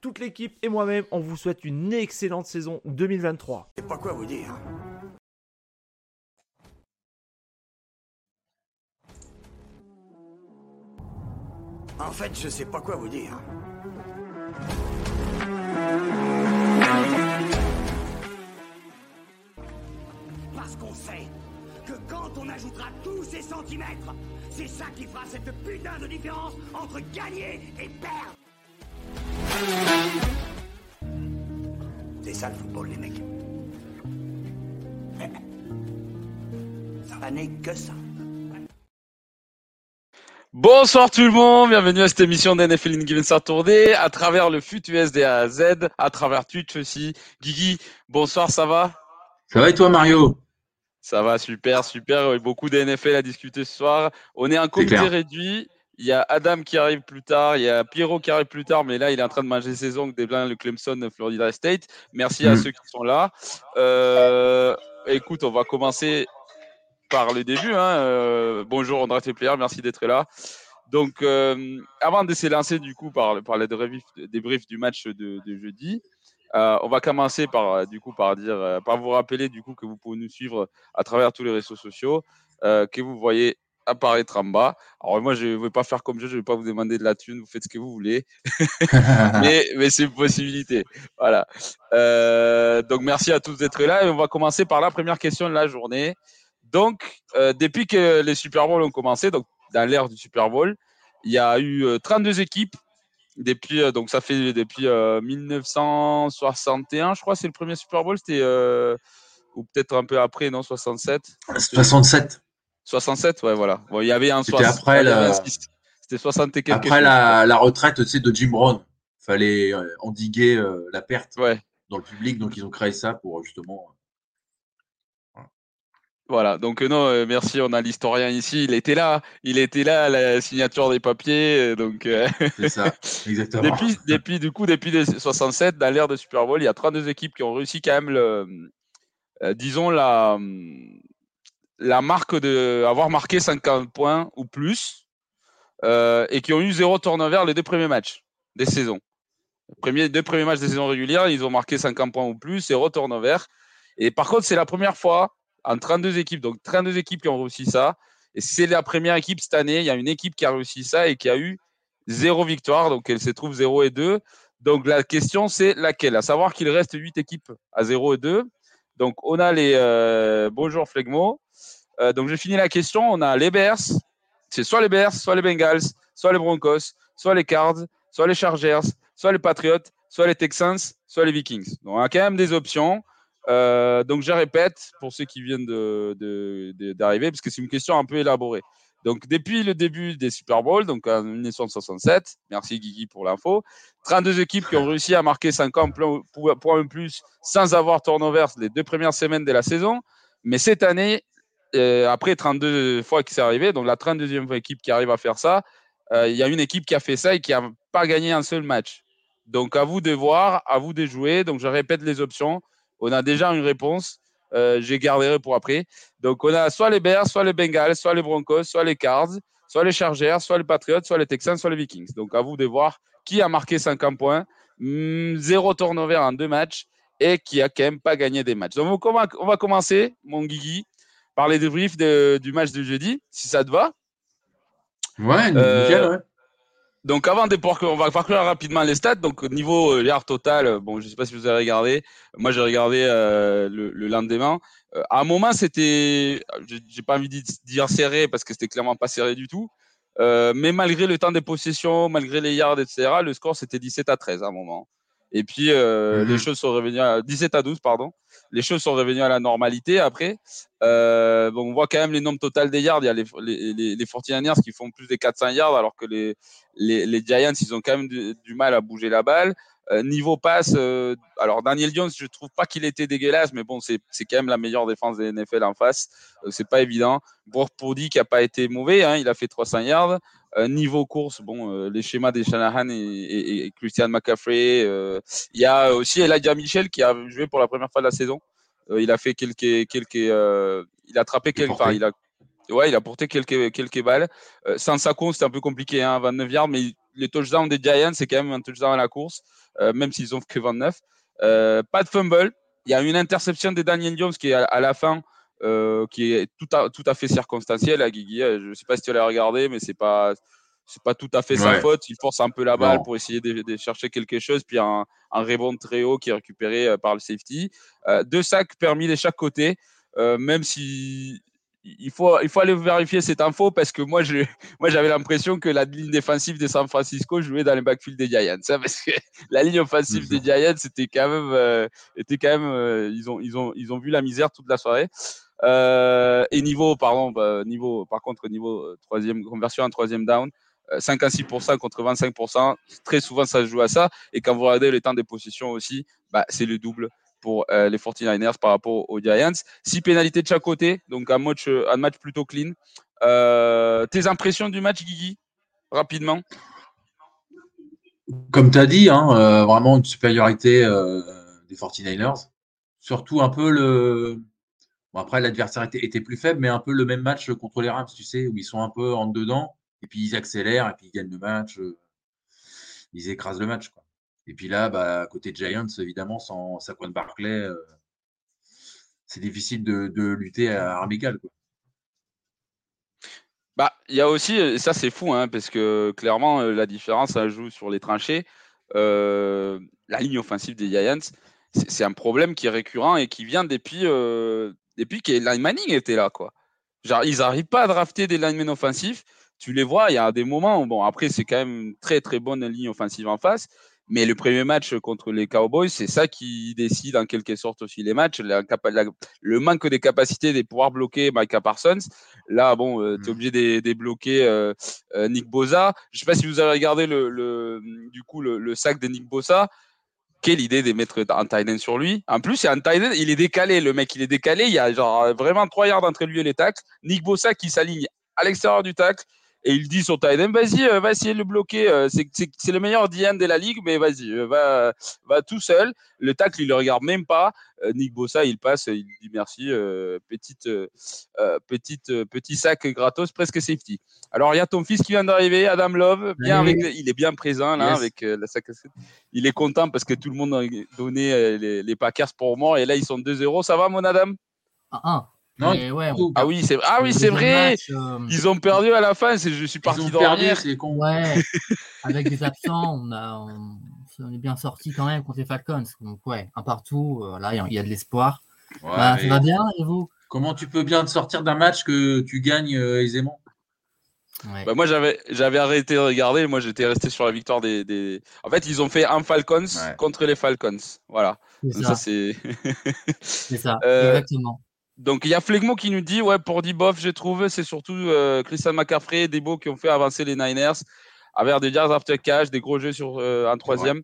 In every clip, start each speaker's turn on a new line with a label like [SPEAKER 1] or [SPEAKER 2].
[SPEAKER 1] Toute l'équipe et moi-même, on vous souhaite une excellente saison 2023.
[SPEAKER 2] Je sais pas quoi vous dire. En fait, je sais pas quoi vous dire. Parce qu'on sait que quand on ajoutera tous ces centimètres, c'est ça qui fera cette putain de différence entre gagner et perdre. C'est ça le football, les mecs. Ça n'est que ça.
[SPEAKER 3] Bonsoir tout le monde, bienvenue à cette émission d'NFL in Given Saturday à travers le FUT USD à Z, à travers Twitch aussi. Guigui, bonsoir, ça va?
[SPEAKER 4] Ça va et toi Mario?
[SPEAKER 3] Ça va, super, super. Beaucoup d'NFL à discuter ce soir. On est un comité réduit. Il y a Adam qui arrive plus tard, il y a Pierrot qui arrive plus tard, mais là il est en train de manger ses ongles des blindes le Clemson Florida State. Merci à
[SPEAKER 4] Mm.
[SPEAKER 3] ceux qui sont là. Euh, écoute, on va commencer par le début. Hein. Euh, bonjour André Tepler, merci d'être là. Donc, euh, avant de s'élancer du coup par, par les débriefs, débriefs du match de, de jeudi, euh, on va commencer par du coup par dire, par vous rappeler du coup que vous pouvez nous suivre à travers tous les réseaux sociaux, euh, que vous voyez apparaître en bas. Alors moi, je ne vais pas faire comme je, je ne vais pas vous demander de la thune, vous faites ce que vous voulez, mais, mais c'est une possibilité. Voilà. Euh, donc merci à tous d'être là et on va commencer par la première question de la journée. Donc, euh, depuis que les Super Bowl ont commencé, donc dans l'ère du Super Bowl, il y a eu euh, 32 équipes. Depuis, euh, donc ça fait depuis euh, 1961, je crois, c'est le premier Super Bowl. C'était euh, ou peut-être un peu après, non, 67.
[SPEAKER 4] 67.
[SPEAKER 3] 67, ouais, voilà. Bon, il y avait un
[SPEAKER 4] C'était
[SPEAKER 3] 60,
[SPEAKER 4] après la-
[SPEAKER 3] C'était 60 et quelques.
[SPEAKER 4] Après la, la retraite tu sais, de Jim Brown, fallait euh, endiguer euh, la perte
[SPEAKER 3] Ouais.
[SPEAKER 4] dans le public, donc ils ont créé ça pour justement.
[SPEAKER 3] Voilà, donc euh, non, euh, merci, on a l'historien ici, il était là, il était là à la signature des papiers, euh, donc euh,
[SPEAKER 4] C'est ça, exactement.
[SPEAKER 3] depuis, depuis, du coup, depuis les 67, dans l'ère de Super Bowl, il y a 32 équipes qui ont réussi quand même, le, euh, disons, la, la marque de avoir marqué 50 points ou plus, euh, et qui ont eu zéro turnover les deux premiers matchs des saisons. Les deux premiers matchs des saisons régulières, ils ont marqué 50 points ou plus, zéro turnover. Et par contre, c'est la première fois en 32 équipes, donc 32 équipes qui ont réussi ça. Et c'est la première équipe cette année. Il y a une équipe qui a réussi ça et qui a eu zéro victoire. Donc elle se trouve 0 et 2. Donc la question, c'est laquelle? À savoir qu'il reste 8 équipes à 0 et 2. Donc on a les. Euh, bonjour Flegmo. Euh, donc j'ai fini la question. On a les Bears. C'est soit les Bears, soit les Bengals, soit les Broncos, soit les Cards, soit les Chargers, soit les Patriots, soit les Texans, soit les Vikings. Donc on a quand même des options. Euh, donc je répète pour ceux qui viennent d'arriver, parce que c'est une question un peu élaborée. Donc depuis le début des Super Bowls, donc en 1967, merci Guigui pour l'info, 32 équipes qui ont réussi à marquer 50 points plus sans avoir turnover les deux premières semaines de la saison. Mais cette année, euh, après 32 fois que c'est arrivé, donc la 32e fois équipe qui arrive à faire ça, euh, il y a une équipe qui a fait ça et qui n'a pas gagné un seul match. Donc à vous de voir, à vous de jouer. Donc je répète les options. On a déjà une réponse. Euh, J'ai gardé pour après. Donc on a soit les Bears, soit les Bengals, soit les Broncos, soit les Cards, soit les Chargers, soit les Patriots, soit les Texans, soit les Vikings. Donc à vous de voir qui a marqué 50 points, hmm, zéro turnover en deux matchs et qui a quand même pas gagné des matchs. Donc on va commencer, mon Guigui, par les débriefs de- du match de jeudi, si ça te va.
[SPEAKER 4] Ouais,
[SPEAKER 3] Euh,
[SPEAKER 4] nickel, ouais.
[SPEAKER 3] Donc avant de parcourir, on va parcourir rapidement les stats. Donc au niveau euh, yard total, euh, bon, je sais pas si vous avez regardé. Moi, j'ai regardé euh, le, le lendemain. Euh, à un moment, c'était, j'ai pas envie de dire serré parce que c'était clairement pas serré du tout. Euh, mais malgré le temps des possessions, malgré les yards, etc., le score c'était 17 à 13 à un moment. Et puis
[SPEAKER 4] Mhm.
[SPEAKER 3] les choses sont revenues à 17 à 12, pardon. Les choses sont revenues à la normalité après. Euh, bon, on voit quand même les nombres total des yards. Il y a les, les, les, les 49ers qui font plus des 400 yards alors que les, Giants, ils ont quand même du, mal à bouger la balle. Euh, niveau passe, euh, alors Daniel Jones, je trouve pas qu'il était dégueulasse, mais bon, c'est quand même la meilleure défense des NFL en face. C'est pas évident. Pourdi qui a pas été mauvais, hein, il a fait 300 yards. Niveau course, bon, les schémas des Shanahan et, Christian McCaffrey. il y a aussi Elijah Michel qui a joué pour la première fois de la saison. il a fait quelques, quelques, il a attrapé quelques, enfin, il a Ouais, il a porté quelques, quelques balles. sans Sacco, c'était un peu compliqué, hein, 29 yards, mais les touchdowns des Giants, c'est quand même un touchdown à la course. Euh, même s'ils ont que 29. Euh, pas de fumble. Il y a une interception de Daniel Jones qui est à, la fin, euh, qui est tout à, tout à fait circonstancielle à Guigui. Je ne sais pas si tu l'as regardé, mais c'est pas c'est pas tout à fait sa faute. Il force un peu la balle pour essayer de, chercher quelque chose, puis un, un rebond très haut qui est récupéré par le safety. deux sacs permis de chaque côté, même si il faut, il faut aller vérifier cette info parce que moi, je, moi, j'avais l'impression que la ligne défensive de San Francisco jouait dans les backfield des Giants. Hein, parce que la ligne offensive des Giants était quand même, euh, était quand même, euh, ils ont, ils ont, ils ont vu la misère toute la soirée. Euh, et niveau, pardon, bah, niveau, par contre, niveau troisième conversion en troisième down, 56% contre 25%. Très souvent, ça se joue à ça. Et quand vous regardez le temps de possession aussi, bah, c'est le double pour euh, les 49ers par rapport aux Giants. Six pénalités de chaque côté, donc un match, un match plutôt clean. Euh, tes impressions du match, Guigui, rapidement
[SPEAKER 4] Comme tu as dit, hein, euh, vraiment une supériorité des 49ers. Surtout un peu le. Bon, après, l'adversaire était, plus faible, mais un peu le même match contre les Rams, tu sais, où ils sont un peu en dedans, et puis ils accélèrent, et puis ils gagnent le match. ils écrasent le match. Quoi. Et puis là, bah, côté Giants, évidemment, sans Saquon Barclay, euh, c'est difficile de, lutter à armes.
[SPEAKER 3] Bah, il y a aussi, ça c'est fou, hein, parce que clairement, euh, la différence, ça joue sur les tranchées. Euh, la ligne offensive des Giants, c'est un problème qui est récurrent et qui vient depuis, depuis que Line Manning était là. Quoi. Genre, ils n'arrivent pas à drafter des linemen offensifs. Tu les vois, il y a des moments, bon, après, c'est quand même une très très bonne ligne offensive en face, mais le premier match contre les Cowboys, c'est ça qui décide en quelque sorte aussi les matchs. le manque des capacités de pouvoir bloquer Micah Parsons. Là, bon, euh, tu es mm. obligé de débloquer euh, euh, Nick Bosa. Je sais pas si vous avez regardé le, du coup le, sac de Nick Bosa. Quelle idée de mettre un tight end sur lui. En plus, c'est un tight end, il est décalé. Le mec, il est décalé. Il y a genre vraiment trois yards entre lui et les tacles. Nick Bosa qui s'aligne à l'extérieur du tacle et il dit sur Tiden, vas-y, euh, va essayer de le bloquer. Euh, c'est le meilleur DN de la ligue, mais vas-y, euh, va, va tout seul. Le tacle, il le regarde même pas. Nick Bossa, il passe, il dit merci, petite, petite, petit sac gratos, presque safety. Alors, il y a ton fils qui vient d'arriver, Adam Love, bien avec, il est bien présent là, avec la sac. Il est content parce que tout le monde a donné les, les Packers pour mort, et là, ils sont 2-0. Ça va, mon Adam?
[SPEAKER 5] Ah,
[SPEAKER 3] ah oui, c'est ah oui, c'est vrai. Euh, Ils ont perdu à la fin. je suis parti dormir.
[SPEAKER 5] Ouais. Avec des absents, on, a, on, est bien sorti quand même contre les Falcons. Donc ouais, un partout. Euh, là, il y, a de l'espoir. Bah, ça va bien et vous?
[SPEAKER 4] Comment tu peux bien te sortir d'un match que tu gagnes euh, aisément?
[SPEAKER 3] Bah, moi j'avais j'avais arrêté de regarder, moi j'étais resté sur la victoire des, des, En fait ils ont fait un Falcons contre les Falcons, voilà.
[SPEAKER 5] Ça,
[SPEAKER 3] c'est.
[SPEAKER 5] c'est ça, exactement.
[SPEAKER 3] Donc il y a Flegmo qui nous dit ouais pour Diboff j'ai trouvé c'est surtout euh, Christian McCaffrey et Debo qui ont fait avancer les Niners avec des yards after cash, des gros jeux sur euh, un troisième.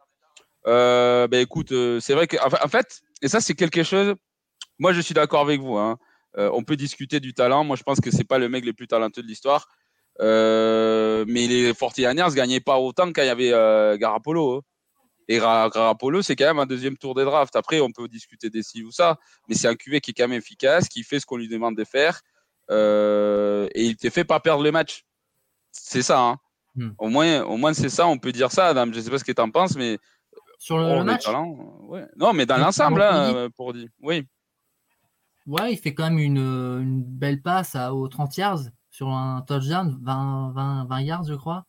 [SPEAKER 3] Euh, ben écoute c'est vrai que en fait et ça c'est quelque chose. Moi je suis d'accord avec vous. Hein. on peut discuter du talent. Moi je pense que c'est pas le mec le plus talentueux de l'histoire. mais les 49ers gagnaient pas autant quand il y avait Garapolo. Hein. Et Garapolo, c'est quand même un deuxième tour des drafts. Après, on peut discuter des si ou ça, mais c'est un QV qui est quand même efficace, qui fait ce qu'on lui demande de faire, euh, et il te fait pas perdre le match. C'est ça. Hein. Hmm. Au moins, au moins c'est ça. On peut dire ça, Adam. Je sais pas ce que tu en penses, mais
[SPEAKER 5] sur le, oh, match?
[SPEAKER 3] Non, mais dans l'ensemble, hein, pour dire. Oui.
[SPEAKER 5] Ouais, il fait quand même une, une belle passe à, aux 30 yards sur un touchdown, 20, 20, 20 yards, je crois,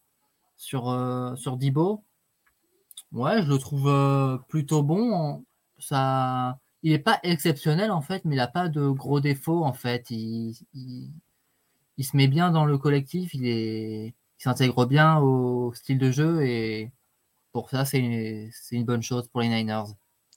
[SPEAKER 5] sur, euh, sur Dibo. Ouais, je le trouve euh, plutôt bon. Ça, il n'est pas exceptionnel en fait, mais il n'a pas de gros défauts en fait. Il, se met bien dans le collectif, il est, il s'intègre bien au style de jeu et pour ça, c'est une, une bonne chose pour les Niners.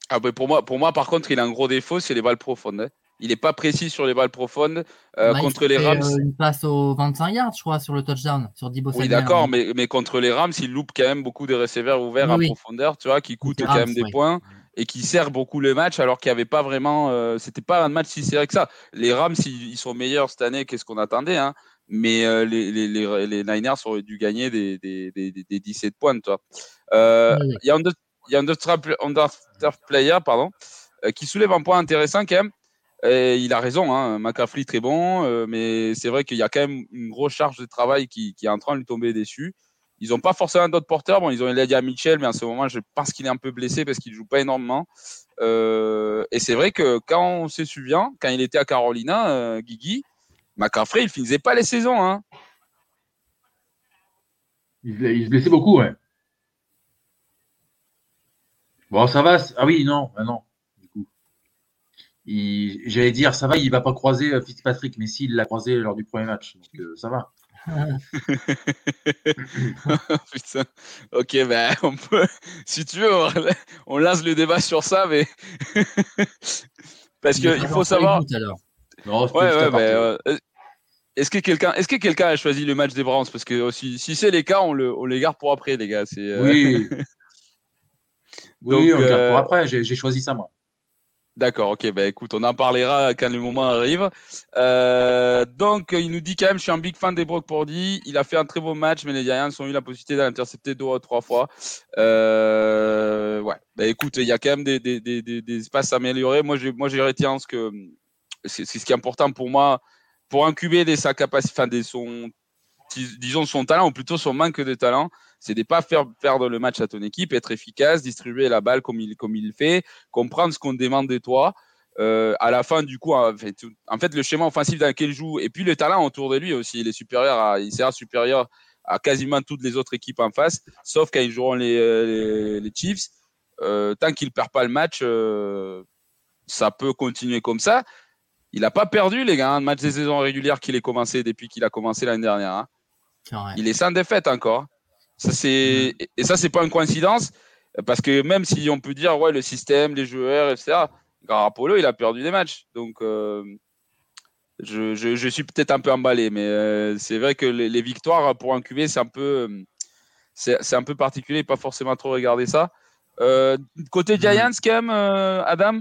[SPEAKER 3] Ah ben pour moi, pour moi, par contre, il a un gros défaut, c'est les balles profondes. Hein. Il n'est pas précis sur les balles profondes. Euh,
[SPEAKER 5] Bah, il
[SPEAKER 3] contre les
[SPEAKER 5] fait,
[SPEAKER 3] Rams,
[SPEAKER 5] euh, une passe aux 25 yards, je crois, sur le touchdown, sur Dibo
[SPEAKER 3] oui, d'accord, mais, mais contre les Rams, il loupe quand même beaucoup de receveurs ouverts
[SPEAKER 5] Oui, oui.
[SPEAKER 3] profondeur, tu vois, qui coûtent
[SPEAKER 5] les
[SPEAKER 3] quand
[SPEAKER 5] Rams,
[SPEAKER 3] même des
[SPEAKER 5] oui.
[SPEAKER 3] points et qui sert beaucoup le match alors qu'il n'y avait pas vraiment. euh, C'était pas un match si serré que ça. Les Rams, ils, ils sont meilleurs cette année qu'est-ce qu'on attendait, hein. Mais euh, les, les, les, les Niners auraient dû gagner des, des, des, des- des 17 points, toi. Euh,
[SPEAKER 5] Oui, oui.
[SPEAKER 3] Il y a un, il y a un player pardon, euh, qui soulève un point intéressant quand même. Il a raison, hein, très bon, euh, mais c'est vrai qu'il y a quand même une grosse charge de travail qui, est en train de lui tomber dessus. Ils n'ont pas forcément d'autres porteurs. Bon, ils ont Elijah Mitchell, mais en ce moment, je pense qu'il est un peu blessé parce qu'il joue pas énormément. Euh, et c'est vrai que quand on se souvient, quand il était à Carolina, euh, Guigui, McCaffrey, il finissait pas les saisons. Hein.
[SPEAKER 4] Il, se- blessait beaucoup, ouais. Bon, ça va. Ah oui, non, bah non. Il- j'allais dire, ça va, il va pas croiser euh, Fitzpatrick, mais s'il l'a croisé lors du premier match, donc euh, ça va.
[SPEAKER 3] Putain. Ok, ben on peut, si tu veux, on, on lance le débat sur ça, mais parce
[SPEAKER 5] Il
[SPEAKER 3] qu'il faut savoir.
[SPEAKER 5] les
[SPEAKER 3] Ouais, ouais, ben, euh, est-ce que quelqu'un, est-ce que quelqu'un a choisi le match des Browns? Parce que si, si c'est les cas, on, le, on les garde pour après, les gars. C'est, euh,
[SPEAKER 4] Oui. oui,
[SPEAKER 3] Donc,
[SPEAKER 4] on le garde pour après. J'ai j'ai choisi ça, moi.
[SPEAKER 3] D'accord, ok, bah écoute, on en parlera quand le moment arrive. Euh, donc, il nous dit quand même, je suis un big fan des Brock Purdy. Il a fait un très beau match, mais les Giants ont eu la possibilité d'intercepter deux ou trois fois. Euh, ouais, bah écoute, il y a quand même des, des, des, des, espaces à améliorer. Moi, je, moi, retiens ce que c'est ce qui est important pour moi, pour incuber des, sa capacité, enfin, des, son, dis- disons son talent, ou plutôt son manque de talent, c'est de pas faire perdre le match à ton équipe, être efficace, distribuer la balle comme il, comme il le fait, comprendre ce qu'on demande de toi. Euh, à la fin, du coup, en fait, tout- en fait, le schéma offensif dans lequel il joue, et puis le talent autour de lui aussi, il est supérieur, à, il sera supérieur à quasiment toutes les autres équipes en face, sauf quand ils joueront les, les, les Chiefs. Euh, tant qu'il perd pas le match, euh, ça peut continuer comme ça. Il n'a pas perdu, les gars, un match des saisons régulières qu'il ait commencé depuis qu'il a commencé l'année dernière. hein. Il est sans défaite encore. Ça, c'est... Et ça, c'est pas une coïncidence, parce que même si on peut dire, ouais, le système, les joueurs, etc., Garapolo, il a perdu des matchs. Donc, euh, je, je, je suis peut-être un peu emballé, mais euh, c'est vrai que les, les victoires pour un QV, c'est un peu, c'est, c'est un peu particulier, pas forcément trop regarder ça. Euh, côté Giants, quand même, Adam,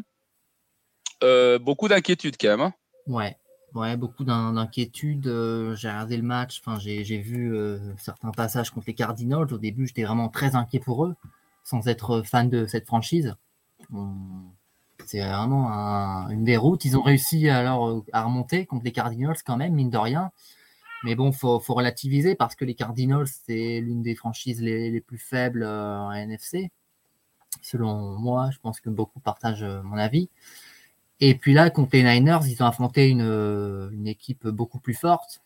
[SPEAKER 3] beaucoup d'inquiétude quand même. hein.
[SPEAKER 5] Ouais, ouais, beaucoup d'in- d'inquiétudes. euh, j'ai regardé le match, enfin, j'ai vu euh, certains passages contre les Cardinals. Au début, j'étais vraiment très inquiet pour eux, sans être fan de cette franchise. C'est vraiment un- une déroute. Ils ont réussi alors euh, à remonter contre les Cardinals quand même, mine de rien. Mais bon, faut, faut relativiser parce que les Cardinals, c'est l'une des franchises les, les plus faibles en NFC. Selon moi, je pense que beaucoup partagent mon avis. Et puis là, contre les Niners, ils ont affronté une, euh, une équipe beaucoup plus forte.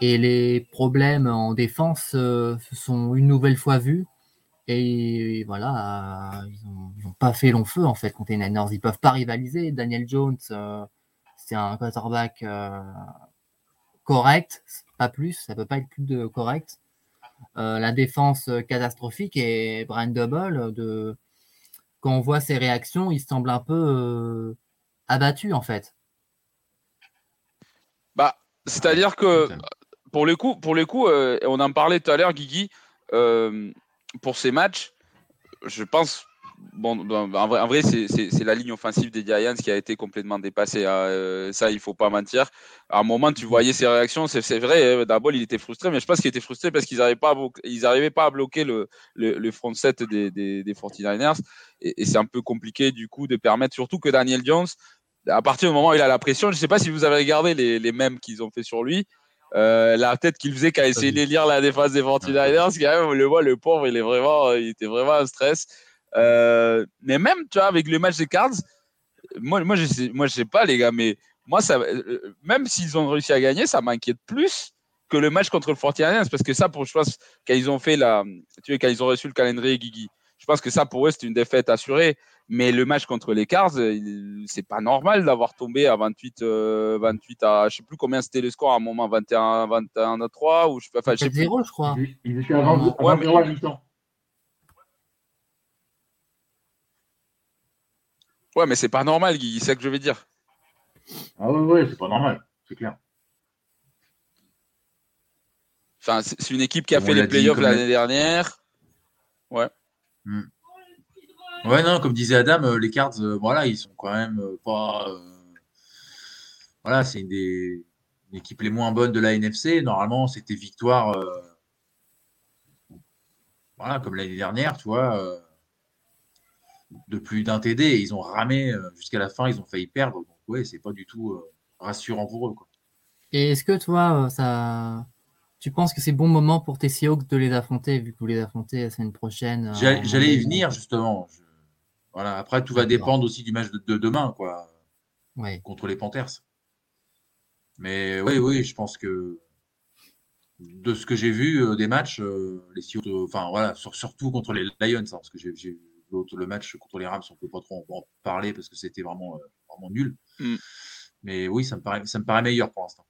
[SPEAKER 5] Et les problèmes en défense euh, se sont une nouvelle fois vus. Et voilà, euh, ils n'ont pas fait long feu en fait contre les Niners. Ils peuvent pas rivaliser. Daniel Jones, c'est un quarterback correct, pas plus. Ça peut pas être plus de correct. La défense catastrophique et Brian Double, de... quand on voit ses réactions, il semble un peu abattu en fait.
[SPEAKER 3] Bah, c'est-à-dire que pour le coup, pour le coup, euh, on en parlait tout à l'heure, Guigui, euh, pour ces matchs, je pense, bon, en vrai, c'est- la ligne offensive des Giants qui a été complètement dépassée. hein, euh, ça, il faut pas mentir. À un moment, tu voyais ses réactions, c'est vrai. D'abord, il était frustré, mais je pense qu'il était frustré parce qu'ils n'arrivaient pas, à pas bloquer le, le, le front set des, des, des 49ers. Et, et c'est un peu compliqué du coup de permettre, surtout que Daniel Jones, à partir du moment où il a la pression, je ne sais pas si vous avez regardé les, les mèmes qu'ils ont fait sur lui. Euh, la tête qu'il faisait il essayait de lire la défense des 49ers, quand même, on le voit, le pauvre, il est vraiment, il était vraiment en stress. Euh, mais même, tu vois, avec le match des Cards, moi, moi, je sais, moi, je sais pas, les gars, mais moi, ça, euh, même s'ils ont réussi à gagner, ça m'inquiète plus que le match contre le 49ers, parce que ça, pour, je pense, quand ils ont fait la, tu vois, quand ils ont reçu le calendrier Guigui, je pense que ça, pour eux, c'était une défaite assurée. Mais le match contre les Cars, euh, c'est pas normal d'avoir tombé à 28, euh, 28 à, je sais plus combien c'était le score à un moment, 21, 21 à 3, ou je sais pas, enfin, je sais plus.
[SPEAKER 5] 7-0, je crois.
[SPEAKER 4] Ils- étaient avant,
[SPEAKER 5] Ouais,
[SPEAKER 4] avant
[SPEAKER 3] mais-
[SPEAKER 4] 0 à mi-temps.
[SPEAKER 3] Ouais, mais c'est pas normal, Guy, c'est ça que je veux dire.
[SPEAKER 4] Ah ouais, ouais, c'est pas normal, c'est clair.
[SPEAKER 3] Enfin, c'est une équipe qui a fait les playoffs l'année
[SPEAKER 4] la-
[SPEAKER 3] dernière. Ouais.
[SPEAKER 4] Ouais, non, comme disait Adam, euh, les Cards, euh, voilà, ils sont quand même euh, pas. Voilà, c'est une des une équipe les moins bonnes de la NFC. Normalement, c'était victoire. Voilà, comme l'année dernière, tu vois, de plus d'un TD. Et ils ont ramé jusqu'à la fin, ils ont failli perdre. Donc, ouais, c'est pas du tout euh, rassurant pour eux. Quoi.
[SPEAKER 5] Et est-ce que toi, ça, tu penses que c'est bon moment pour tes Seahawks de les affronter, vu que vous les affrontez la semaine prochaine euh,
[SPEAKER 4] J'allais y venir, justement. Je- Voilà, après, tout va dépendre aussi du match de, de demain, quoi.
[SPEAKER 5] Ouais.
[SPEAKER 4] contre les Panthers. Mais oui, oui, je pense que de ce que j'ai vu euh, des matchs, euh, les Seahawks, euh, enfin voilà, sur- surtout contre les Lions, hein, parce que j'ai vu l'autre- le match contre les Rams, on peut pas trop en, en parler parce que c'était vraiment, euh, vraiment nul.
[SPEAKER 3] Mm.
[SPEAKER 4] Mais oui, ça me paraît, ça me paraît meilleur pour l'instant.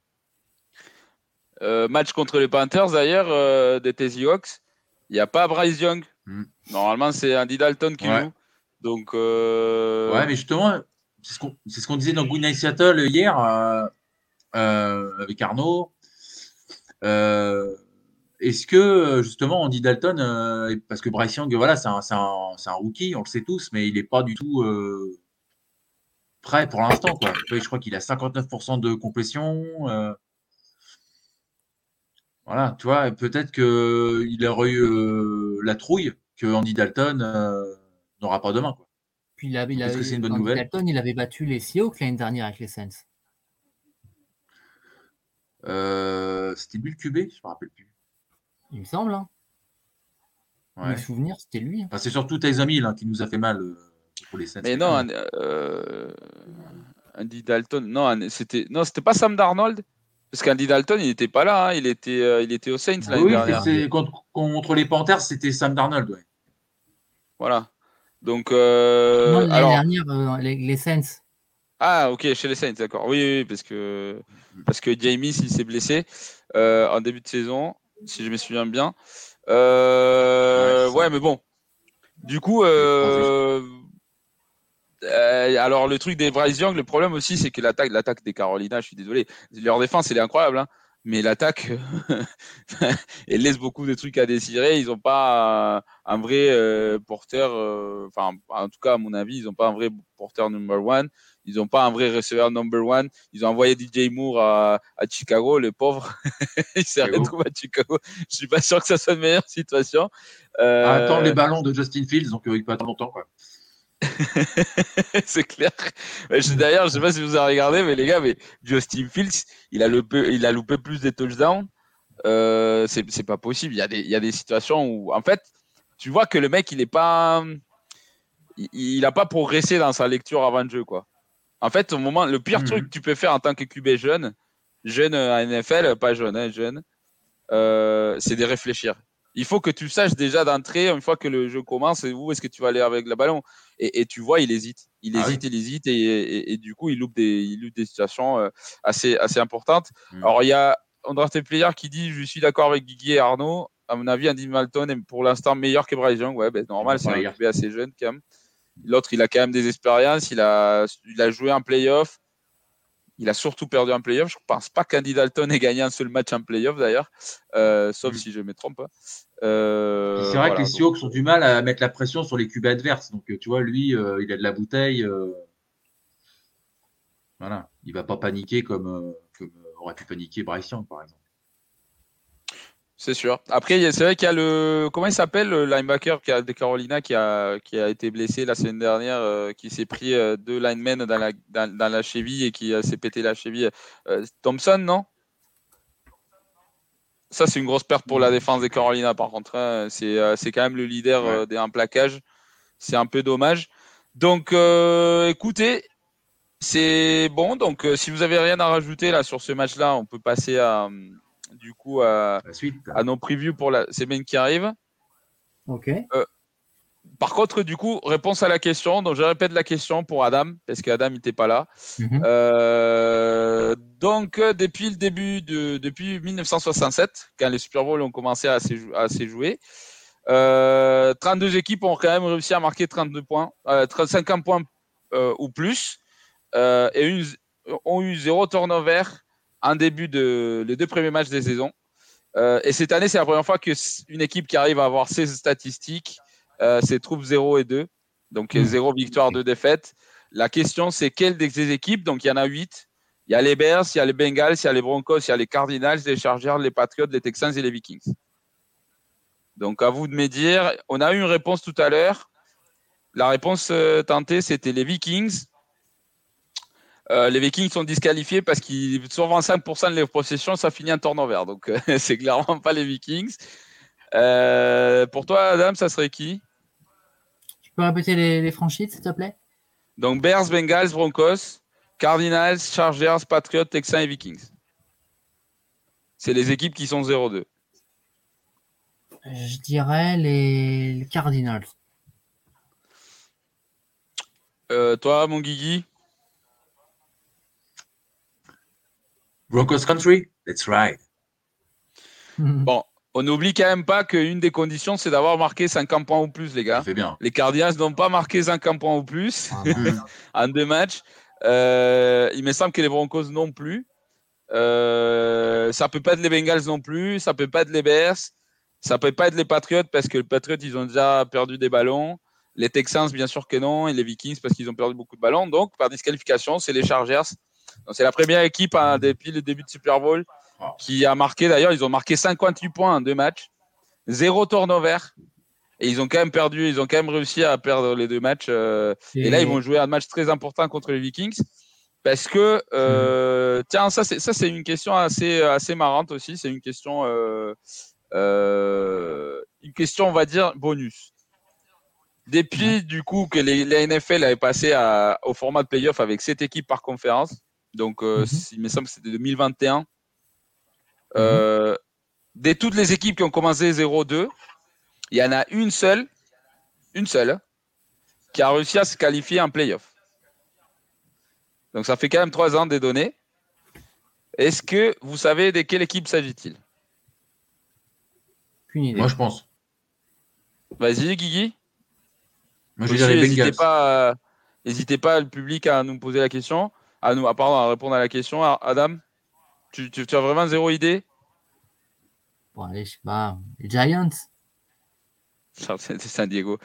[SPEAKER 3] Euh, match contre les Panthers d'ailleurs euh, des Tennessee Hawks. Il n'y a pas Bryce Young.
[SPEAKER 4] Mm.
[SPEAKER 3] Normalement, c'est Andy Dalton qui
[SPEAKER 4] Ouais.
[SPEAKER 3] joue. Donc, euh,
[SPEAKER 4] Ouais, mais justement, c'est ce qu'on ce disait dans Good Night Seattle hier euh, euh, avec Arnaud. Est-ce que justement Andy Dalton, parce que Bryce Young, voilà, c'est un, un- un rookie, on le sait tous, mais il n'est pas du tout prêt pour l'instant. Je crois qu'il a 59% de complétion. voilà, tu vois, peut-être qu'il aurait eu la trouille que Andy Dalton n'aura pas demain. Quoi.
[SPEAKER 5] Puis il avait, il
[SPEAKER 4] Est-ce que
[SPEAKER 5] avait-
[SPEAKER 4] c'est une bonne nouvelle
[SPEAKER 5] Dalton, il avait battu les Seahawks l'année dernière avec les Saints.
[SPEAKER 4] Euh, C'était lui le QB, je me rappelle plus.
[SPEAKER 5] Il me semble. Hein.
[SPEAKER 4] Ouais.
[SPEAKER 5] Mes souvenirs, c'était lui. hein.
[SPEAKER 4] Enfin, c'est surtout Tyson Hill hein, qui nous a fait mal euh, pour les Saints.
[SPEAKER 3] mais non, Andy- euh, Andy Dalton, non, c'était non, c'était pas Sam Darnold. Parce qu'Andy Dalton, il n'était pas là, hein, il, était, euh, il était aux Saints
[SPEAKER 4] Ah
[SPEAKER 3] l'année
[SPEAKER 4] oui,
[SPEAKER 3] dernière.
[SPEAKER 4] c'est- contre, contre les Panthers, c'était Sam Darnold. Ouais.
[SPEAKER 3] Voilà. Donc, euh,
[SPEAKER 5] non, l'année
[SPEAKER 3] alors,
[SPEAKER 5] dernière, euh, les, les Saints.
[SPEAKER 3] Ah, ok, chez les Saints, d'accord. Oui, oui, oui, parce que, parce que Jamie, il s'est blessé euh, en début de saison, si je me souviens bien. Euh,
[SPEAKER 4] Ouais,
[SPEAKER 3] mais bon. Du coup, euh, euh, alors le truc des Bryce Young, le problème aussi, c'est que l'attaque, l'attaque des Carolina, je suis désolé, leur défense, elle est incroyable, hein, mais l'attaque, elle laisse beaucoup de trucs à désirer. Ils n'ont pas un, vrai euh, porteur, euh, enfin, en tout cas, à mon avis, ils n'ont pas un vrai porteur number one. Ils n'ont pas un vrai receveur number one. Ils ont envoyé DJ Moore à, à Chicago, le pauvre. il s'est retrouvé à Chicago. Je suis pas sûr que ça soit une meilleure situation. Euh,
[SPEAKER 4] À attendre les ballons de Justin Fields, donc euh, il peut attendre longtemps. Quoi.
[SPEAKER 3] c'est clair. D'ailleurs, je sais pas si vous avez regardé, mais les gars, mais Justin Fields, il a loupé, il a loupé plus des touchdowns. Euh, c'est pas possible. Il y a des, il y a des situations où, en fait, tu vois que le mec, il est pas, il, il a pas progressé dans sa lecture avant le jeu, quoi. En fait, au moment, le pire
[SPEAKER 4] Mhm.
[SPEAKER 3] truc que tu peux faire en tant que QB jeune, jeune à NFL, pas jeune, hein, jeune, euh, c'est de réfléchir. Il faut que tu saches déjà d'entrée, une fois que le jeu commence, où est-ce que tu vas aller avec le ballon. Et, et tu vois, il hésite. Il
[SPEAKER 4] Ah
[SPEAKER 3] hésite, il hésite, et, et- et du coup, il loupe des, il loupe des situations euh, assez, assez importantes.
[SPEAKER 4] Mm.
[SPEAKER 3] Alors, il y a Andraste Player qui dit Je suis d'accord avec Guigui et Arnaud. À mon avis, Andy Malton est pour l'instant meilleur que Bryce Young. Ouais, ben, normal, c'est un assez jeune quand même. L'autre, il a quand même des expériences. Il a, il a joué en playoff. Il a surtout perdu en playoff. Je ne pense pas qu'Andy Dalton ait gagné un seul match en playoff d'ailleurs, Euh, sauf
[SPEAKER 4] Mm.
[SPEAKER 3] si je me trompe. hein. Euh,
[SPEAKER 4] c'est vrai
[SPEAKER 3] voilà,
[SPEAKER 4] que les
[SPEAKER 3] donc-
[SPEAKER 4] Seahawks ont du mal à mettre la pression sur les QB adverses. Donc, euh, tu vois, lui, euh, il a de la bouteille. Voilà. Il va pas paniquer comme, comme aurait pu paniquer Bryce Young, par exemple.
[SPEAKER 3] C'est sûr. Après, c'est vrai qu'il y a le. Comment il s'appelle, le linebacker de Carolina qui a, qui a été blessé la semaine dernière, euh, qui s'est pris euh, deux linemen dans la, dans, dans la cheville et qui euh, s'est pété la cheville. Euh, Thompson, non? Ça, c'est une grosse perte pour la défense des Carolina, par contre. hein. C'est quand même le leader euh, des un plaquage. C'est un peu dommage. Donc, écoutez, c'est bon. Donc, si vous avez rien à rajouter là sur ce match-là, on peut passer à, hum, du coup à,
[SPEAKER 4] La suite.
[SPEAKER 3] à nos previews pour la semaine qui arrive.
[SPEAKER 5] Ok.
[SPEAKER 3] Par contre, du coup, réponse à la question. Donc, je répète la question pour Adam, parce qu'Adam n'était pas là.
[SPEAKER 5] Mhm.
[SPEAKER 3] Euh, donc, euh, depuis le début de, depuis 1967, quand les Super Bowls ont commencé à se, jou- à se jouer, euh, 32 équipes ont quand même réussi à marquer 32 points, euh, 50 points euh, ou plus, euh, et une, ont eu zéro turnover en début de les deux premiers matchs des saisons. Euh, et cette année, c'est la première fois qu'une équipe qui arrive à avoir ces statistiques, euh, c'est trouve 0 et 2. Donc,
[SPEAKER 4] Hmm.
[SPEAKER 3] 0 victoire, 2 défaites. La question, c'est quelle des équipes? Donc, il y en a 8. Il y a les Bears, il y a les Bengals, il y a les Broncos, il y a les Cardinals, les Chargers, les Patriots, les Texans et les Vikings. Donc, à vous de me dire. On a eu une réponse tout à l'heure. La réponse euh, tentée, c'était les Vikings. Euh, les Vikings sont disqualifiés parce qu'ils sur 25% de leurs possessions, ça finit en turnover. Donc, euh, c'est clairement pas les Vikings. Euh, pour toi, Adam, ça serait qui?
[SPEAKER 5] Tu peux répéter les, les franchises, s'il te plaît?
[SPEAKER 3] Donc, Bears, Bengals, Broncos, Cardinals, Chargers, Patriots, Texans et Vikings. C'est les équipes qui sont 0-2.
[SPEAKER 5] Je dirais les, les Cardinals.
[SPEAKER 3] Euh, toi, mon Guigui?
[SPEAKER 4] Broncos Country? That's right.
[SPEAKER 3] Bon, on n'oublie quand même pas qu'une des conditions, c'est d'avoir marqué 50 points ou plus, les gars.
[SPEAKER 4] fait bien.
[SPEAKER 3] Les Cardinals n'ont pas marqué 50 points ou plus.
[SPEAKER 5] Ah,
[SPEAKER 3] en deux matchs. Euh, il me semble que les Broncos non plus. Euh, ça peut pas être les Bengals non plus. Ça peut pas être les Bears. Ça peut pas être les Patriots parce que les Patriots ils ont déjà perdu des ballons. Les Texans bien sûr que non et les Vikings parce qu'ils ont perdu beaucoup de ballons. Donc par disqualification c'est les Chargers. Donc, C'est la première équipe hein, depuis le début de Super Bowl qui a marqué. D'ailleurs ils ont marqué 58 points en deux matchs, zéro turnover. Et ils ont quand même perdu, ils ont quand même réussi à perdre les deux matchs. euh, et là, ils vont jouer un match très important contre les Vikings. Parce que, euh, tiens, ça, c'est, ça, c'est une question assez, assez marrante aussi. C'est une question, euh, euh, une question, on va dire, bonus. Depuis, du coup, que les, la NFL avait passé à, au format de playoff avec sept équipes par conférence, donc, euh,
[SPEAKER 5] Mhm.
[SPEAKER 3] il me semble que c'était 2021, euh, de toutes les équipes qui ont commencé 0-2, il y en a une seule, une seule, qui a réussi à se qualifier en playoff. Donc ça fait quand même trois ans des données. Est-ce que vous savez de quelle équipe s'agit-il?
[SPEAKER 5] Aucune idée.
[SPEAKER 4] Moi, je pense.
[SPEAKER 3] Vas-y, Guigui.
[SPEAKER 4] Moi, je
[SPEAKER 3] Aussi,
[SPEAKER 4] dirais les
[SPEAKER 3] N'hésitez pas, euh, n'hésitez pas, le public, à nous poser la question, à nous, à, pardon, à répondre à la question. Adam, tu, tu- tu as vraiment zéro idée?
[SPEAKER 5] Bon, allez, je sais pas. Les Giants
[SPEAKER 3] C'est San Diego.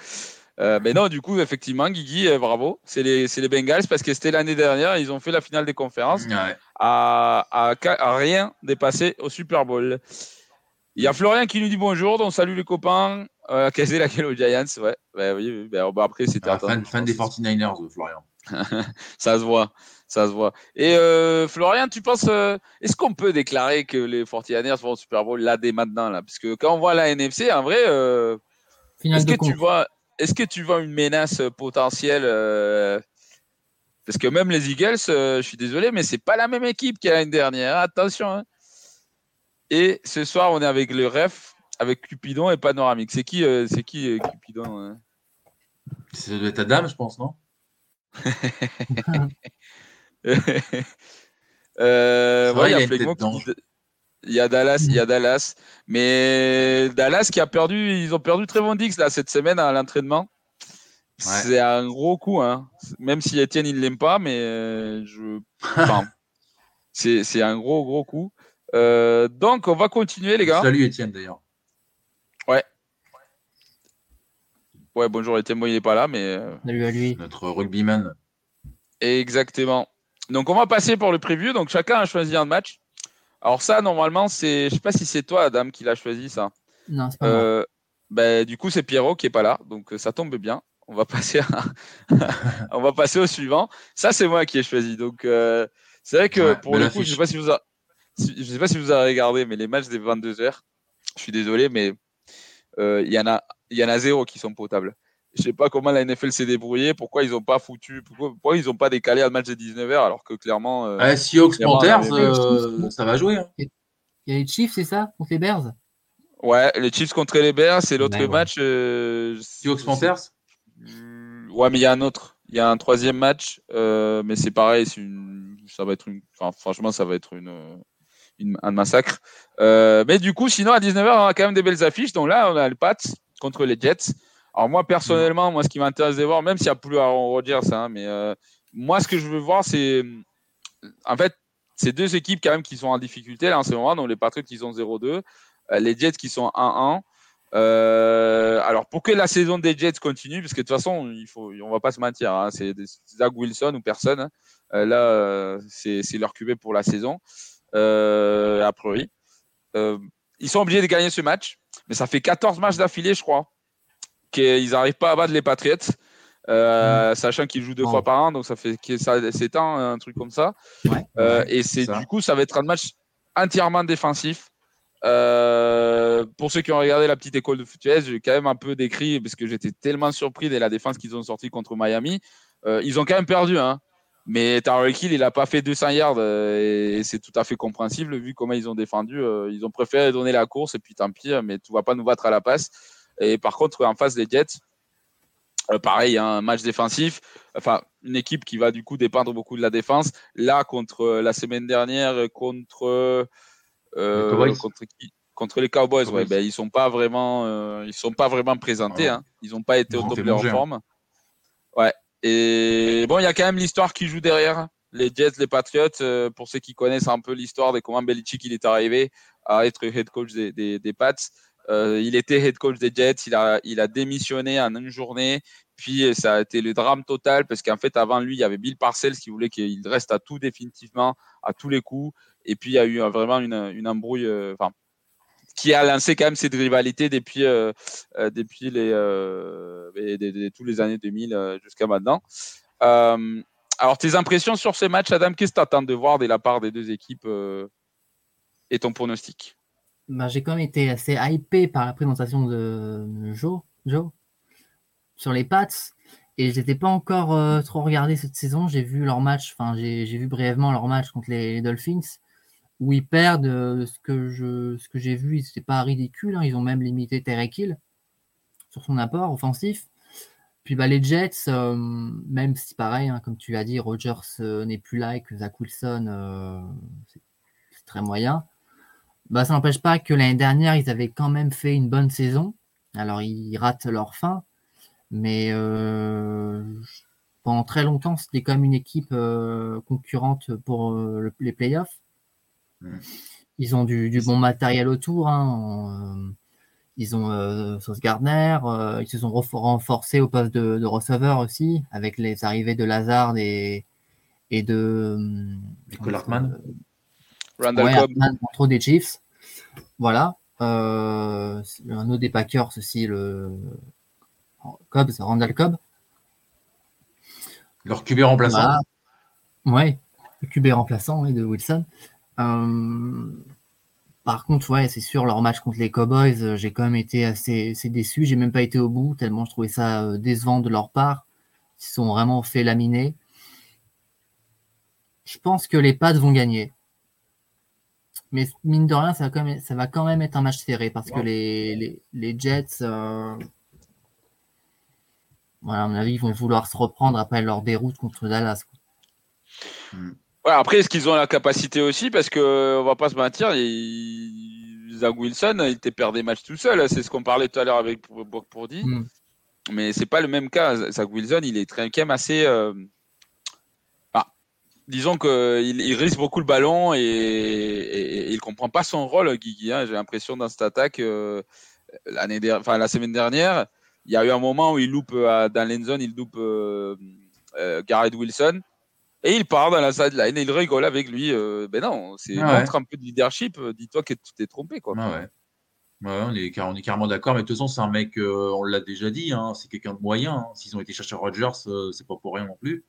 [SPEAKER 3] Euh, mais non, du coup, effectivement, Guigui, euh, bravo. C'est les, c'est les Bengals parce que c'était l'année dernière. Ils ont fait la finale des conférences.
[SPEAKER 4] Ouais.
[SPEAKER 3] à, à, à rien dépassé au Super Bowl. Il y a Florian qui nous dit bonjour, donc salut les copains. Euh, Casé laquelle aux Giants, ouais. Ouais, oui, ben, bon, après, c'était
[SPEAKER 4] Ah, fan, fan des 49ers, euh, Florian.
[SPEAKER 3] Ça se voit, ça se voit. Et euh, Florian, tu penses, euh, est-ce qu'on peut déclarer que les 49ers vont au Super Bowl là dès maintenant là? Parce que quand on voit la NFC, en vrai, euh, est-ce que tu vois, est-ce que tu vois une menace potentielle euh, Parce que même les Eagles, euh, je suis désolé, mais c'est pas la même équipe qu'il y a l'année dernière. Attention. hein. Et ce soir, on est avec le ref, avec Cupidon et Panoramique. C'est qui, euh, c'est qui euh, Cupidon hein?
[SPEAKER 4] Ça doit être Adam, je pense, non?
[SPEAKER 3] Euh, ouais, il y a qui Il y Dallas, il y a Dallas. Mais Dallas qui a perdu, ils ont perdu Trevon Dix là cette semaine à l'entraînement. C'est un gros coup, hein. Même si Etienne il l'aime pas, mais euh, je, enfin, c'est un gros gros coup. Euh, donc on va continuer les gars.
[SPEAKER 4] Salut Étienne d'ailleurs.
[SPEAKER 3] Ouais, bonjour Etienne, moi il est pas là, mais
[SPEAKER 5] Salut à lui.
[SPEAKER 4] Notre rugbyman.
[SPEAKER 3] Exactement. Donc on va passer pour le preview. Donc chacun a choisi un match. Alors ça normalement c'est, je sais pas si c'est toi Adam qui l'a choisi ça.
[SPEAKER 5] Non, c'est pas moi.
[SPEAKER 3] Euh, ben, du coup c'est Pierrot qui est pas là, donc ça tombe bien. On va passer, à- on va passer au suivant. Ça c'est moi qui ai choisi. Donc euh, c'est vrai que
[SPEAKER 4] Ouais,
[SPEAKER 3] pour le coup, je sais pas si vous, a- si- je sais pas si vous avez regardé, mais les matchs des 22 h Je suis désolé, mais euh, il y en a, il y en a zéro qui sont potables. Je sais pas comment la NFL s'est débrouillée, pourquoi ils ont pas foutu, pourquoi, pourquoi ils ont pas décalé un match de 19 h alors que clairement. euh,
[SPEAKER 4] Ah, Seahawks
[SPEAKER 3] Clairement,
[SPEAKER 4] Panthers, euh, ça va jouer. hein.
[SPEAKER 5] Il y a les Chiefs, c'est ça Contre les Bears?
[SPEAKER 3] Ouais, les Chiefs contre les Bears, c'est l'autre
[SPEAKER 5] Ouais,
[SPEAKER 3] match. euh,
[SPEAKER 4] Seahawks Panthers?
[SPEAKER 3] Euh, Ouais, mais il y a un autre. Il y a un troisième match, euh, mais c'est pareil. C'est une... Ça va être une. Enfin, franchement, ça va être une, une- un massacre. Euh, mais du coup, sinon à 19h, on a quand même des belles affiches. Donc là, on a le Pats contre les Jets. Alors moi, personnellement, moi, ce qui m'intéresse de voir, même s'il n'y a plus à en redire ça, hein, mais euh, moi, ce que je veux voir, c'est en fait, c'est deux équipes quand même qui sont en difficulté là en ce moment. Donc les Patriots qui sont 0-2, les Jets qui sont 1-1. alors pour que la saison des Jets continue, parce que de toute façon, il faut, on va pas se mentir, hein, c'est Zach Wilson ou personne. Hein. là, c'est leur QB pour la saison, a priori. ils sont obligés de gagner ce match, mais ça fait 14 matchs d'affilée, je crois, qu'ils n'arrivent pas à battre les Patriots. Euh, mm. sachant qu'il joue deux fois par an, donc ça fait que ça s'étend, un truc comme ça. Euh, et c'est du coup, ça va être un match entièrement défensif. Euh, pour ceux qui ont regardé la petite école de foot j'ai quand même un peu décrit parce que j'étais tellement surpris de la défense qu'ils ont sorti contre Miami. ils ont quand même perdu, hein. Mais Tarek Hill, il n'a pas fait 200 yards et c'est tout à fait compréhensible vu comment ils ont défendu. ils ont préféré donner la course et puis tant pis, mais tu vas pas nous battre à la passe. Et par contre, en face des Jets, euh, pareil, un match défensif, enfin une équipe qui va du coup dépendre beaucoup de la défense. Là, contre euh, la semaine dernière, contre euh, contre, qui? Contre les Cowboys, ouais, ben, ils sont pas vraiment, ils sont pas vraiment présentés. Hein. Ils n'ont pas été au top de leur hein. forme. Ouais. Et bon, il y a quand même l'histoire qui joue derrière. Les Jets, les Patriots, pour ceux qui connaissent un peu l'histoire de comment Belichick il est arrivé à être head coach des, des, des Pats. Euh, il était head coach des Jets, il a, il a démissionné en une journée. Puis ça a été le drame total parce qu'en fait, avant lui, il y avait Bill Parcells qui voulait qu'il reste à tout définitivement, à tous les coups. Et puis il y a eu vraiment une, une embrouille, euh, enfin, qui a lancé quand même cette rivalité depuis, euh, depuis les, tous les années 2000 jusqu'à maintenant. alors, tes impressions sur ces matchs, Adam, qu'est-ce que tu attends de voir de la part des deux équipes et ton pronostic?
[SPEAKER 5] Bah, j'ai quand même été assez hypé par la présentation de Joe, Joe sur les Pats. Et je n'étais pas encore euh, trop regardé cette saison. J'ai vu leur match, enfin j'ai vu brièvement leur match contre les, Dolphins, où ils perdent. Euh, ce que j'ai vu, c'était pas ridicule. Hein. Ils ont même limité Terek Hill sur son apport offensif. Puis bah, les Jets, euh, même si pareil, hein, comme tu as dit, Rogers n'est plus là et que Zach Wilson, c'est très moyen. Bah, ça n'empêche pas que l'année dernière, ils avaient quand même fait une bonne saison. Alors, ils ratent leur fin, mais euh, pendant très longtemps, c'était quand même une équipe euh, concurrente pour euh, les playoffs. Ils ont du, bon matériel autour. Hein, ils ont Sauce Gardner. ils se sont renforcés au poste de, receveur aussi, avec les arrivées de Lazard et, et de.
[SPEAKER 4] Nicolas Hartmann.
[SPEAKER 5] Randall Cobb. des Chiefs. Voilà. Euh, un autre des Packers aussi, le Cobb, c'est Randall Cobb.
[SPEAKER 4] Leur QB remplaçant.
[SPEAKER 5] Ouais, le QB remplaçant de Wilson. Euh, par contre, ouais, c'est sûr, leur match contre les Cowboys, euh, j'ai quand même été assez, assez déçu. J'ai même pas été au bout, tellement je trouvais ça décevant de leur part. Ils se sont vraiment fait laminer. Je pense que les Pats vont gagner. Mais mine de rien, ça va quand même, ça va quand même être un match serré parce que les, les, Jets, euh, voilà, à mon avis, ils vont vouloir se reprendre après leur déroute contre Dallas.
[SPEAKER 3] Hmm. après, est-ce qu'ils ont la capacité aussi? Parce qu'on va pas se mentir, Zach Wilson, il était perdu des matchs tout seul. C'est ce qu'on parlait tout à l'heure avec pour, dire. Hmm. Mais c'est pas le même cas. Zach Wilson, il est quand même assez. Euh, disons qu'il il risque beaucoup le ballon et, et, il comprend pas son rôle, Guigui. Hein. J'ai l'impression dans cette attaque, euh, la semaine dernière, il y a eu un moment où il loupe euh, dans l'endzone, il loupe euh, Garrett Wilson. Et il part dans la sideline et il rigole avec lui. ben non, c'est ah un peu de leadership. Dis-toi que tu t'es trompé. Quoi.
[SPEAKER 4] Ah ouais. on, est, on est carrément d'accord. Mais de toute façon, c'est un mec, on l'a déjà dit, hein, c'est quelqu'un de moyen. Hein. S'ils ont été chercher Rogers, c'est pas pour rien non plus.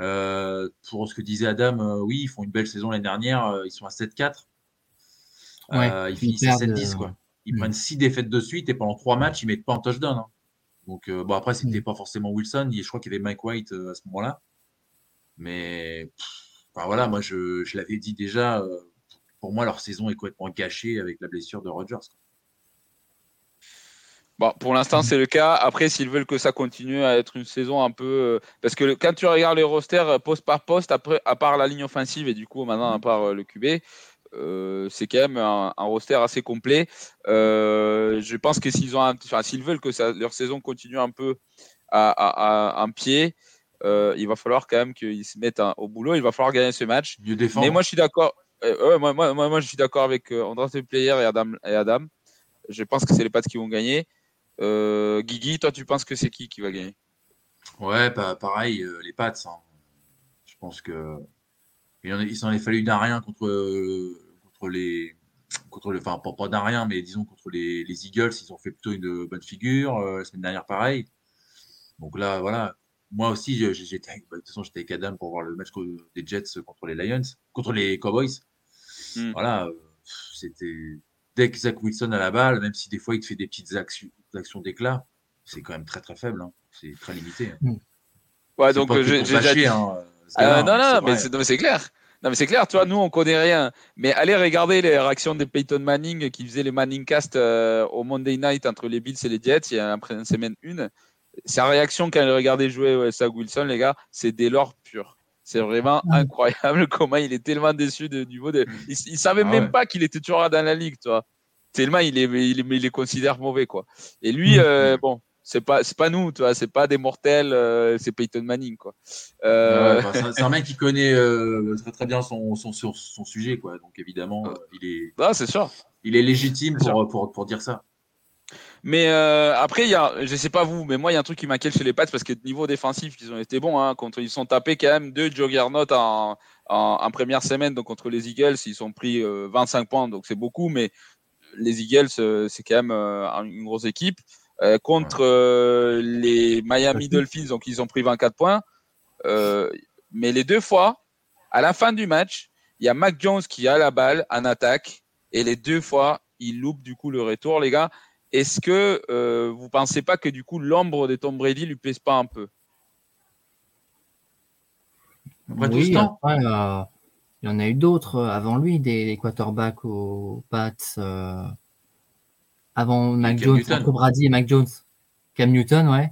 [SPEAKER 4] Euh, pour ce que disait Adam, euh, oui, ils font une belle saison l'année dernière. Euh, ils sont à 7-4. ils finissent à 7-10. Quoi. Ils prennent 6 défaites de suite et pendant 3 matchs, ils mettent pas en touchdown. Hein. Donc, bon, après, c'était pas forcément Wilson. Je crois qu'il y avait Mike White à ce moment-là. Mais voilà, moi, je, je l'avais dit déjà. pour moi, leur saison est complètement gâchée avec la blessure de Rodgers.
[SPEAKER 3] Bon, pour l'instant, c'est le cas. Après, s'ils veulent que ça continue à être une saison un peu. Euh, parce que quand tu regardes les rosters euh, poste par poste, après, à part la ligne offensive et du coup, maintenant, à part euh, le QB, c'est quand même un, roster assez complet. je pense que s'ils ont, enfin, s'ils veulent que ça, leur saison continue un peu à, un pied, euh, il va falloir quand même qu'ils se mettent au boulot. Il va falloir gagner ce match. Mais moi, je suis d'accord. moi, moi, moi, moi, je suis d'accord avec André Player et Adam, et Adam. Je pense que c'est les Pats qui vont gagner. Euh, Guigui, toi, tu penses que c'est qui qui va gagner?
[SPEAKER 4] Ouais, pa- pareil, euh, les Pats. hein. Je pense que il, s'en est fallu d'un rien contre, euh, contre les. Contre le, enfin, pas, pas d'un rien, mais disons contre les, les Eagles, ils ont fait plutôt une bonne figure. euh, la semaine dernière, pareil. Donc là, voilà. Moi aussi, j'étais, bah, de toute façon, j'étais avec Adam pour voir le match des Jets contre les Lions, contre les Cowboys.
[SPEAKER 3] Hmm.
[SPEAKER 4] Voilà, c'était dès que Zach Wilson a la balle, même si des fois il te fait des petites actions, actions d'éclat, c'est quand même très très faible. hein. C'est très limité. hein.
[SPEAKER 3] Ouais,
[SPEAKER 4] C'est
[SPEAKER 3] donc euh, j'ai déjà dit.
[SPEAKER 4] hein,
[SPEAKER 3] Euh,
[SPEAKER 4] gars-là,
[SPEAKER 3] non, non, mais c'est clair. Non, mais c'est clair, tu vois, nous, on connaît rien. Mais allez regarder les réactions de Peyton Manning qui faisait les Manning Cast euh, au Monday Night entre les Bills et les Jets il y a après une semaine une. Sa réaction quand il regardait jouer ouais, Zach Wilson, les gars, c'est des l'or pur. C'est vraiment
[SPEAKER 5] Ouais.
[SPEAKER 3] incroyable comment il est tellement déçu de niveau de. Il, il savait
[SPEAKER 4] Ah
[SPEAKER 3] même
[SPEAKER 4] ouais.
[SPEAKER 3] pas qu'il était toujours là dans la ligue, tu vois. Tellement il est, il, les considère mauvais, quoi. Et lui,
[SPEAKER 5] Mm.
[SPEAKER 3] euh, bon, c'est pas, c'est pas nous, tu vois, c'est pas des mortels, euh, c'est Peyton Manning, quoi. Euh,
[SPEAKER 4] ouais, c'est un- mec qui connaît euh, très très bien son, son, son, son sujet, quoi. Donc évidemment, euh, il est,
[SPEAKER 3] non, c'est sûr.
[SPEAKER 4] il est légitime pour, pour, pour dire ça.
[SPEAKER 3] Mais euh, après, il y a, je sais pas vous, mais moi, il y a un truc qui m'inquiète chez les Pats parce que niveau défensif, ils ont été bons. Hein, contre, ils sont tapés quand même deux juggernauts en, en, en première semaine. Donc contre les Eagles, ils sont pris euh, 25 points, donc c'est beaucoup. Mais les Eagles, euh, c'est quand même euh, une grosse équipe. Euh, contre euh, les Miami Dolphins, donc ils ont pris 24 points. Euh, mais les deux fois, à la fin du match, il y a Mac Jones qui a la balle en attaque et les deux fois, il loupe du coup le retour, les gars. Est-ce que euh, vous pensez pas que du coup l'ombre de Tom Brady lui pèse pas un peu?
[SPEAKER 4] Après tout
[SPEAKER 5] oui,
[SPEAKER 4] ce temps.
[SPEAKER 5] après, euh, il y en a eu d'autres euh, avant lui, des, des quarterbacks aux Pats, euh, avant Mac Jones, entre Brady et Mac Jones. Cam Newton, ouais,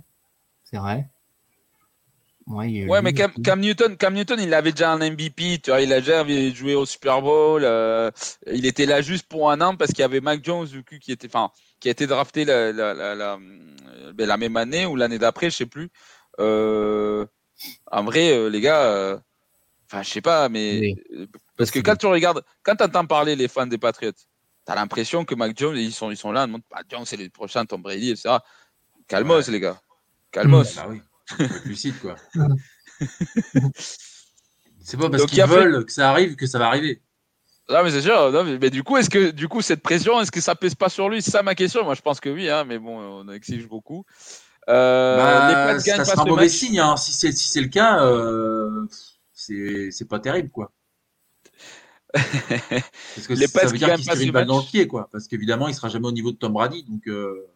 [SPEAKER 5] c'est vrai. Ouais,
[SPEAKER 3] mais Cam, Newton, Cam Newton, il avait déjà un MVP, tu vois, il a déjà joué au Super Bowl. euh, il était là juste pour un an parce qu'il y avait Mac Jones du coup, qui était, enfin, qui a été drafté la, la, la, la, ben, la même année ou l'année d'après, je sais plus. Euh, en vrai, les gars, enfin, je sais pas, mais
[SPEAKER 5] Oui.
[SPEAKER 3] euh, parce que quand tu regardes, quand tu entends parler les fans des Patriots, tu as l'impression que Mac Jones, ils sont, ils sont là, ils montrent, Mac Jones, c'est le prochain Tom Brady, etc. Calmos,
[SPEAKER 4] Ouais.
[SPEAKER 3] les gars. Calmos.
[SPEAKER 4] Bah oui, lucide, quoi. C'est pas parce qu'ils
[SPEAKER 3] fait-
[SPEAKER 4] veulent que ça arrive que ça va arriver.
[SPEAKER 3] Non, mais c'est sûr. Non, mais, mais du coup, est-ce que du coup cette pression, est-ce que ça pèse pas sur lui? C'est ça ma question. Moi, je pense que oui, hein, mais bon, on exige beaucoup. Euh,
[SPEAKER 4] Bah,
[SPEAKER 3] les
[SPEAKER 4] ça
[SPEAKER 3] pas
[SPEAKER 4] sera un mauvais
[SPEAKER 3] match.
[SPEAKER 4] signe. hein. Si c'est si c'est le cas, euh, c'est pas terrible, quoi. Parce que
[SPEAKER 3] Les
[SPEAKER 4] ça veut dire qu'il se tire
[SPEAKER 3] ce
[SPEAKER 4] une balle dans le pied, quoi. Parce qu'évidemment, il sera jamais au niveau de Tom Brady, donc euh,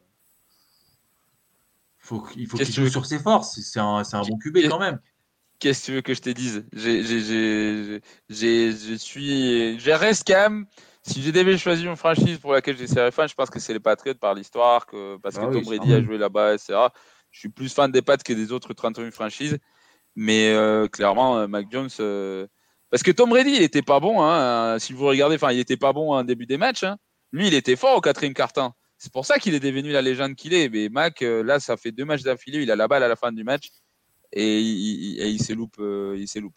[SPEAKER 4] faut, il faut qu'il joue sur ses forces. C'est un, bon QB quand même.
[SPEAKER 3] Qu'est-ce que tu veux que je te dise? J'ai, j'ai, j'ai, j'ai, je suis, je reste même. Si je devais choisir une franchise pour laquelle je serais fan, je pense que c'est les Patriots par l'histoire, que parce
[SPEAKER 4] Ah
[SPEAKER 3] que
[SPEAKER 4] oui,
[SPEAKER 3] Tom Brady a joué là-bas, etc. Je suis plus fan des Pats que des autres 31 franchises. Mais euh, clairement, euh, Mac Jones. euh, Parce que Tom Brady, il était pas bon. Hein, si vous regardez, enfin, il était pas bon en début des matchs. hein. Lui, il était fort au quatrième quart-temps. C'est pour ça qu'il est devenu la légende qu'il est. Mais Mac, là, ça fait deux matchs d'affilée. Il a la balle à la fin du match et il, il, et il s'éloupe,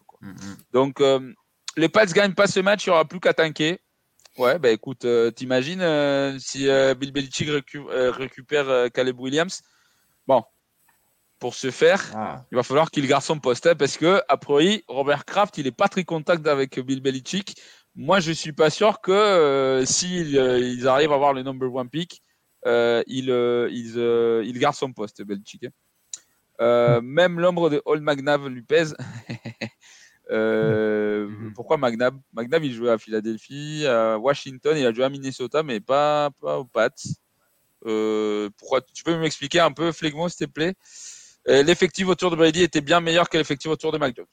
[SPEAKER 3] quoi.
[SPEAKER 4] Mm, mm.
[SPEAKER 3] Donc, euh, les Pats gagnent pas ce match. Il n'y aura plus qu'à tanker. Ouais, bah écoute, euh, t'imagines euh, si Bill Belichick récu- récupère Caleb Williams? Bon, pour ce faire,
[SPEAKER 4] Ah,
[SPEAKER 3] il va falloir qu'il garde son poste hein, parce que, a priori, Robert Kraft, il est pas très contact avec Bill Belichick. Moi, je suis pas sûr que euh, s'ils euh, ils arrivent à avoir le number one pick, euh, il, euh, ils, euh, il garde son poste, Belichick. hein. Euh, même l'ombre de Old McNabb lui pèse. Euh,
[SPEAKER 4] Mhm.
[SPEAKER 3] Pourquoi McNabb McNabb, il jouait à Philadelphie, à Washington, il a joué à Minnesota, mais pas, pas aux Pats. Euh, pourquoi Tu peux m'expliquer un peu, Flegmo, s'il te plaît? L'effectif autour de Brady était bien meilleur que l'effectif autour de Jones.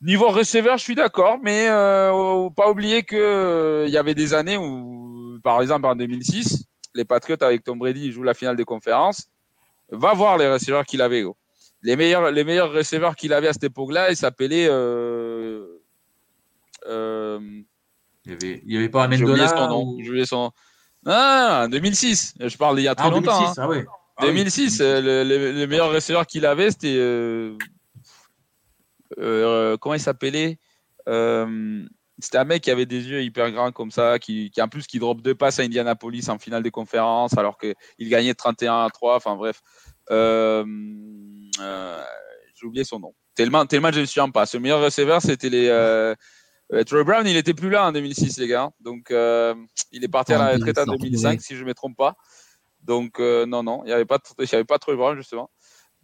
[SPEAKER 3] Niveau receveur, je suis d'accord, mais euh, pas oublier que euh, il y avait des années où, par exemple en 2006, les Patriots avec Tom Brady ils jouent la finale des conférences. Va voir les receveurs qu'il avait. gros. Les meilleurs, les meilleurs receveurs qu'il avait à cette époque-là, ils s'appelaient. Euh, euh,
[SPEAKER 4] il y avait, il pas
[SPEAKER 3] j'ai oublié
[SPEAKER 4] Amendola
[SPEAKER 3] son nom.
[SPEAKER 4] ou-
[SPEAKER 3] J'ai oublié son. Ah, en 2006. Je parle d'il y a très
[SPEAKER 4] Ah,
[SPEAKER 3] longtemps.
[SPEAKER 4] 2006,
[SPEAKER 3] hein.
[SPEAKER 4] ah ouais. Ah oui,
[SPEAKER 3] 2006,
[SPEAKER 4] 2006.
[SPEAKER 3] euh, le, le- le meilleur receveur qu'il avait, c'était euh, euh, comment il s'appelait euh, C'était un mec qui avait des yeux hyper grands comme ça, qui, qui en plus qui drop deux passes à Indianapolis en finale de conférence alors qu'il gagnait 31 à 3. Enfin bref, j'ai oublié son nom. Tellement, tellement je ne me souviens pas. Ce meilleur receveur, c'était les. Troy Brown, il était plus là en 2006, les gars. Donc, il est parti à la retraite en 2005, si je ne me trompe pas. Donc, non, non, il n'y avait pas, avait pas Brown, justement.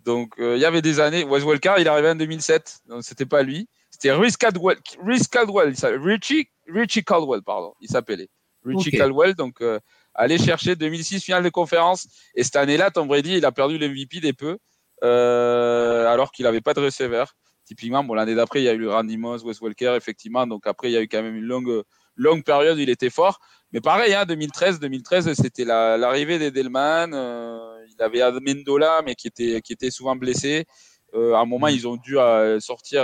[SPEAKER 3] Donc, euh, il y avait des années. Wes Welker, il est arrivé en 2007. Donc, c'était pas lui. C'était Rich Caldwell. Rich Caldwell. Richie, Richie Caldwell, pardon. Il s'appelait. Richie Caldwell. Donc, euh, allez chercher 2006 finale de conférence. Et cette année-là, Tom Brady, il a perdu l'MVP des peu. Euh, alors qu'il n'avait pas de receveur. Typiquement, bon, l'année d'après, il y a eu Randy Moss, Wes Welker, effectivement. Donc, après, il y a eu quand même une longue, longue période il était fort. Mais pareil, hein, 2013, 2013, c'était l'arrivée la, d'Edelman. Euh, il avait Amendola, mais qui était, qui était souvent blessé. Euh, à un moment, mm. ils ont dû euh, sortir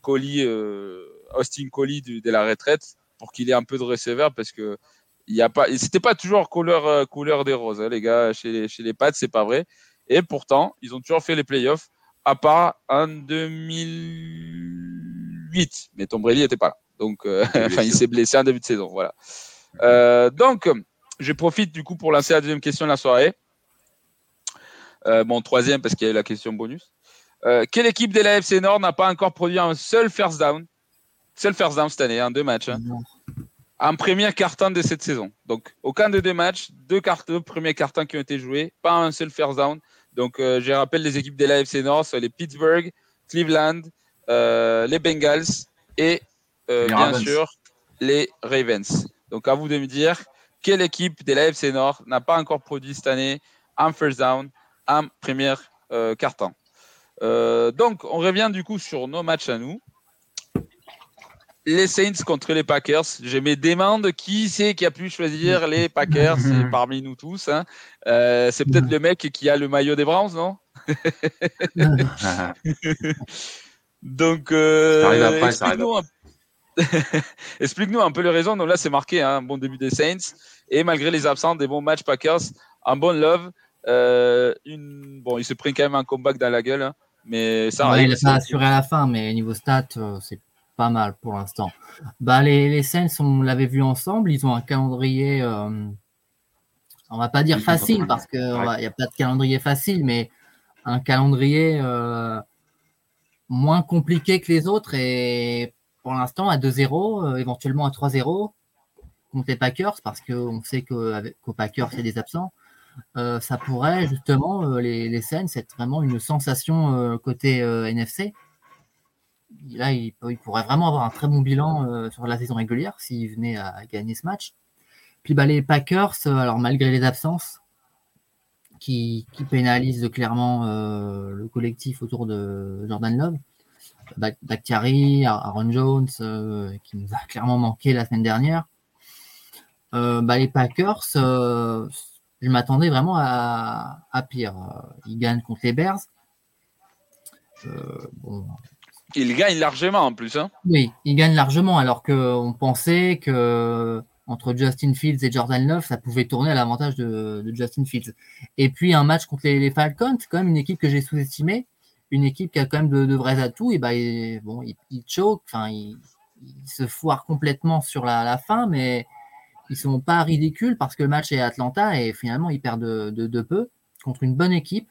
[SPEAKER 3] Collie, Austin Collie de, de, la retraite pour qu'il ait un peu de receveur parce que il y a pas, c'était pas toujours couleur, couleur des roses, hein, les gars. Chez les, chez les Pats, c'est pas vrai. Et pourtant, ils ont toujours fait les playoffs, à part en 2008. Mais Tom Brady n'était pas là. Donc, enfin, il s'est blessé en début de saison. Voilà. Euh, donc, je profite du coup pour lancer la deuxième question de la soirée. Euh, bon, troisième parce qu'il y a eu la question bonus. Euh, quelle équipe de la FC Nord n'a pas encore produit un seul first down Seul first down cette année, en hein, deux matchs. Hein, en premier carton de cette saison? Donc, aucun de deux matchs, deux, cartons, premiers cartons qui ont été joués, pas un seul first down. Donc, euh, je rappelle les équipes de la FC Nord, c'est les Pittsburgh, Cleveland, euh, les Bengals et euh, bien sûr les Ravens. Donc, à vous de me dire quelle équipe de la FC Nord n'a pas encore produit cette année un first down, un premier euh, carton? Euh, donc, on revient du coup sur nos matchs à nous. Les Saints contre les Packers. Je me demande qui c'est qui a pu choisir les Packers parmi nous tous. Hein. Euh, c'est peut-être le mec qui a le maillot des Browns, non? Donc, explique-nous un Explique-nous un peu les raisons. Donc là, c'est marqué hein, un bon début des Saints. Et malgré les absences des bons matchs Packers, un bon love. Euh, une... Bon, il se prend quand même un comeback dans la gueule. Hein, mais ça
[SPEAKER 5] Il a pas assuré à la fin, mais niveau stats, euh, c'est pas mal pour l'instant. Bah, les, les Saints, on l'avait vu ensemble. Ils ont un calendrier. Euh, on va pas dire facile parce qu'il n'y a pas de calendrier facile, mais un calendrier moins compliqué que les autres et pour l'instant à 2-0, euh, éventuellement à 3-0 contre les Packers, parce qu'on sait qu'aux Packers, il y a des absents. Euh, ça pourrait justement, euh, les, les scènes, c'est vraiment une sensation côté NFC. Là, il, pourrait vraiment avoir un très bon bilan sur la saison régulière s'il venait à, gagner ce match. Puis bah, les Packers, alors malgré les absences, qui, qui pénalisent clairement le collectif autour de Jordan Love, Bakhtiari, Aaron Jones, euh, qui nous a clairement manqué la semaine dernière. Euh, bah, les Packers, euh, je m'attendais vraiment à, pire. Ils gagnent contre les Bears.
[SPEAKER 3] Ils gagnent largement en plus. Hein.
[SPEAKER 5] oui, ils gagnent largement alors qu'on pensait que entre Justin Fields et Jordan Love, ça pouvait tourner à l'avantage de, Justin Fields. Et puis un match contre les, les Falcons, quand même une équipe que j'ai sous-estimée une équipe qui a quand même de, vrais atouts, et ben bon, il, choke, enfin, il, se foire complètement sur la, fin, mais ils sont pas ridicules parce que le match est Atlanta et finalement ils perdent de, peu contre une bonne équipe.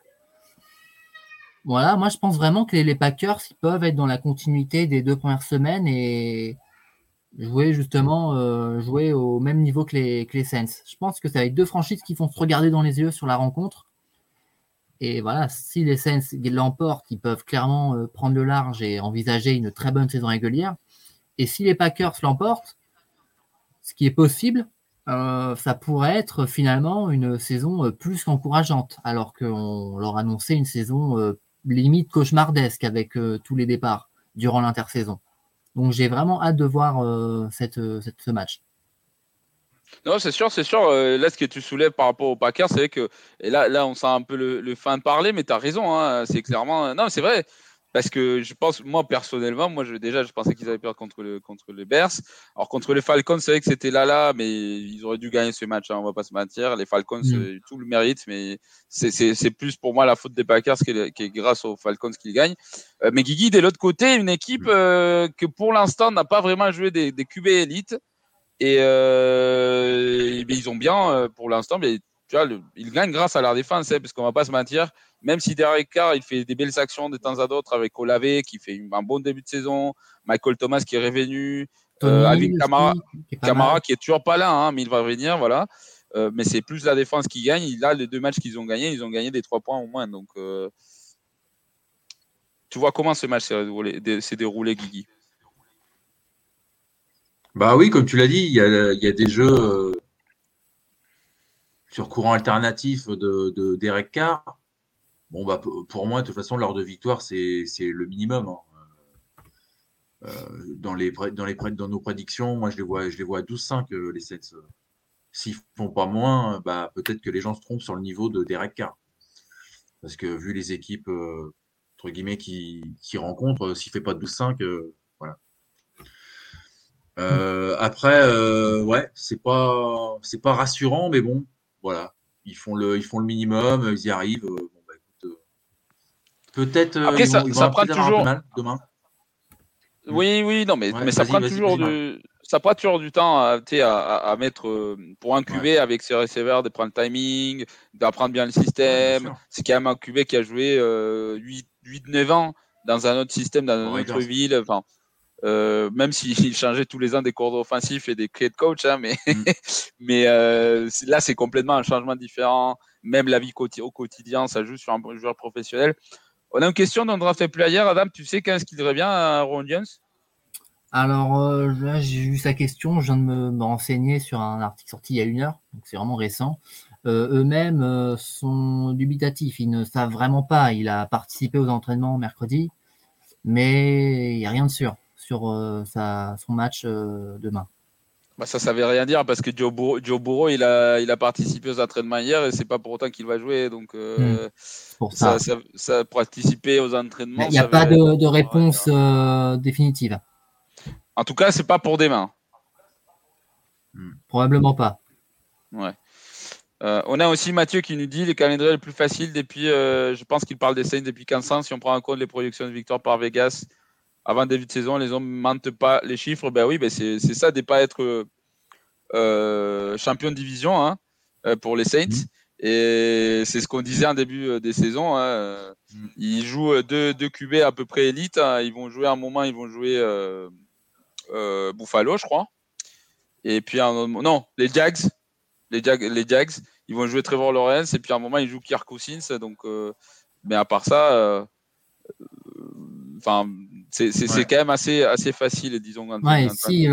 [SPEAKER 5] Voilà, moi je pense vraiment que les, Packers ils peuvent être dans la continuité des deux premières semaines et jouer justement euh, jouer au même niveau que les, que les Saints. Je pense que va être deux franchises qui vont se regarder dans les yeux sur la rencontre et voilà, si les Saints l'emportent, ils peuvent clairement euh, prendre le large et envisager une très bonne saison régulière. Et si les Packers l'emportent, ce qui est possible, euh, ça pourrait être finalement une saison euh, plus qu'encourageante, alors qu'on leur annonçait une saison limite cauchemardesque avec tous les départs durant l'intersaison. Donc j'ai vraiment hâte de voir cette, ce match.
[SPEAKER 3] Non, c'est sûr, c'est sûr. Euh, là, ce que tu soulèves par rapport au Packers, c'est que, et là, là, on sent un peu le, le fin de parler, mais tu as raison. Hein, c'est clairement. Non, c'est vrai. parce que je pense, moi personnellement, moi je, déjà je pensais qu'ils allaient perdre contre, le, contre les Bears. Alors contre les Falcons, c'est vrai que c'était là là, mais ils auraient dû gagner ce match, hein, on va pas se mentir. Les Falcons,
[SPEAKER 5] Mm.
[SPEAKER 3] euh, tout le mérite, mais c'est- plus pour moi la faute des Packers qui est, qui est grâce aux Falcons qu'ils gagnent. Euh, mais Guigui, de l'autre côté, une équipe
[SPEAKER 4] Mm.
[SPEAKER 3] euh, que pour l'instant n'a pas vraiment joué des, des QB élites. Et, euh, ils ont bien, euh, pour l'instant, mais tu vois, le- ils gagnent grâce à leur défense, hein, parce qu'on va pas se mentir. Même si Derek Carr, il fait des belles actions de temps à autre avec Olave, qui fait un bon début de saison, Michael Thomas qui est revenu, euh,
[SPEAKER 5] pas
[SPEAKER 3] Camara qui est toujours pas là, hein, mais il va revenir, voilà. Euh, mais c'est plus la défense qui gagne. Là, les deux matchs qu'ils ont gagnés, ils ont gagné des trois points au moins. Donc, euh, tu vois comment ce match s'est déroulé, déroulé, Guigui?
[SPEAKER 4] Bah oui, comme tu l'as dit, il y a, des jeux euh, sur courant alternatif de, de d'Eric Carr. Bon, bah, pour moi, de toute façon, l'heure de victoire, c'est, le minimum. hein. Euh, pré- dans, nos prédictions, moi, je les vois, je les vois à 12-5, euh, les Saints. S'ils font pas moins, euh, bah, peut-être que les gens se trompent sur le niveau de Derek Carr. Parce que vu les équipes, euh, entre guillemets, qui, rencontrent, euh, s'il fait pas 12-5, euh, voilà. Euh, après, euh, ouais, c'est pas, c'est pas rassurant, mais bon, voilà. Ils font le, ils font le minimum, ils y arrivent. euh, bon, bah, écoute, euh, peut-être, euh,
[SPEAKER 3] Après,
[SPEAKER 4] ils
[SPEAKER 3] ça-
[SPEAKER 4] vont,
[SPEAKER 3] ça
[SPEAKER 4] vont
[SPEAKER 3] prend toujours-
[SPEAKER 4] mal demain.
[SPEAKER 3] Oui, oui, non, mais,
[SPEAKER 4] Ouais,
[SPEAKER 3] mais ça prend toujours de, ça prend toujours du temps à, à, à- mettre pour un QB avec ses receveurs, de prendre le timing, d'apprendre bien le
[SPEAKER 4] Ouais,
[SPEAKER 3] système.
[SPEAKER 4] sûr.
[SPEAKER 3] c'est quand même un QB qui a joué euh, 8-9 ans dans un autre système, dans une autre ville. Enfin, euh, même s'il changeait tous les ans des cours offensifs et des clés de coach, hein, mais,
[SPEAKER 4] Mm.
[SPEAKER 3] mais euh, là, c'est complètement un changement différent. Même la vie au quotidien, ça joue sur un joueur professionnel. On a une question dans Draft Player. Adam, tu sais quand est-ce qu'il revient à Ron Jones?
[SPEAKER 5] Alors euh, là, j'ai eu sa question. Je viens de me, me renseigner sur un article sorti il y a une heure, donc c'est vraiment récent. Euh, Eux-mêmes euh, sont dubitatifs. Ils ne savent vraiment pas. Il a participé aux entraînements mercredi, mais il n'y a rien de sûr sur euh, sa, son match euh, demain.
[SPEAKER 3] bah, Ça ne veut rien dire parce que Joe Burrow, Joe Burrow, il, a, il a participé aux entraînements hier et c'est pas pour autant qu'il va jouer. Donc, euh,
[SPEAKER 5] Pour ça,
[SPEAKER 3] ça, ça, ça, participer aux entraînements.
[SPEAKER 5] il n'y a pas
[SPEAKER 3] veut-
[SPEAKER 5] de, de réponse euh, définitive.
[SPEAKER 3] En tout cas, c'est pas pour demain.
[SPEAKER 5] Probablement pas.
[SPEAKER 3] Ouais. Euh, on a aussi Mathieu qui nous dit les calendriers les plus faciles depuis, euh, je pense qu'il parle des Saints depuis 15 ans. Si on prend en compte les projections de victoire par Vegas avant début de saison, les hommes ne mentent pas les chiffres. Ben oui, ben c'est ça de ne pas être euh, champion de division hein, euh, pour les Saints.
[SPEAKER 4] Mhm.
[SPEAKER 3] Et c'est ce qu'on disait en début euh, des saisons. hein.
[SPEAKER 4] Mhm.
[SPEAKER 3] Ils jouent deux, deux QB à peu près élite. hein. Ils vont jouer à un moment, ils vont jouer euh, euh, Buffalo, je crois. Et puis, un autre non, les Jags. Les, Jag- les Jags, ils vont jouer Trevor Lawrence. Et puis, à un moment, ils jouent Kirk Cousins. Donc, mais à part ça, enfin, c'est c'est- c'est
[SPEAKER 4] Ouais.
[SPEAKER 3] quand même assez, assez facile, disons. en-
[SPEAKER 5] Ouais,
[SPEAKER 3] en-
[SPEAKER 5] si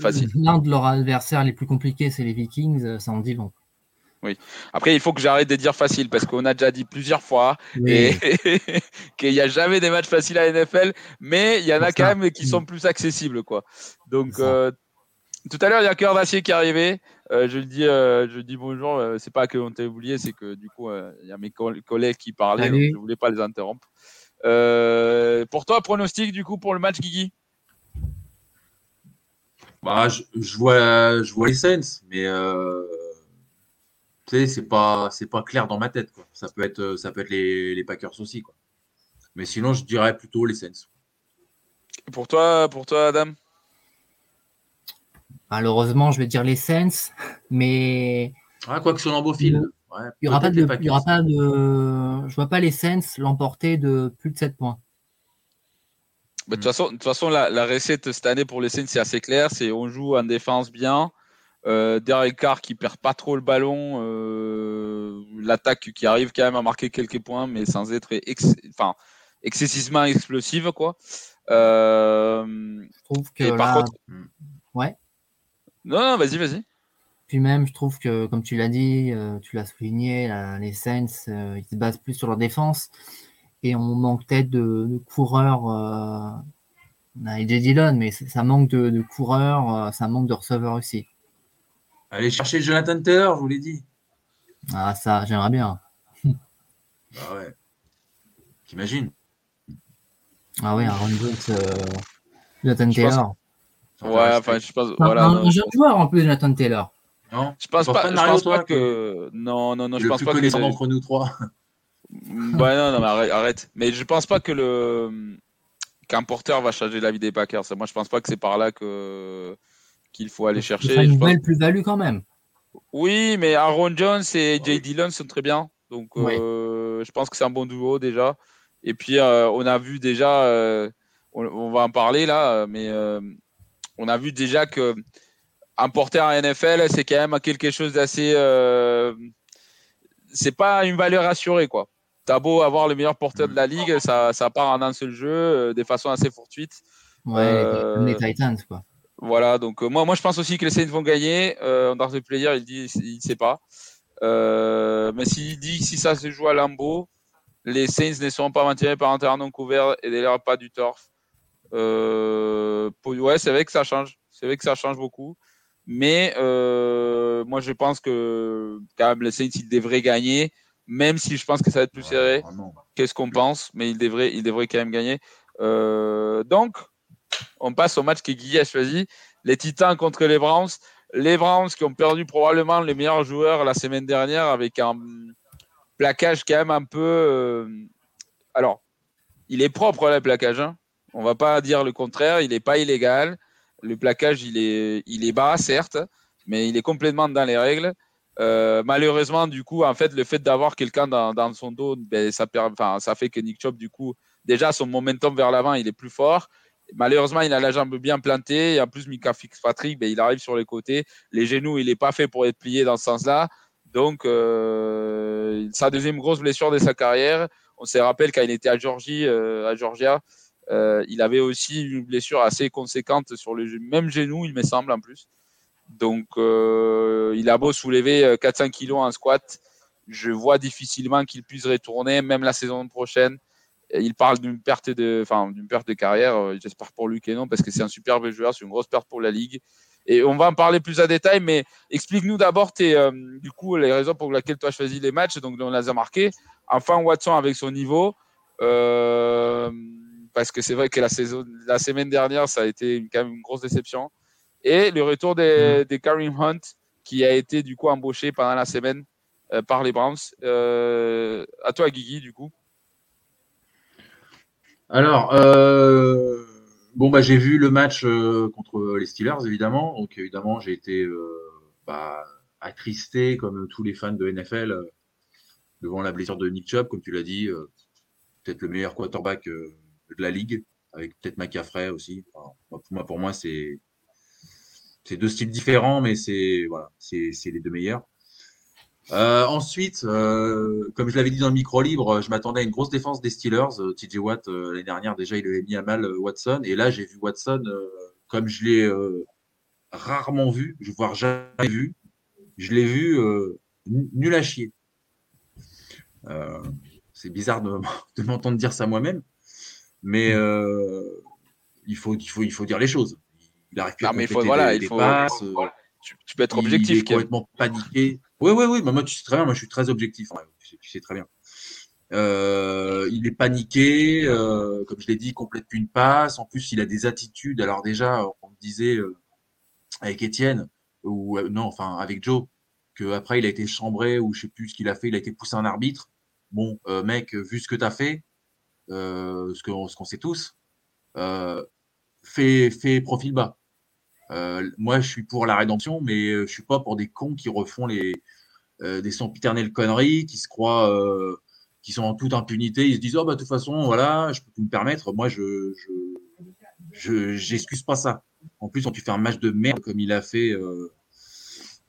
[SPEAKER 3] facile.
[SPEAKER 5] l'un de leurs adversaires les plus compliqués, c'est les Vikings, euh, ça en dit long.
[SPEAKER 3] Après, il faut que j'arrête de dire facile parce qu'on a déjà dit plusieurs fois et qu'il n'y a jamais des matchs faciles à NFL, mais il y en a
[SPEAKER 5] C'est
[SPEAKER 3] quand
[SPEAKER 5] ça.
[SPEAKER 3] même qui sont plus accessibles. Quoi. Donc, euh, tout à l'heure, il y a Cœur d'Acier qui est arrivé. Euh, je le dis, euh, je le dis bonjour. euh, c'est pas qu'on t'a oublié, c'est que du coup, euh, il y a mes coll- collègues qui parlaient. Donc je voulais pas les interrompre. Euh, pour toi, pronostic du coup pour le match, Guigui?
[SPEAKER 4] Bah, je, je vois, je vois les Saints, mais euh, tu sais, c'est pas, c'est pas clair dans ma tête. Quoi. Ça peut être, ça peut être les, les Packers aussi. Quoi. Mais sinon, je dirais plutôt les Saints.
[SPEAKER 3] Pour toi, pour toi, Adam?
[SPEAKER 5] Malheureusement, je vais dire les Saints, mais
[SPEAKER 4] Ah, quoi que sur Lambeau-Field. Ouais,
[SPEAKER 5] il y aura pas de, il y aura pas de, je vois pas les Saints l'emporter de plus de 7 points.
[SPEAKER 3] Bah, De
[SPEAKER 4] Mm.
[SPEAKER 3] toute façon, de toute façon la, la recette cette année pour les Saints, c'est assez clair. C'est on joue en défense bien. Euh, Derek Carr qui perd pas trop le ballon. euh, L'attaque qui arrive quand même à marquer quelques points, mais sans être ex- enfin, excessivement explosive. Quoi. Euh,
[SPEAKER 5] Je trouve que
[SPEAKER 3] et par
[SPEAKER 5] là,
[SPEAKER 3] contre.
[SPEAKER 4] Mm.
[SPEAKER 5] ouais.
[SPEAKER 3] Non, non, vas-y, vas-y.
[SPEAKER 5] Puis même, je trouve que, comme tu l'as dit, euh, tu l'as souligné, là, les Saints, euh, ils se basent plus sur leur défense. Et on manque peut-être de, de coureurs. Euh, on a AJ Dillon, mais ça manque de, de coureurs, euh, ça manque de receveurs aussi.
[SPEAKER 4] Allez chercher Jonathan Taylor, je vous l'ai dit.
[SPEAKER 5] Ah, ça, j'aimerais bien.
[SPEAKER 4] Bah ouais. T'imagines?
[SPEAKER 5] Ah oui, Aaron Jones, euh, Jonathan Taylor.
[SPEAKER 3] Ouais, enfin, je pense. Voilà,
[SPEAKER 5] un, un jeune joueur en plus, Jonathan Taylor.
[SPEAKER 4] Non
[SPEAKER 3] je pense pas,
[SPEAKER 4] pas,
[SPEAKER 3] je pense pas que. Non, non, non, je
[SPEAKER 4] le
[SPEAKER 3] pense
[SPEAKER 4] plus
[SPEAKER 3] pas que.
[SPEAKER 4] connaissant d'entre nous trois.
[SPEAKER 3] Ouais, non, non, mais arrête. Mais je pense pas que le qu'un porteur va changer la vie des Packers. Moi, je pense pas que c'est par là que qu'il faut aller chercher. Je
[SPEAKER 5] une
[SPEAKER 3] pense-
[SPEAKER 5] belle plus-value quand même.
[SPEAKER 3] Oui, mais Aaron Jones et Jay Dillon sont très bien. Donc,
[SPEAKER 5] Ouais.
[SPEAKER 3] euh, je pense que c'est un bon duo déjà. Et puis, euh, on a vu déjà, euh, on, on va en parler là, mais euh, on a vu déjà que un porteur à NFL, c'est quand même quelque chose d'assez. euh, c'est pas une valeur assurée, quoi. T'as beau avoir le meilleur porteur de la ligue, ça, ça part en un seul jeu, euh, de façon assez fortuite.
[SPEAKER 5] Ouais,
[SPEAKER 3] Euh,
[SPEAKER 5] les Titans, quoi.
[SPEAKER 3] Voilà, donc euh, moi, moi je pense aussi que les Saints vont gagner. Euh, en Dark Player, il dit il ne sait pas. Euh, mais s'il dit si ça se joue à Lambeau, les Saints ne seront pas maintenus par un terrain non couvert et d'ailleurs pas du turf. Euh, pour- ouais, c'est vrai que ça change. C'est vrai que ça change beaucoup. Mais euh, moi je pense que quand même les Saints ils devraient gagner, même si je pense que ça va être plus serré
[SPEAKER 4] Vraiment.
[SPEAKER 3] qu'est-ce qu'on pense, mais il devrait, il devrait quand même gagner. Euh, donc, on passe au match que Guy a choisi, les Titans contre les Browns. Les Browns qui ont perdu probablement les meilleurs joueurs la semaine dernière avec un plaquage quand même un peu... euh, alors, il est propre le plaquage, hein. on va pas dire le contraire, il n'est pas illégal. Le plaquage, il est, il est bas, certes, mais il est complètement dans les règles. Euh, malheureusement, du coup, en fait, le fait d'avoir quelqu'un dans, son dos, ben, ça, ça fait que Nick Chubb, du coup, déjà son momentum vers l'avant, il est plus fort. Malheureusement, il a la jambe bien plantée. Et en plus, Mika Fitzpatrick, ben, il arrive sur les côtés. Les genoux, il n'est pas fait pour être plié dans ce sens-là. Donc, euh, sa deuxième grosse blessure de sa carrière. On se rappelle quand il était à Georgie, euh, à Georgia, euh, il avait aussi une blessure assez conséquente sur le même genou, il me semble en plus. Donc, euh, il a beau soulever euh, 400 kilos en squat, je vois difficilement qu'il puisse retourner, même la saison prochaine. Il parle d'une perte de, enfin, d'une perte de carrière. euh, J'espère pour lui que non, parce que c'est un superbe joueur, c'est une grosse perte pour la ligue. Et on va en parler plus à détail, mais explique-nous d'abord tes, euh, du coup, les raisons pour lesquelles tu as choisi les matchs. Donc, on les a marqués. Enfin, Watson avec son niveau. Euh, parce que c'est vrai que la, saison, la semaine dernière, ça a été une- quand même une grosse déception. Et le retour des, des Kareem Hunt, qui a été du coup embauché pendant la semaine euh, par les Browns. Euh, à toi, Guigui, du coup.
[SPEAKER 4] Alors, euh, bon, bah, j'ai vu le match euh, contre les Steelers, évidemment. Donc, évidemment, j'ai été bah, attristé, comme tous les fans de NFL, devant la blessure de Nick Chubb, comme tu l'as dit. peut-être le meilleur quarterback de la ligue, avec peut-être McCaffrey aussi. Pour moi, pour moi c'est deux styles différents, mais c'est voilà, c'est les deux meilleurs. Euh, ensuite, euh, comme je l'avais dit dans le micro libre, je m'attendais à une grosse défense des Steelers. Euh, TJ Watt, l'année dernière, déjà, il avait mis à mal Watson. Et là, j'ai vu Watson comme je l'ai rarement vu, voire jamais vu. Je l'ai vu nu- nul à chier. C'est bizarre de m'entendre dire ça moi-même, mais euh, il, faut, il, faut, il faut dire les choses. Il arrive plus à
[SPEAKER 3] mais il faut- voilà,
[SPEAKER 4] des,
[SPEAKER 3] il faut-
[SPEAKER 4] passes,
[SPEAKER 3] il
[SPEAKER 4] euh,
[SPEAKER 3] Tu, tu peux être
[SPEAKER 4] il
[SPEAKER 3] objectif,
[SPEAKER 4] est
[SPEAKER 3] Kev.
[SPEAKER 4] complètement paniqué. Oui, oui, oui. Bah, moi, tu sais très bien. Moi, je suis très objectif. Ouais, tu, sais, tu sais très bien. Euh, il est paniqué, euh, comme je l'ai dit, il complète qu'une passe. En plus, il a des attitudes. Alors déjà, on me disait avec Étienne ou non, enfin avec Joe, que après il a été chambré ou je sais plus ce qu'il a fait. Il a été poussé en arbitre. Bon, mec, vu ce que tu as fait, ce qu'on ce qu'on sait tous, euh, fais profil bas. Euh, moi, je suis pour la rédemption, mais euh, je suis pas pour des cons qui refont les euh, des sempiternelles conneries, qui se croient, euh, qui sont en toute impunité. Ils se disent, oh bah de toute façon, voilà, je peux tout me permettre. Moi, je je je j'excuse pas ça. En plus, quand tu fais un match de merde comme il a fait euh,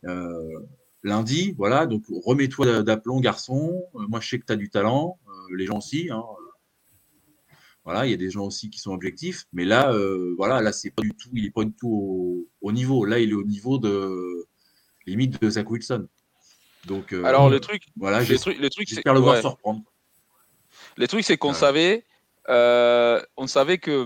[SPEAKER 4] euh, lundi, voilà, donc remets-toi d'aplomb, garçon. Euh, moi, je sais que tu as du talent, euh, les gens aussi. Hein, voilà, il y a des gens aussi qui sont objectifs, mais là, euh, voilà, là, c'est pas du tout, il est pas du tout au, au niveau. Là, il est au niveau de limite de Zach Wilson. Donc, euh,
[SPEAKER 3] Alors, le truc,
[SPEAKER 4] voilà,
[SPEAKER 3] le truc, le truc, c'est
[SPEAKER 4] j'espère le voir
[SPEAKER 3] ouais.
[SPEAKER 4] se reprendre.
[SPEAKER 3] Le truc, c'est qu'on savait, euh, on savait que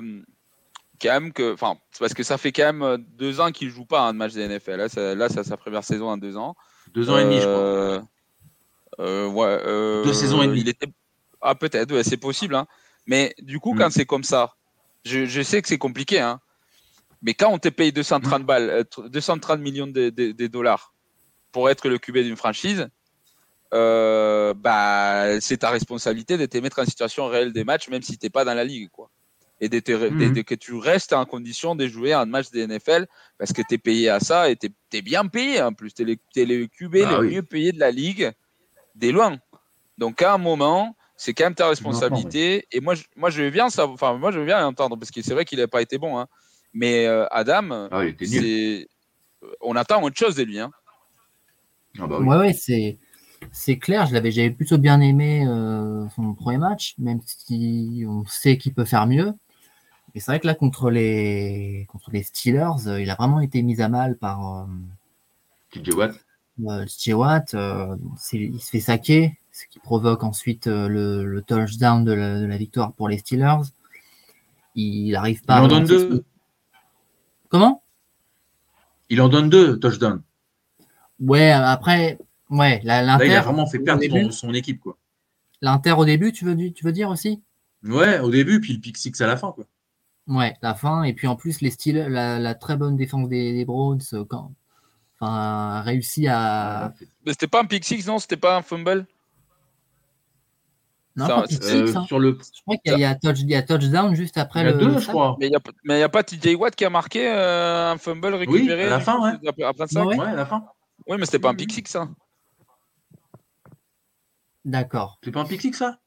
[SPEAKER 3] quand même que, enfin, c'est parce que ça fait quand même deux ans qu'il joue pas un match de NFL. Là, ça- là, c'est sa première saison en deux ans.
[SPEAKER 4] Deux ans et demi, je crois.
[SPEAKER 3] Ouais,
[SPEAKER 4] Deux saisons et demie.
[SPEAKER 3] Il était... Ah, peut-être, ouais, c'est possible. hein. Mais du coup,
[SPEAKER 4] Mm.
[SPEAKER 3] quand c'est comme ça, Je, je sais que c'est compliqué, hein. Mais quand on te paye 230 balles, euh, 230 millions de, de- de dollars pour être le QB d'une franchise, euh, bah, c'est ta responsabilité de te mettre en situation réelle des matchs, même si tu n'es pas dans la ligue. Quoi. Et de te- de- que tu restes en condition de jouer un match des NFL parce que tu es payé à ça et tu es, bien payé en plus. Tu es, le QB
[SPEAKER 4] Ah
[SPEAKER 3] le
[SPEAKER 4] oui.
[SPEAKER 3] mieux payé de la ligue, des loin. Donc à un moment, c'est quand même ta responsabilité. Et moi, je, moi, je veux bien ça. Enfin, moi, je veux bien l'entendre parce que c'est vrai qu'il n'a pas été bon. hein. Mais euh, Adam,
[SPEAKER 4] Ah,
[SPEAKER 3] c'est, on attend autre chose de lui. Hein.
[SPEAKER 4] Ah bah oui.
[SPEAKER 5] Ouais, ouais, c'est c'est clair. Je l'avais, j'avais plutôt bien aimé euh, son premier match, même si on sait qu'il peut faire mieux. Mais c'est vrai que là, contre les contre les Steelers, euh, il a vraiment été mis à mal par euh,
[SPEAKER 4] TJ Watt.
[SPEAKER 5] euh, euh, c'est- il se fait saquer, ce qui provoque ensuite euh, le, le touchdown de la, de la victoire pour les Steelers. Il n'arrive pas.
[SPEAKER 4] Il
[SPEAKER 5] à
[SPEAKER 4] en donne deux.
[SPEAKER 5] Comment?
[SPEAKER 4] Il en donne deux touchdowns.
[SPEAKER 5] Ouais, après, ouais, la-
[SPEAKER 4] Là, il a
[SPEAKER 5] l'Inter,
[SPEAKER 4] vraiment fait perdre son, son équipe. Quoi.
[SPEAKER 5] l'Inter au début, tu veux, tu veux dire aussi?
[SPEAKER 4] Ouais, au début, puis le pick six à la fin. Quoi.
[SPEAKER 5] Ouais, la fin, et puis en plus, les styles, la, la très bonne défense des, des Browns, euh, quand, enfin, a réussi à.
[SPEAKER 3] Mais c'était pas un pick six, non? C'était pas un fumble?
[SPEAKER 5] Non,
[SPEAKER 3] Ça-
[SPEAKER 5] pas
[SPEAKER 4] Euh,
[SPEAKER 5] hein.
[SPEAKER 4] sur le...
[SPEAKER 5] Je crois qu'il y, a- il touch- il y a touchdown juste après
[SPEAKER 4] Il y a
[SPEAKER 5] le.
[SPEAKER 4] deux,
[SPEAKER 5] le
[SPEAKER 4] je crois.
[SPEAKER 3] Mais il n'y a, pas TJ Watt qui a marqué euh, un fumble récupéré
[SPEAKER 4] à la fin, ouais.
[SPEAKER 3] après,
[SPEAKER 5] Ouais.
[SPEAKER 3] Oui,
[SPEAKER 4] Ouais, à la fin.
[SPEAKER 3] mais c'était pas un pick six, ça.
[SPEAKER 5] D'accord.
[SPEAKER 4] C'est pas un pick six, ça?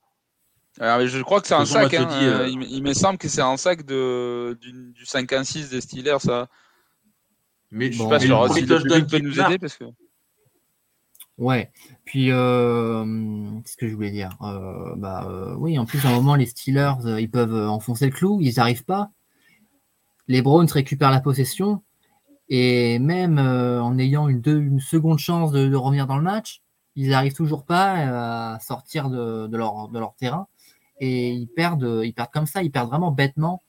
[SPEAKER 3] Alors, je crois que c'est un sac. Hein,
[SPEAKER 4] dit,
[SPEAKER 3] euh, il, me- il me semble que c'est un sac de, du, du 5-1-6 des Steelers. Ça.
[SPEAKER 4] Mais
[SPEAKER 3] Je suis
[SPEAKER 5] Bon,
[SPEAKER 3] pas sûr.
[SPEAKER 5] le
[SPEAKER 3] Si
[SPEAKER 4] touchdown
[SPEAKER 3] peut nous aider parce que.
[SPEAKER 5] Ouais. Puis, euh, qu'est-ce que je voulais dire? Euh, Bah, euh, oui, en plus, à un moment, les Steelers, ils peuvent enfoncer le clou, ils n'arrivent pas. Les Browns récupèrent la possession, et même en ayant une, seconde chance de, revenir dans le match, ils n'arrivent toujours pas à sortir de, leur, terrain, et ils perdent, ils perdent comme ça, ils perdent vraiment bêtement,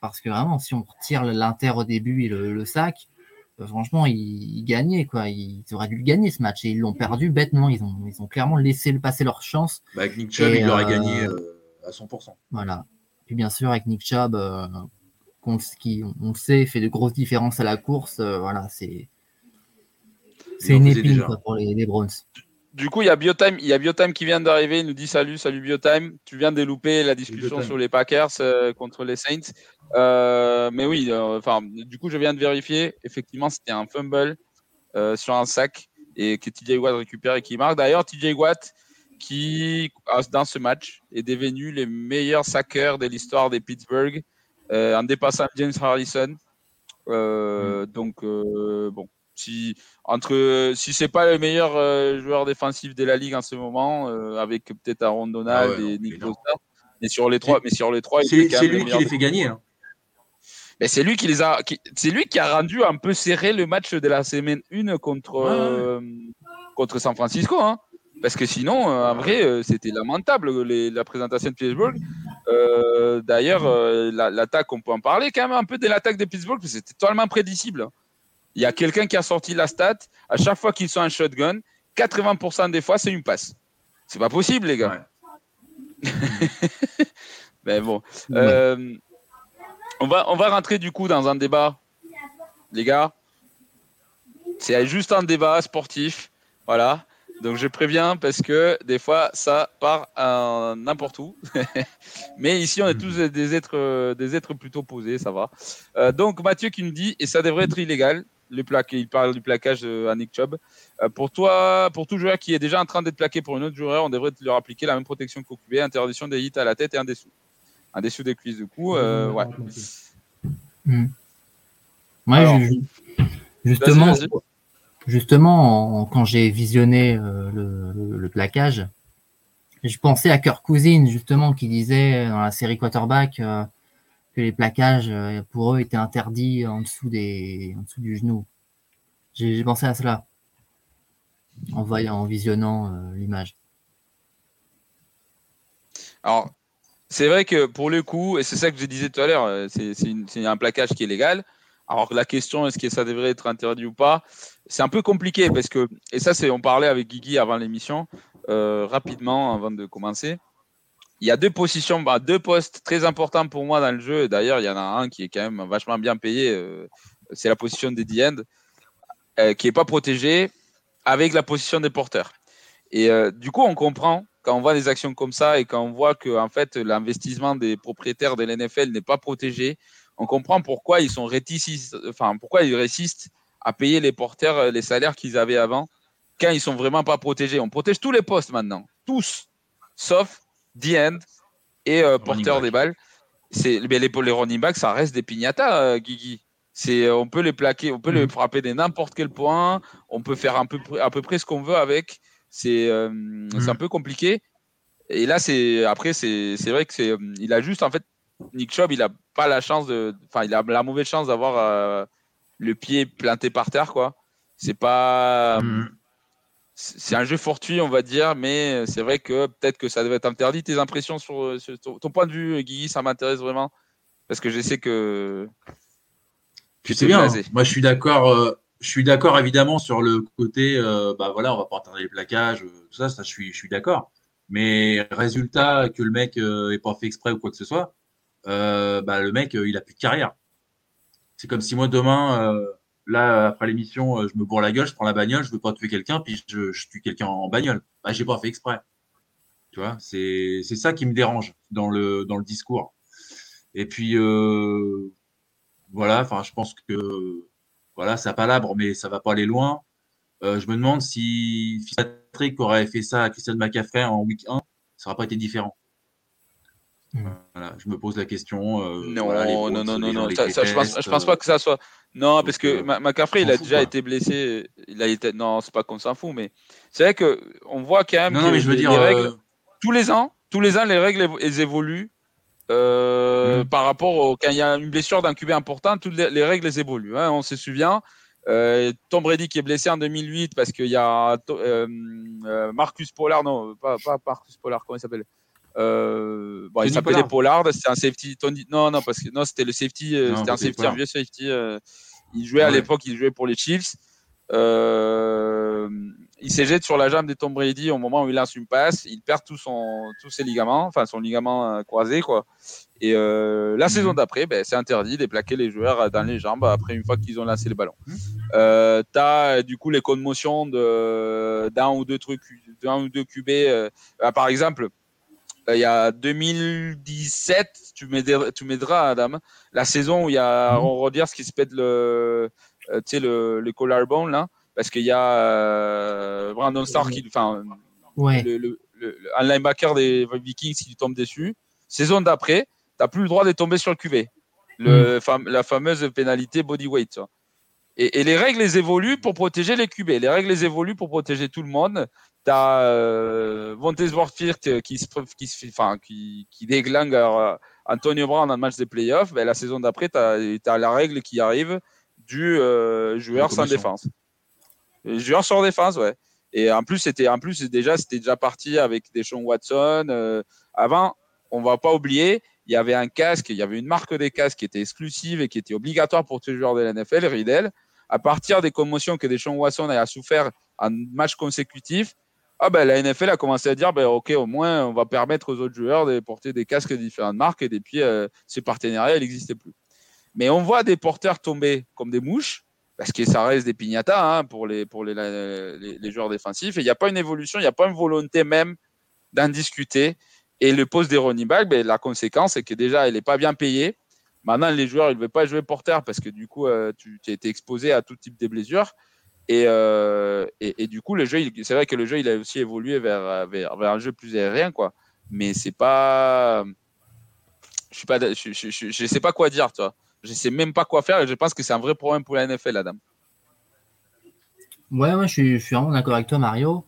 [SPEAKER 5] parce que vraiment, si on retire l'Inter au début et le, sac, franchement, ils, ils gagnaient, quoi. Ils auraient dû le gagner ce match et ils l'ont perdu bêtement. Ils ont, ils ont clairement laissé le passer leur chance.
[SPEAKER 4] bah, avec Nick Chubb, il l'aurait
[SPEAKER 5] euh,
[SPEAKER 4] gagné euh, à 100%.
[SPEAKER 5] Voilà. Puis bien sûr, avec Nick Chubb, euh, qu'on- qui, on le sait, fait de grosses différences à la course. euh, voilà, c'est c'est une épine quoi, pour les, les Browns.
[SPEAKER 3] Du coup, il y a Biotime, il y a Biotime qui vient d'arriver. Il nous dit salut, salut Biotime. Tu viens de louper la discussion sur les Packers euh, contre les Saints. Euh, mais oui, euh, enfin, du coup, je viens de vérifier. Effectivement, c'était un fumble euh, sur un sac et que TJ Watt récupère et qui marque. D'ailleurs, TJ Watt qui, ah, dans ce match, est devenu le meilleur sacker de l'histoire des Pittsburgh en dépassant James Harrison. Euh, Donc, bon, si entre si c'est pas le meilleur joueur défensif de la ligue en ce moment, avec peut-être Aaron Donald
[SPEAKER 4] Ah ouais,
[SPEAKER 3] et Nick. Bosa, mais sur les trois, mais sur les trois,
[SPEAKER 4] C'est lui qui les fait gagner. hein.
[SPEAKER 3] Mais c'est lui qui les a, c'est lui qui a rendu un peu serré le match de la semaine 1 contre,
[SPEAKER 4] Ouais,
[SPEAKER 3] euh, contre San Francisco. Hein. Parce que sinon, euh, en vrai, euh, c'était lamentable les- la présentation de Pittsburgh. D'ailleurs, la- l'attaque, on peut en parler quand même un peu de l'attaque de Pittsburgh, parce que c'était totalement prédicible. Il y a quelqu'un qui a sorti la stat. À chaque fois qu'ils sont en shotgun, 80% des fois, c'est une passe. C'est pas possible, les gars. Mais bon. On, va, on va rentrer du coup dans un débat, les gars. C'est juste un débat sportif. Voilà. Donc je préviens parce que des fois ça part n'importe où. Mais ici on est tous des êtres, des êtres plutôt posés, ça va. Euh, donc Mathieu qui nous dit, et ça devrait être illégal, le plaque, il parle du plaquage euh, à Nick Chubb. Euh, pour toi, pour tout joueur qui est déjà en train d'être plaqué pour un autre joueur, on devrait leur appliquer la même protection qu'au interdiction des hits à la tête et un dessous. Un dessous des cuisses du coup. euh, ouais.
[SPEAKER 5] Ouais,
[SPEAKER 3] Alors,
[SPEAKER 5] ju- justement,
[SPEAKER 3] vas-y.
[SPEAKER 5] justement, en- quand j'ai visionné euh, le, le- le plaquage, je pensais à Kirk Cousins, justement, qui disait dans la série quarterback euh, que les plaquages, euh, pour eux, étaient interdits en dessous, des, en dessous du genou. J'ai j'ai pensé à cela en voyant, en visionnant euh, l'image.
[SPEAKER 3] Alors, c'est vrai que pour le coup, et c'est ça que je disais tout à l'heure, euh, c'est un plaquage qui est légal. Alors la question, est-ce que ça devrait être interdit ou pas? C'est un peu compliqué parce que, et ça, c'est on parlait avec Guigui avant l'émission, euh, rapidement, avant de commencer. il y a deux positions, bah, deux postes très importants pour moi dans le jeu. D'ailleurs, il y en a un qui est quand même vachement bien payé. euh, c'est la position des D-end, qui n'est pas protégée avec la position des porteurs. Et du coup, on comprend quand on voit des actions comme ça et quand on voit que en fait l'investissement des propriétaires de l'NFL n'est pas protégé, on comprend pourquoi ils sont réticents, enfin pourquoi ils résistent à payer les porteurs euh, les salaires qu'ils avaient avant quand ils sont vraiment pas protégés. On protège tous les postes maintenant, tous, sauf the end et euh, porteur des balles. C'est mais les, les running backs, ça reste des piñatas, euh, Guigui. C'est, on peut les plaquer, on peut les
[SPEAKER 4] Mhm.
[SPEAKER 3] frapper de n'importe quel point, on peut faire un peu, près- à peu près ce qu'on veut avec. C'est, euh, c'est un peu compliqué. Et là, c'est après, c'est, vrai que c'est, euh, il a juste en fait, Nick Chubb, il a pas la chance de, enfin, il a la mauvaise chance d'avoir euh, le pied planté par terre, quoi. C'est pas,
[SPEAKER 4] Mhm.
[SPEAKER 3] c'est un jeu fortuit, on va dire, mais c'est vrai que peut-être que ça devait être interdit. Tes impressions sur, sur ton, point de vue, Guigui, ça m'intéresse vraiment. Parce que je sais que.
[SPEAKER 4] Tu sais bien, moi je suis d'accord, euh, je suis d'accord évidemment sur le côté, euh, bah voilà, on va pas entendre les plaquages, euh, tout ça, ça je suis, je suis d'accord. Mais résultat que le mec euh, ait pas fait exprès ou quoi que ce soit, euh, bah le mec euh, il a plus de carrière. C'est comme si moi demain, euh, là après l'émission, je me bourre la gueule, je prends la bagnole, je veux pas tuer quelqu'un, puis je, je tue quelqu'un en bagnole. Bah j'ai pas fait exprès. Tu vois, c'est c'est ça qui me dérange dans le dans le discours. Et puis voilà, enfin, je pense que voilà, ça palabre, mais ça va pas aller loin. Euh, je me demande si Fitzpatrick aurait fait ça à Christian McCaffrey en week 1, ça aurait pas été différent.
[SPEAKER 5] Mm.
[SPEAKER 4] Voilà, je me pose la question. euh,
[SPEAKER 3] Non,
[SPEAKER 4] voilà,
[SPEAKER 3] non, non, non, non.
[SPEAKER 4] les
[SPEAKER 3] Ça, ça, je pense, je pense pas que ça soit. Non, parce que
[SPEAKER 4] euh,
[SPEAKER 3] McCaffrey, il a déjà
[SPEAKER 4] quoi.
[SPEAKER 3] été blessé. Il a été. Non, c'est pas qu'on s'en fout, mais c'est vrai que on voit quand même
[SPEAKER 4] Non,
[SPEAKER 3] que
[SPEAKER 4] non, mais je veux
[SPEAKER 3] les,
[SPEAKER 4] dire,
[SPEAKER 3] les
[SPEAKER 4] euh,
[SPEAKER 3] règles tous les ans, tous les ans, les règles elles évoluent. Euh,
[SPEAKER 4] Mhm.
[SPEAKER 3] Par rapport au, quand il y a une blessure d'un QB important, toutes les, les règles évoluent. hein, on se souvient. Euh, Tom Brady qui est blessé en 2008 parce qu'il y a euh, Marcus Pollard, non, pas, pas Marcus Pollard, comment il s'appelle? Euh, bon, il s'appelait
[SPEAKER 4] Pollard.
[SPEAKER 3] Pollard, c'était un safety. Tony, non, non, parce que non, c'était le safety, c'était un safety, un vieux safety. il jouait à l'époque, il jouait pour les Chiefs. Euh, il s'éjette sur la jambe de Tom Brady au moment où il lance une passe. Il perd tout son, tous ses ligaments, enfin son ligament euh, croisé, quoi. Et euh, la
[SPEAKER 4] Mhm.
[SPEAKER 3] saison d'après, ben, c'est interdit de plaquer les joueurs dans les jambes après une fois qu'ils ont lancé le ballon.
[SPEAKER 4] Mhm.
[SPEAKER 3] Euh, t'as euh, du coup les commotions d'un ou deux trucs, d'un ou deux QB. euh, ah, par exemple, il y a 2017, tu m'aideras, tu Adam, la saison où il y a
[SPEAKER 5] Mhm.
[SPEAKER 3] Aaron Rodgers qui se pète le, tu le, le collarbone là, parce qu'il y a euh, Brandon Starr qui, enfin,
[SPEAKER 5] Ouais.
[SPEAKER 3] le, le, le- un linebacker des Vikings qui lui tombe dessus. Saison d'après, t'as plus le droit de tomber sur le QB. Le, fam- la fameuse pénalité body weight. tu. Et, et les règles les évoluent pour protéger les QB. Les règles les évoluent pour protéger tout le monde. T'as euh, qui se, qui, se, enfin, qui, qui déglingue euh, Antonio Brown en match de playoffs. Ben, la saison d'après, t'as as la règle qui arrive du euh, joueur sans défense. Joueur sans défense, ouais. Et en plus, c'était en plus déjà c'était déjà parti avec Deshaun Watson. Euh, avant, on va pas oublier, il y avait un casque, il y avait une marque des casques qui était exclusive et qui était obligatoire pour tous les joueurs de la NFL, Riddle. À partir des commotions que Deshaun Watson a souffert en match consécutif, ah ben, la NFL a commencé à dire ben, ok, au moins on va permettre aux autres joueurs de porter des casques de différentes marques et depuis euh, ce partenariat il n'existait plus. Mais on voit des porteurs tomber comme des mouches parce que ça reste des piñatas hein, pour, les, joueurs défensifs. Et il n'y a pas une évolution, il n'y a pas une volonté même d'en discuter. Et le poste des running back, ben, la conséquence, c'est que déjà, il n'est pas bien payé. Maintenant, les joueurs, ils ne veulent pas jouer porteur parce que du coup, euh, tu, as été exposé à tout type de blessures. Et, euh, du coup, le jeu, c'est vrai que le jeu, il a aussi évolué vers, un jeu plus aérien, quoi. Mais c'est pas. Je suis pas, je sais pas quoi dire, toi. Je sais même pas quoi faire et je pense que c'est un vrai problème pour la NFL, Adam.
[SPEAKER 5] Ouais, ouais, je suis, je suis vraiment d'accord avec toi, Mario.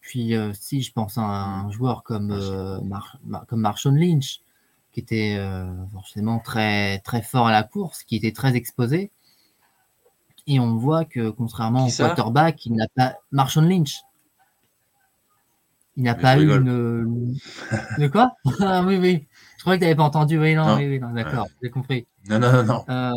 [SPEAKER 5] Puis euh, si je pense à un joueur comme, euh, Mar Mar comme Marshawn Lynch, qui était euh, forcément très, très fort à la course, qui était très exposé, et on voit que contrairement au quarterback, il n'a pas Marshawn Lynch. Il n'a pas eu une. De quoi? Ah oui, oui. Je croyais que tu n'avais pas entendu. Oui, non,
[SPEAKER 4] Non.
[SPEAKER 5] oui, oui, non, d'accord, j'ai compris.
[SPEAKER 4] Non, non, non, non.
[SPEAKER 5] Euh,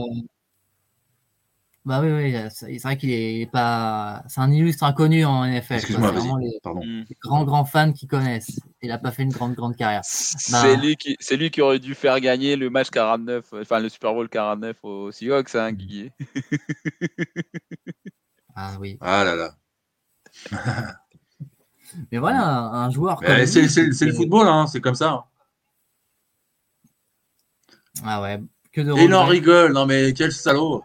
[SPEAKER 5] Bah oui, oui, c'est vrai qu'il est pas. C'est un illustre inconnu en NFL.
[SPEAKER 4] Excuse-moi,
[SPEAKER 5] C'est
[SPEAKER 4] vas-y.
[SPEAKER 5] vraiment les,
[SPEAKER 4] Pardon.
[SPEAKER 3] Mm.
[SPEAKER 5] les grands, grands fans qui connaissent. Il n'a pas fait une grande, grande carrière. Bah.
[SPEAKER 3] C'est lui, qui, c'est lui qui aurait dû faire gagner le match 49, euh, enfin le Super Bowl 49 aux Seahawks, hein, Guigui.
[SPEAKER 5] Ah oui.
[SPEAKER 4] Ah là là.
[SPEAKER 5] Mais voilà, un, un joueur.
[SPEAKER 4] C'est
[SPEAKER 5] lui,
[SPEAKER 4] c'est- c'est le football, hein, c'est comme ça.
[SPEAKER 5] Ah ouais, que de
[SPEAKER 4] Et il en
[SPEAKER 5] regrets.
[SPEAKER 4] rigole. Non, mais quel salaud.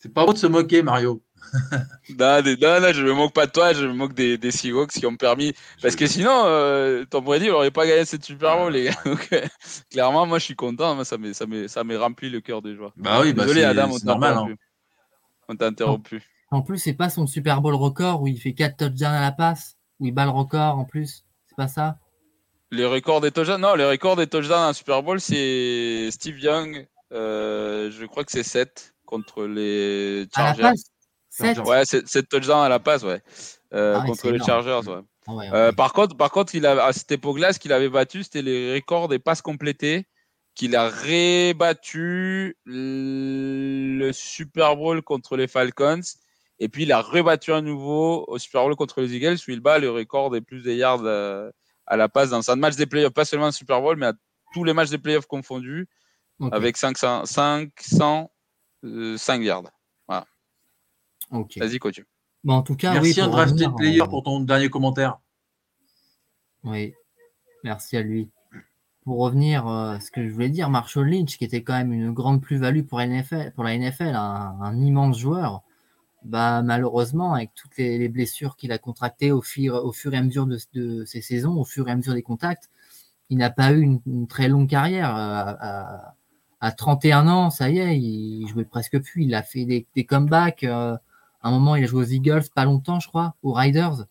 [SPEAKER 4] C'est pas beau de se moquer, Mario.
[SPEAKER 3] Non, des- non, non, je me moque pas de toi, je me moque des, des Seahawks qui ont permis. Parce que sinon, euh, Tom Brady n'aurait pas gagné cette Super Bowl, les gars. Donc, euh, clairement, moi, je suis content. Moi, ça m'est, ça m'est, ça m'est rempli le cœur des joueurs.
[SPEAKER 4] Bah oui, bah
[SPEAKER 3] Désolé, Adam, on
[SPEAKER 4] c'est
[SPEAKER 3] t'a
[SPEAKER 4] normal.
[SPEAKER 3] interrompu. On t'a interrompu.
[SPEAKER 5] En plus, c'est pas son Super Bowl record où il fait 4 touchdowns à la passe, où il bat le record en plus. C'est pas ça
[SPEAKER 3] Les records des touchdowns, non, les records des touchdowns en Super Bowl, c'est Steve Young. euh, je crois que c'est 7 contre les
[SPEAKER 5] À la
[SPEAKER 3] Chargers.
[SPEAKER 5] passe 7
[SPEAKER 4] Chargers.
[SPEAKER 3] Ouais, 7 touchdowns à la passe, ouais. Euh,
[SPEAKER 5] Ah ouais,
[SPEAKER 3] contre les
[SPEAKER 5] énorme.
[SPEAKER 3] Chargers, ouais.
[SPEAKER 5] ouais,
[SPEAKER 3] Euh, par contre, par contre, il a, à cette époque-là, ce qu'il avait battu, c'était les records des passes complétées, qu'il a rébattu le Super Bowl contre les Falcons, et puis il a rebattu à nouveau au Super Bowl contre les Eagles, où il bat le record des plus de yards euh, à la passe dans un match des playoffs, pas seulement un Super Bowl, mais à tous les matchs des playoffs confondus, avec 500, 505 yards.
[SPEAKER 5] ok.
[SPEAKER 3] Vas-y, coach.
[SPEAKER 5] Bon, en tout cas,
[SPEAKER 4] Merci
[SPEAKER 5] oui,
[SPEAKER 4] un
[SPEAKER 5] pour
[SPEAKER 4] drafted
[SPEAKER 5] revenir,
[SPEAKER 4] player
[SPEAKER 5] euh,
[SPEAKER 4] pour ton dernier commentaire.
[SPEAKER 5] Oui, merci à lui. Pour revenir euh, à ce que je voulais dire, Marshall Lynch, qui était quand même une grande plus-value pour, la NFL, pour la NFL, un, un immense joueur, bah, malheureusement, avec toutes les, les blessures qu'il a contractées au fur, au fur et à mesure de, de ses saisons, au fur et à mesure des contacts, il n'a pas eu une, une très longue carrière. Euh, À, à 31 ans, ça y est, il jouait presque plus. Il a fait des, des comebacks. euh, à un moment, il a joué aux Eagles, pas longtemps, je crois, aux Riders.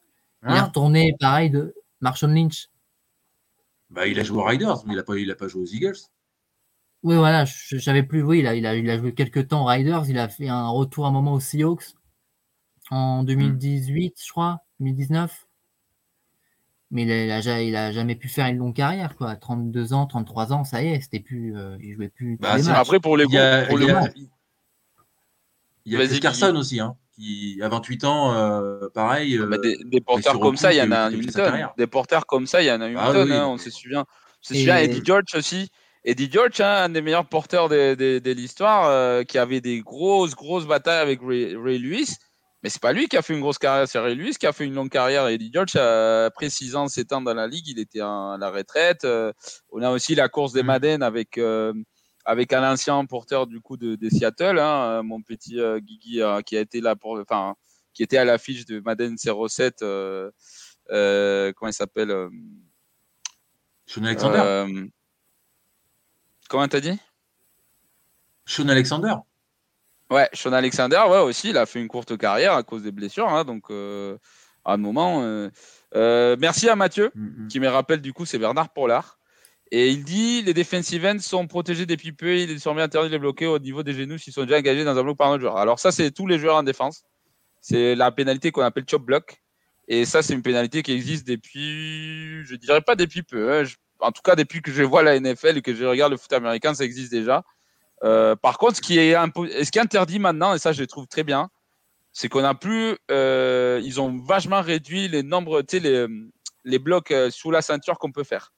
[SPEAKER 5] Il est
[SPEAKER 4] Hein
[SPEAKER 5] retourné, pareil, de Marshall Lynch.
[SPEAKER 4] bah, il a joué aux Riders, mais il n'a pas, il a pas joué aux Eagles.
[SPEAKER 5] Oui, voilà, je savais plus. Oui, il a, il, a, il a joué quelques temps aux Riders. Il a fait un retour un moment aux Seahawks en 2018, je crois, 2019. Mais il a, il a ja- il a jamais pu faire une longue carrière, quoi. À 32 ans, 33 ans, ça y est, c'était plus, euh, il jouait plus
[SPEAKER 4] Bah,
[SPEAKER 5] matchs.
[SPEAKER 3] Après, pour les
[SPEAKER 4] Il y a,
[SPEAKER 3] pour
[SPEAKER 4] il y
[SPEAKER 3] le
[SPEAKER 4] a, il y a
[SPEAKER 3] Vas-y,
[SPEAKER 4] Chris Carson aussi, hein, qui à 28 ans, euh, pareil.
[SPEAKER 3] Bah,
[SPEAKER 4] euh,
[SPEAKER 3] des, des porteurs comme ça, il y en a une
[SPEAKER 4] sa
[SPEAKER 3] tonne. Des porteurs comme ça, il y en a une
[SPEAKER 4] Ah
[SPEAKER 3] tonne.
[SPEAKER 4] oui.
[SPEAKER 3] hein, on se souvient. On se
[SPEAKER 5] Et-
[SPEAKER 3] souvient Eddie George aussi. Eddie George, hein, un des meilleurs porteurs de, de- de l'histoire, euh, qui avait des grosses, grosses batailles avec Ray, Ray Lewis. Mais c'est pas lui qui a fait une grosse carrière, c'est Lewis qui a fait une longue carrière. Eddie George, euh, après 6 ans, 7 ans dans la ligue, il était à la retraite. Euh, on a aussi la course des
[SPEAKER 4] Mm.
[SPEAKER 3] Madden avec, euh, avec un ancien porteur du coup de, Seattle, hein, mon petit euh, Guigui, euh, qui a été là pour, enfin, qui était à l'affiche de Madden 07. euh, euh, comment il s'appelle
[SPEAKER 4] Sean Alexander.
[SPEAKER 3] Comment t'as dit?
[SPEAKER 4] Sean Alexander.
[SPEAKER 3] Ouais, Sean Alexander, ouais, aussi, il a fait une courte carrière à cause des blessures. hein, donc, euh, à un moment. euh, euh, merci à Mathieu,
[SPEAKER 4] Mm, mm.
[SPEAKER 3] qui me rappelle du coup, c'est Bernard Pollard. Et il dit les defensive ends sont protégés des pipeux, il est désormais interdit de les bloquer au niveau des genoux s'ils sont déjà engagés dans un bloc par un autre joueur. Alors, ça, c'est tous les joueurs en défense. C'est la pénalité qu'on appelle chop block. Et ça, c'est une pénalité qui existe depuis, je dirais pas depuis peu. hein, je- en tout cas, depuis que je vois la NFL et que je regarde le foot américain, ça existe déjà. Euh, par contre, ce qui est, interdit maintenant, et ça, je le trouve très bien, c'est qu'on a plus, euh, ils ont vachement réduit les nombres, les, les blocs euh, sous la ceinture qu'on peut faire.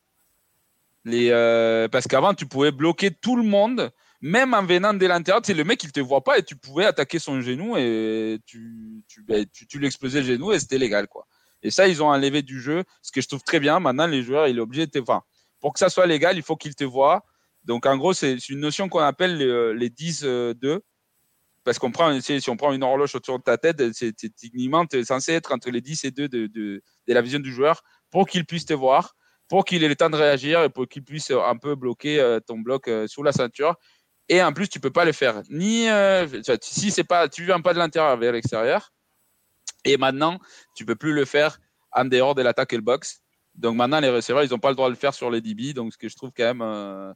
[SPEAKER 3] Parce qu'avant, tu pouvais bloquer tout le monde, même en venant de l'intérieur. Le mec, il te voit pas et tu pouvais attaquer son genou et tu, tu, ben, le genou et c'était légal, quoi. Et ça, ils ont enlevé du jeu, ce que je trouve très bien. Maintenant, les joueurs, il est obligé de te, enfin, pour que ça soit légal, il faut qu'il te voit. Donc, en gros, c'est une notion qu'on appelle les, les 10-2. Parce qu'on prend, si on prend une horloge autour de ta tête, c'est techniquement censé être entre les 10 et 2 de, de, la vision du joueur pour qu'il puisse te voir, pour qu'il ait le temps de réagir et pour qu'il puisse un peu bloquer euh, ton bloc euh, sous la ceinture. Et en plus, tu peux pas le faire. Ni euh, si c'est pas, tu viens pas de l'intérieur vers l'extérieur. Et maintenant, tu peux plus le faire en dehors de l'attaque et le box. Donc maintenant, les receveurs, ils n'ont pas le droit de le faire sur les DB. Donc ce que je trouve quand même, euh,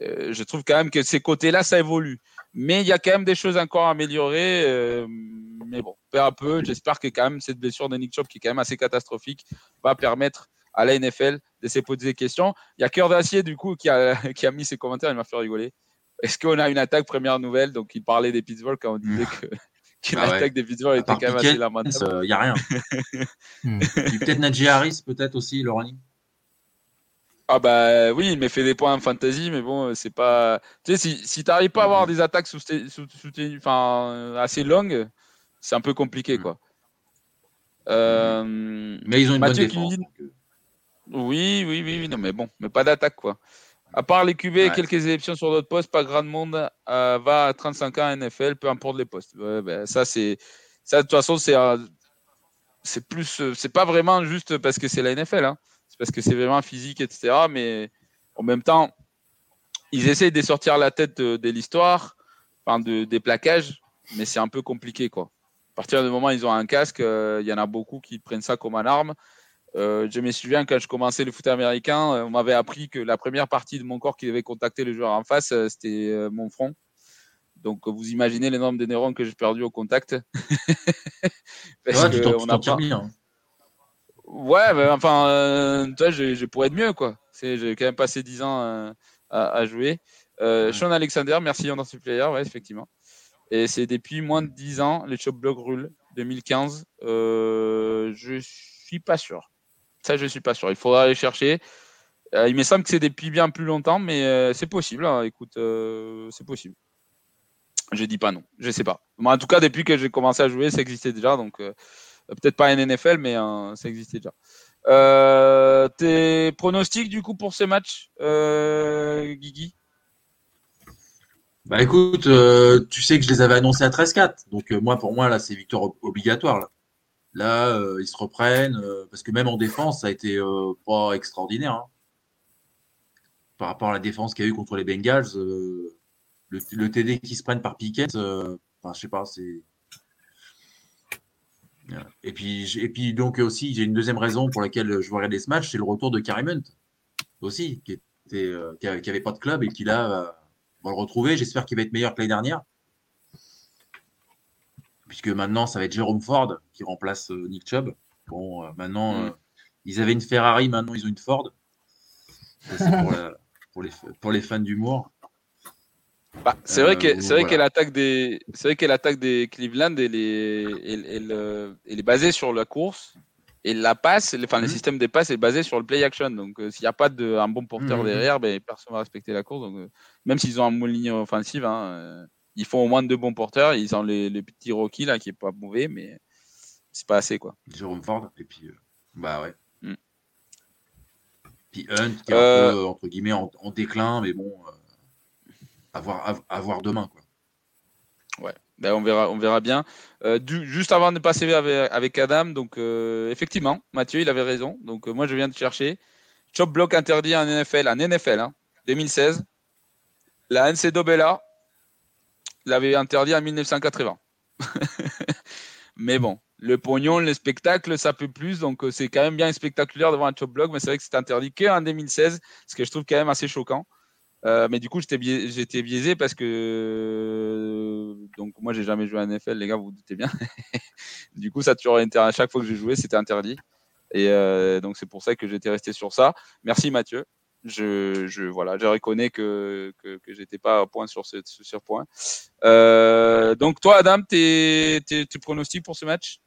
[SPEAKER 3] euh, je trouve quand même que ces côtés-là, ça évolue. Mais il y a quand même des choses encore à améliorer. euh, mais bon, peu à peu, j'espère que quand même cette blessure de Nick Chop, qui est quand même assez catastrophique, va permettre à la NFL de se poser des questions. Il y a Cœur d'Acier, du coup, qui a, qui a mis ses commentaires, il m'a fait rigoler. est-ce qu'on a une attaque première nouvelle? Donc, il parlait des Pittsburgh quand on disait que, que
[SPEAKER 4] Ah ouais.
[SPEAKER 3] l'attaque des Pittsburgh était quand même assez lamentable.
[SPEAKER 4] Il n'y a rien.
[SPEAKER 5] Hmm.
[SPEAKER 4] Peut-être Najee Harris, peut-être aussi, le running.
[SPEAKER 3] Ah bah oui, mais fait des points en fantasy, mais bon, c'est pas. Tu sais, si, si t'arrives pas à avoir des attaques sous, sous, sous- enfin, assez longues, c'est un peu compliqué, quoi. Euh,
[SPEAKER 4] Mais ils ont une
[SPEAKER 3] Mathieu
[SPEAKER 4] bonne défense. euh,
[SPEAKER 3] Oui, oui, oui, oui, non, mais bon, mais pas d'attaque, quoi. À part les QB et
[SPEAKER 4] Ouais.
[SPEAKER 3] quelques élections sur d'autres postes, pas grand monde euh, va à 35 ans à NFL, peu importe les postes. Ouais, ben, ça, c'est. Ça, de toute façon, c'est. C'est plus. euh, C'est pas vraiment juste parce que c'est la NFL, hein. C'est parce que c'est vraiment physique, etc. Mais en même temps, ils essayent de sortir la tête de, de l'histoire, enfin, de, des plaquages, mais c'est un peu compliqué, quoi. À partir du moment où ils ont un casque, euh, il y en a beaucoup qui prennent ça comme une arme. Euh, je me souviens quand je commençais le foot américain, euh, on m'avait appris que la première partie de mon corps qui devait contacter le joueur en face, c'était mon front. Donc vous imaginez les nombres de neurones que j'ai perdu au contact. Parce
[SPEAKER 4] ouais,
[SPEAKER 3] que on pas-
[SPEAKER 4] bien.
[SPEAKER 3] Ouais, mais enfin, euh, tu vois, j'ai j'ai pour être mieux, quoi. J'ai quand même passé 10 ans euh, à, à jouer. Euh. Sean Alexander, merci Under Player, ouais, effectivement. Et c'est depuis moins de 10 ans, les Chop Block Rule 2015. Euh, je suis pas sûr. Ça, je suis pas sûr. Il faudra aller chercher. Euh, il me semble que c'est depuis bien plus longtemps, mais euh, c'est possible. hein. Écoute, c'est possible. Je dis pas non. Je sais pas. En tout cas, depuis que j'ai commencé à jouer, ça existait déjà. Donc, peut-être pas en NFL, mais ça existait déjà. Euh, tes pronostics du coup pour ces matchs, euh, Guigui?
[SPEAKER 4] Bah écoute, euh, tu sais que je les avais annoncés à 13-4. Donc euh, moi, pour moi, là, c'est victoire ob- obligatoire. Là, là ils se reprennent. parce que même en défense, ça a été pas extraordinaire. hein. Par rapport à la défense qu'il y a eu contre les Bengals, le, TD qui se prennent par euh, enfin, je sais pas, c'est. Et puis, et puis donc aussi, j'ai une deuxième raison pour laquelle je regarder ce match, c'est le retour de Carrie Hunt aussi, qui était, euh, qui, avait, pas de club et qui là va, va le retrouver. J'espère qu'il va être meilleur que l'année dernière, puisque maintenant ça va être Jérôme Ford qui remplace euh, Nick Chubb. Bon, euh, maintenant
[SPEAKER 3] Mm.
[SPEAKER 4] euh, ils avaient une Ferrari, maintenant ils ont une Ford. Ça, c'est pour, la- pour les pour les fans d'humour.
[SPEAKER 3] Bah, c'est
[SPEAKER 4] Euh,
[SPEAKER 3] vrai que c'est vrai
[SPEAKER 4] voilà.
[SPEAKER 3] que l'attaque des c'est vrai que l'attaque des Cleveland elle est, elle, elle, euh, elle est basée sur la course et la passe, enfin le
[SPEAKER 4] Mhm.
[SPEAKER 3] système des passes est basé sur le play action. Donc euh, s'il n'y a pas de un bon porteur
[SPEAKER 4] Mhm.
[SPEAKER 3] derrière, ben personne va respecter la course. Donc euh, même s'ils ont un bon ligne offensive, hein, euh, ils font au moins deux bons porteurs. Ils ont les, les petits Rocky là qui est pas mauvais, mais c'est pas assez quoi.
[SPEAKER 4] Jérôme Ford et puis euh, bah ouais.
[SPEAKER 3] Mm.
[SPEAKER 4] Puis Hunt qui est
[SPEAKER 3] Euh,
[SPEAKER 4] un peu entre guillemets en, en déclin, mais bon, euh, à voir demain quoi.
[SPEAKER 3] Ben, on verra, on verra bien. Euh, juste avant de passer avec, avec Adam, donc euh, effectivement, Mathieu, il avait raison. Donc euh, moi, je viens de chercher. Chop block interdit en NFL, en NFL, hein, 2016. La NCAA l'avait interdit en 1980. mais bon, le pognon, le spectacle, ça peut plus. Donc c'est quand même bien spectaculaire devant un chop block, mais c'est vrai que c'est interdit qu'en 2016, ce que je trouve quand même assez choquant. Euh, mais du coup, j'étais biaisé, parce que donc moi j'ai jamais joué à NFL, les gars, vous vous doutez bien. du coup, ça toujours été à chaque fois que j'ai joué, c'était interdit. Et euh, donc c'est pour ça que j'étais resté sur ça. Merci Mathieu. Je, voilà, je reconnais que que, que j'étais pas à point sur ce, sur point. Euh, donc toi, Adam, tes pronostics pour ce match?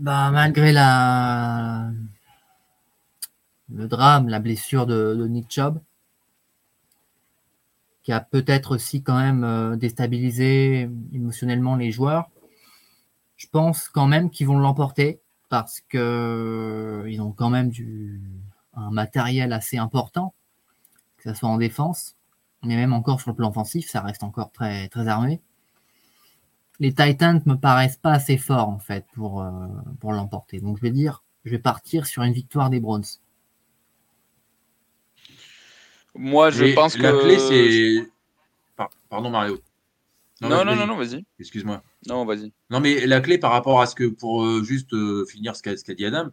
[SPEAKER 5] Bah, malgré la... le drame, la blessure de, de Nick Chubb, qui a peut-être aussi quand même euh, déstabilisé émotionnellement les joueurs, je pense quand même qu'ils vont l'emporter parce que euh, ils ont quand même du, un matériel assez important, que ce soit en défense, mais même encore sur le plan offensif, ça reste encore très, armé les Titans me paraissent pas assez forts en fait pour, euh, pour l'emporter. Donc je vais dire, je vais partir sur une victoire des Browns.
[SPEAKER 3] Moi, je
[SPEAKER 4] Et
[SPEAKER 3] pense
[SPEAKER 4] la
[SPEAKER 3] que
[SPEAKER 4] clé c'est Par- pardon Mario.
[SPEAKER 3] non non non non, vas-y.
[SPEAKER 4] Excuse-moi.
[SPEAKER 3] Non, vas-y.
[SPEAKER 4] Non, mais la clé par rapport à ce que, pour euh, juste euh, finir ce qu'a dit Adam,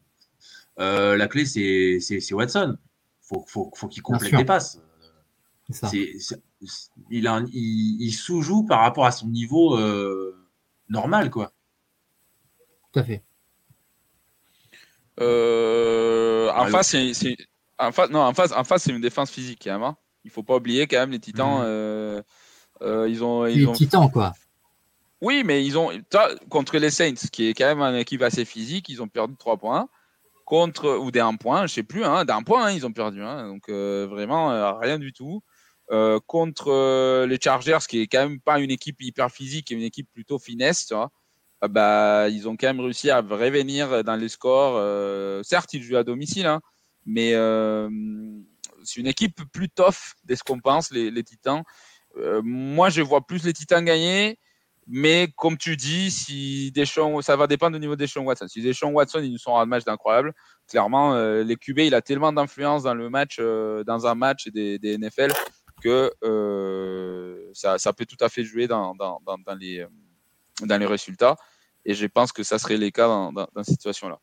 [SPEAKER 4] euh, la clé c'est Watson. Faut, faut, faut qu'il complète les passes.
[SPEAKER 5] C'est ça.
[SPEAKER 4] Il, a il, il sous-joue par rapport à son niveau euh, normal, quoi.
[SPEAKER 5] Tout à fait.
[SPEAKER 3] Euh, en
[SPEAKER 4] Alors-
[SPEAKER 3] face, c'est, c'est- en face, non, en face, en face, c'est une défense physique, quand même, hein. Il faut pas oublier quand même les Titans.
[SPEAKER 4] Mhm.
[SPEAKER 3] euh, euh, ils ont, ils
[SPEAKER 5] Les
[SPEAKER 3] ont
[SPEAKER 5] titans, quoi.
[SPEAKER 3] Oui, mais ils ont contre les Saints, qui est quand même une équipe assez physique, ils ont perdu 3 points. Contre ou des 1 point, je sais plus, hein, d'un point, hein, ils ont perdu. donc euh, vraiment rien du tout. Contre les Chargers, qui est quand même pas une équipe hyper physique, et une équipe plutôt finesse, tu vois. ah bah, ils ont quand même réussi à revenir dans les scores. Euh, certes, ils jouent à domicile, hein, mais euh, c'est une équipe plus tough de ce qu'on pense, les, Titans. Euh, moi, je vois plus les Titans gagner. Mais comme tu dis, si Deschamps, ça va dépendre du niveau de Deschamps Watson. Si Deschamps Watson, ils nous sont un match d'incroyable. Clairement, euh, les QB, il a tellement d'influence dans le match, euh, dans un match des, des NFL que ça, peut tout à fait jouer dans, dans, les, les résultats. Et je pense que ça serait les cas dans cette situation-là.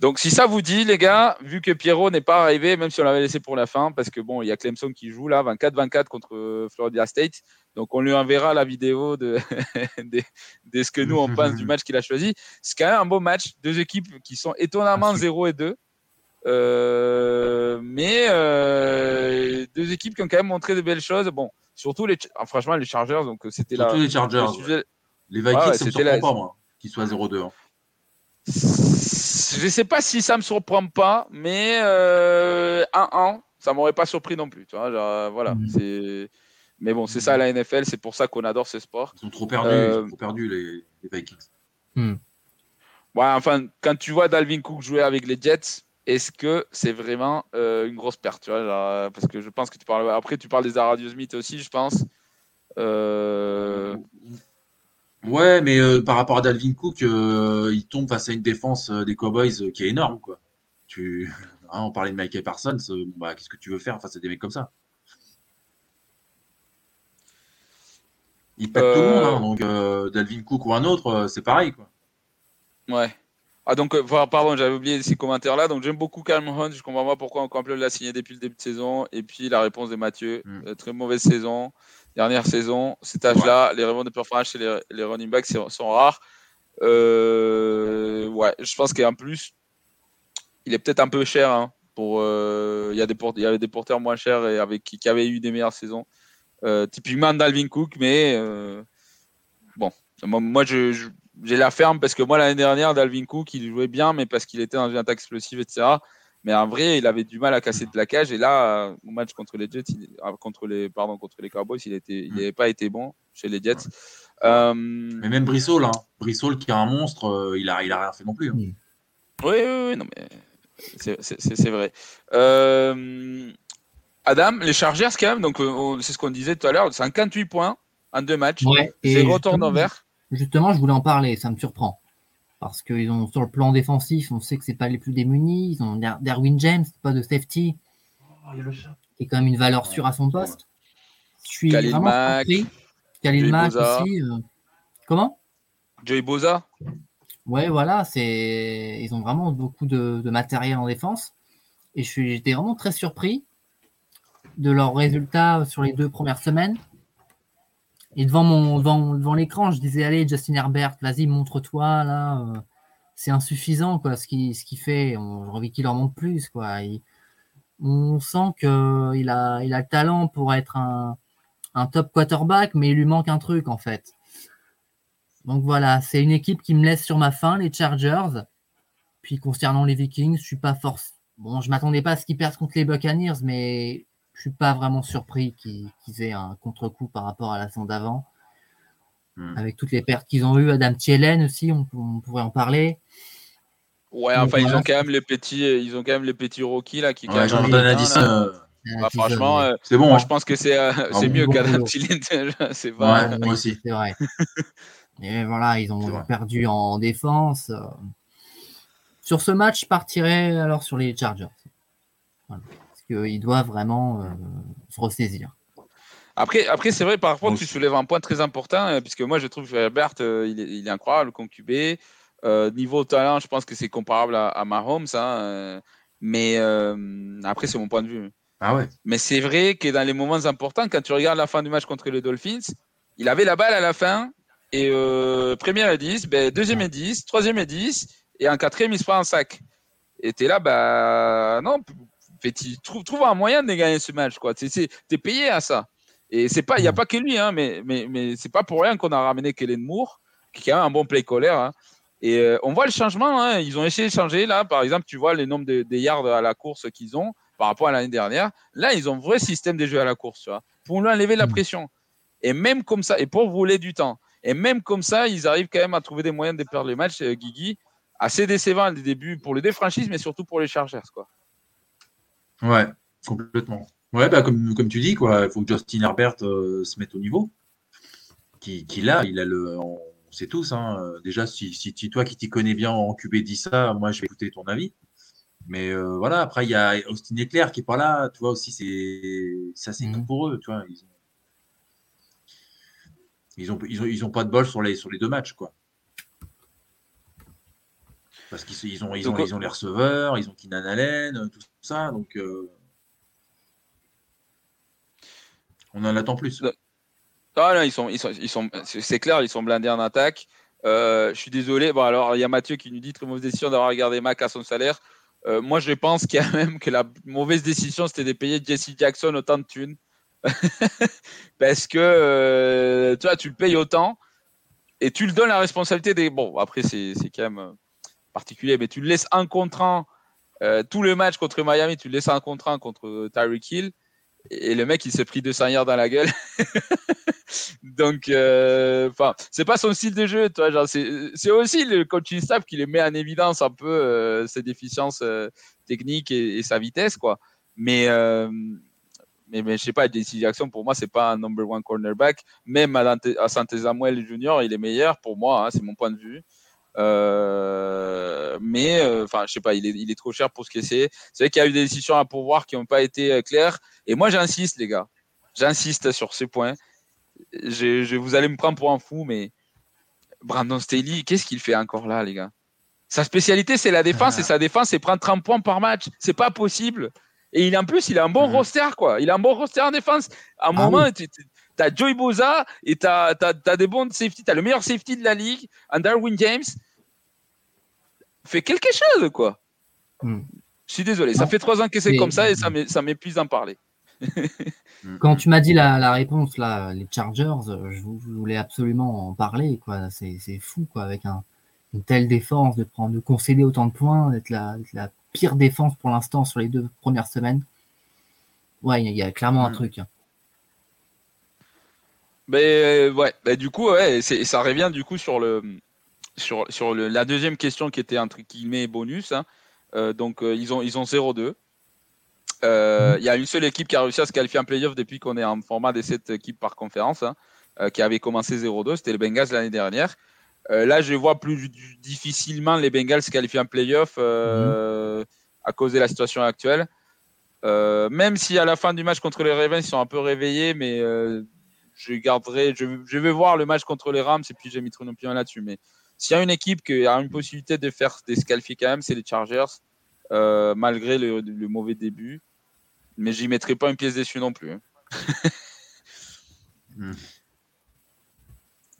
[SPEAKER 3] Donc, si ça vous dit, les gars, vu que Pierrot n'est pas arrivé, même si on l'avait laissé pour la fin, parce que bon, il y a Clemson qui joue là, 24-24 contre euh, Florida State. Donc, on lui enverra la vidéo de, de, de ce que nous, on pense du match qu'il a choisi. C'est quand même un beau match. Deux équipes qui sont étonnamment
[SPEAKER 4] Ah,
[SPEAKER 3] 0 et 2. Euh, mais euh, deux équipes qui ont quand même montré de belles choses. Bon, surtout les, ah, franchement, les Chargers. Donc, c'était là.
[SPEAKER 4] Surtout les Chargers.
[SPEAKER 3] le sujet-
[SPEAKER 4] Les Vikings,
[SPEAKER 3] Ouais, ouais,
[SPEAKER 4] ça me
[SPEAKER 3] la-
[SPEAKER 4] pas, moi, qu'ils soient 0-2. hein.
[SPEAKER 3] Je sais pas si ça me surprend pas, mais euh, 1-1, ça m'aurait pas surpris non plus. Tu vois, genre, voilà,
[SPEAKER 5] Mhm.
[SPEAKER 3] c'est. Mais bon, c'est ça la NFL, c'est pour ça qu'on adore ce sport.
[SPEAKER 4] Ils sont trop perdus,
[SPEAKER 3] Euh,
[SPEAKER 4] ils sont trop perdus les, les Vikings.
[SPEAKER 3] Ouais, enfin, quand tu vois Dalvin Cook jouer avec les Jets, est-ce que c'est vraiment euh, une grosse perte tu vois, genre, Parce que je pense que tu parles. Après, tu parles des Aradio Smith aussi, je pense. Euh,
[SPEAKER 4] Ouais, mais euh, par rapport à Dalvin Cook, euh, il tombe face à une défense euh, des Cowboys qui est énorme, quoi. Tu... hein, on parlait de Michael Parsons, bah, qu'est-ce que tu veux faire face à des mecs comme ça? Il pète tout le monde, hein, donc Dalvin Cook ou un autre, c'est pareil, quoi.
[SPEAKER 3] Ouais. Ah donc, pardon, j'avais oublié ces commentaires-là. Donc j'aime beaucoup Calm Hunt. Je comprends pas pourquoi Campbell l'a signé depuis le début de saison. Et puis la réponse de Mathieu,
[SPEAKER 4] Mm.
[SPEAKER 3] euh, très mauvaise saison. Dernière saison, cet âge-là, les rebonds de performance chez les, les running backs sont rares. Euh, ouais, je pense qu'en plus, il est peut-être un peu cher. hein, pour, euh, il y a des port- il y avait des porteurs moins chers et avec qui, qui avaient eu des meilleures saisons. Euh, typiquement Dalvin Cook, mais bon, moi, moi, je, je- j'ai la ferme parce que moi l'année dernière Dalvin Cook il jouait bien mais parce qu'il était dans une attaque explosive etc mais en vrai il avait du mal à casser de plaquage et là euh, au match contre les Jets il- ah, contre les pardon contre les Cowboys il il
[SPEAKER 4] Mm.
[SPEAKER 3] n'avait pas été bon chez les Jets Euh,
[SPEAKER 4] Mais même Brissol, hein. Brissol qui est un monstre, euh, il a, il a rien fait non plus. hein.
[SPEAKER 3] oui oui oui non mais c'est- c'est c'est- c'est vrai Euh, Adam les Chargers quand même donc euh, on- c'est ce qu'on disait tout à l'heure 58 points en deux matchs
[SPEAKER 5] Ouais,
[SPEAKER 3] zéro
[SPEAKER 5] justement,
[SPEAKER 3] turnover
[SPEAKER 5] Justement, je voulais en parler, ça me surprend. Parce qu'ils ont, sur le plan défensif, on sait que c'est pas les plus démunis. Ils ont Der- Derwin James, pas de safety, qui est quand même une valeur sûre à son poste. Je suis
[SPEAKER 3] Khalil
[SPEAKER 5] vraiment
[SPEAKER 3] Mack,
[SPEAKER 5] surpris. Khalil Mack aussi. euh, Comment?
[SPEAKER 3] Joey Boza
[SPEAKER 5] Ouais, voilà, c'est ils ont vraiment beaucoup de, de matériel en défense. Et je suis, j'étais vraiment très surpris de leurs résultats sur les deux premières semaines. Et devant mon devant, l'écran, je disais allez Justin Herbert, vas-y montre-toi là. euh, c'est insuffisant quoi ce qu'il ce qu'il fait. J'ai envie qu'il en montre plus quoi. On sent que il a il a le talent pour être un un top quarterback, mais il lui manque un truc en fait. Donc voilà, c'est une équipe qui me laisse sur ma faim, les Chargers. Puis concernant les Vikings, je suis pas force. Bon, je m'attendais pas à ce qu'ils perdent contre les Buccaneers, mais je suis pas vraiment surpris qu'ils aient un contre-coup par rapport à la saison d'avant.
[SPEAKER 4] Hmm.
[SPEAKER 5] Avec toutes les pertes qu'ils ont eues, Adam Thielen aussi, on, on pourrait en parler.
[SPEAKER 3] Ouais,
[SPEAKER 5] Donc
[SPEAKER 3] enfin, ils ont quand même les petits, ils ont quand même les petits rookies là qui. quand
[SPEAKER 4] Ouais, Addison,
[SPEAKER 3] là.
[SPEAKER 4] euh,
[SPEAKER 3] Bah,
[SPEAKER 5] Euh,
[SPEAKER 3] franchement, euh,
[SPEAKER 4] c'est bon.
[SPEAKER 3] moi
[SPEAKER 4] hein.
[SPEAKER 3] je pense que c'est euh, c'est
[SPEAKER 4] bon,
[SPEAKER 3] mieux
[SPEAKER 5] bon
[SPEAKER 3] qu'Adam. Thielen. c'est.
[SPEAKER 4] Ouais, moi aussi.
[SPEAKER 5] C'est vrai. Et voilà, ils ont
[SPEAKER 4] vrai.
[SPEAKER 5] perdu en défense. euh. Sur ce match, je partirais alors sur les Chargers. Voilà. Qu'ils doivent vraiment euh, se ressaisir.
[SPEAKER 3] Après, après c'est vrai, par contre, tu soulèves un point très important, euh, puisque moi je trouve que Herbert, euh, il, est, il est incroyable. Euh, niveau talent, je pense que c'est comparable à, à Mahomes, hein, euh, mais euh, après, c'est mon point de vue.
[SPEAKER 4] Ah ouais.
[SPEAKER 3] Mais c'est vrai que dans les moments importants, quand tu regardes la fin du match contre les Dolphins, il avait la balle à la fin, et euh, première et 10, ben, deuxième et 10, troisième et 10, et en quatrième, il se prend un sac. Et t'es là, bah non, trouve, trouve un moyen de gagner ce match. Tu es payé à ça. Et c'est pas, il n'y a mm. pas que lui, hein, mais, mais, mais c'est pas pour rien qu'on a ramené Kellen Moore, qui est quand même un bon play caller. Hein. Et euh, on voit le changement. Hein. Ils ont essayé de changer. Là, par exemple, tu vois les nombres de, yards à la course qu'ils ont par rapport à l'année dernière. Là, ils ont un vrai système de jeu à la course, tu vois, pour lui enlever la mm. pression. Et même comme ça, et pour rouler du temps. Et même comme ça, ils arrivent quand même à trouver des moyens de perdre les matchs, euh, Guigui. Assez décevant des débuts pour les deux franchises, mais surtout pour les Chargers, quoi.
[SPEAKER 4] Ouais, complètement. Ouais, bah, comme, comme tu dis, quoi, il faut que Justin Herbert euh, se mette au niveau. Qui, qui là, il a le. On sait tous, hein, euh, déjà, si, si, toi qui t'y connais bien en QB dis ça, moi je vais écouter ton avis. Mais euh, voilà, après, il y a Austin Eclair qui est pas là, tu vois, aussi, c'est ça, c'est mhm. pour eux, tu vois. Ils ont... Ils ont, ils ont, ils ont, pas de bol sur les, sur les deux matchs, quoi. Parce qu'ils ils ont, ils ont, ils ont les receveurs, ils ont Keenan Allen, tout ça, donc. On en attend plus.
[SPEAKER 3] Ah ils sont, ils sont, ils sont, c'est clair, ils sont blindés en attaque. Euh, je suis désolé. Bon, alors il y a Mathieu qui nous dit très mauvaise décision d'avoir regardé Mac à son salaire. Euh, moi, je pense qu'il y a même que la mauvaise décision, c'était de payer Jesse Jackson autant de thunes. Parce que euh, tu vois, tu le payes autant et tu le donnes la responsabilité des. Bon, après, c'est quand même particulier, mais tu le laisses un contre un tout le match contre Miami, tu le laisses un contre un contre Tyreek Hill et le mec il s'est pris 200 yards dans la gueule. Donc, euh, enfin, c'est pas son style de jeu, toi. C'est aussi le coaching staff qui les met en évidence un peu euh, ses déficiences euh, techniques et, sa vitesse, quoi. Mais, mais, mais je sais pas, DC Jackson pour moi c'est pas un number one cornerback. Même à, à Samuel Junior, il est meilleur pour moi, hein, c'est mon point de vue. Mais enfin, je sais pas, il est, il est trop cher pour ce que c'est. C'est vrai qu'il y a eu des décisions à pourvoir qui n'ont pas été claires. Et moi, j'insiste, les gars. J'insiste sur ce point. Je, vous allez me prendre pour un fou, mais Brandon Staley, qu'est-ce qu'il fait encore là, les gars? Sa spécialité, c'est la défense, et ah. sa défense, c'est prendre 30 points par match. C'est pas possible. Et il, en plus, il a un bon roster, quoi. Il a un bon roster en défense. À un ah moment, tu as Joey Boza et tu as, des bons safety. Tu as le meilleur safety de la ligue, un Darwin James. Fais quelque chose, quoi. Hmm. Je suis désolé. Ça fait trois ans que c'est comme ça et ça m'épuise d'en parler.
[SPEAKER 5] Mm. Quand tu m'as dit la, réponse, là, les Chargers, euh, je, voulais absolument en parler. Quoi. C'est, fou, quoi, avec une telle défense, de, prendre, de concéder autant de points, d'être la, pire défense pour l'instant sur les deux premières semaines. Ouais, il y, a clairement un mm. truc. Hein.
[SPEAKER 3] Mais ouais, bah, du coup, ouais, ça revient du coup sur le sur, sur la deuxième question qui était entre guillemets bonus. Hein. Euh, donc euh, ils ont ils ont 0-2. Euh, il y a une seule équipe qui a réussi à se qualifier en playoff depuis qu'on est en format des 7 équipes par conférence, hein, euh, qui avait commencé 0-2, c'était les Bengals l'année dernière. Euh, là, je vois plus difficilement les Bengals se qualifier en playoff mhm. à cause de la situation actuelle. même si à la fin du match contre les Ravens, ils sont un peu réveillés, mais je garderai, je, vais voir le match contre les Rams et puis j'ai mis trop opinion là-dessus. Mais s'il y a une équipe qui a une possibilité de faire des qualifier quand même, c'est les Chargers, malgré le, mauvais début mais j'y mettrai pas une pièce dessus non plus. Hein. Hmm.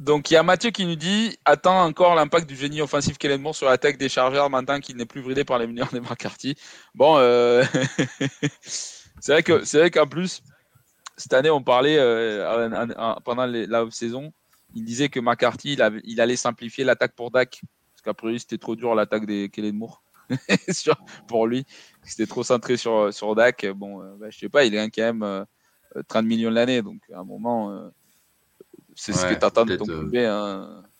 [SPEAKER 3] Donc il y a Mathieu qui nous dit attend encore l'impact du génie offensif Kellen Moore sur l'attaque des chargeurs maintenant qu'il n'est plus bridé par les mineurs des McCarthy. Bon, euh, c'est vrai que c'est vrai qu'en plus cette année on parlait euh, pendant la saison, il disait que McCarthy il, allait simplifier l'attaque pour Dak parce qu'après c'était trop dur l'attaque des Kellen Moore pour lui c'était trop centré sur, sur Dak. Bon, euh, bah, je sais pas, il est quand même 30 euh, millions l'année, donc à un moment, euh, c'est ce que tu attends de ton QB. Hein.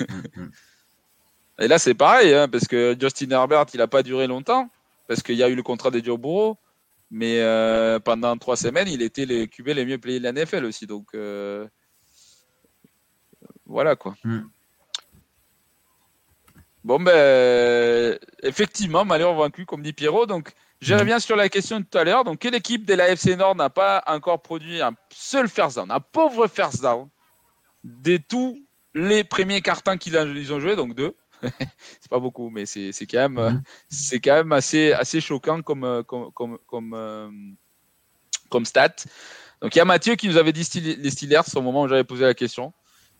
[SPEAKER 3] Mm, mm. Et là, c'est pareil, hein, parce que Justin Herbert, il n'a pas duré longtemps, parce qu'il y a eu le contrat de Joe Burrow, mais pendant trois semaines, il était les QB les mieux payés de la NFL aussi. Donc, voilà quoi. Mm. Bon, ben, effectivement, malheur vaincu, comme dit Pierrot. Donc, je mhm. reviens sur la question de tout à l'heure. Donc, quelle équipe de la FC Nord n'a pas encore produit un seul first down, un pauvre first down, de tous les premiers cartons qu'ils ont joué, donc deux c'est pas beaucoup, mais c'est quand même, mhm. c'est quand même assez, assez choquant comme, comme, comme, comme, euh, comme stat. Donc il y a Mathieu qui nous avait dit les Steelers au moment où j'avais posé la question.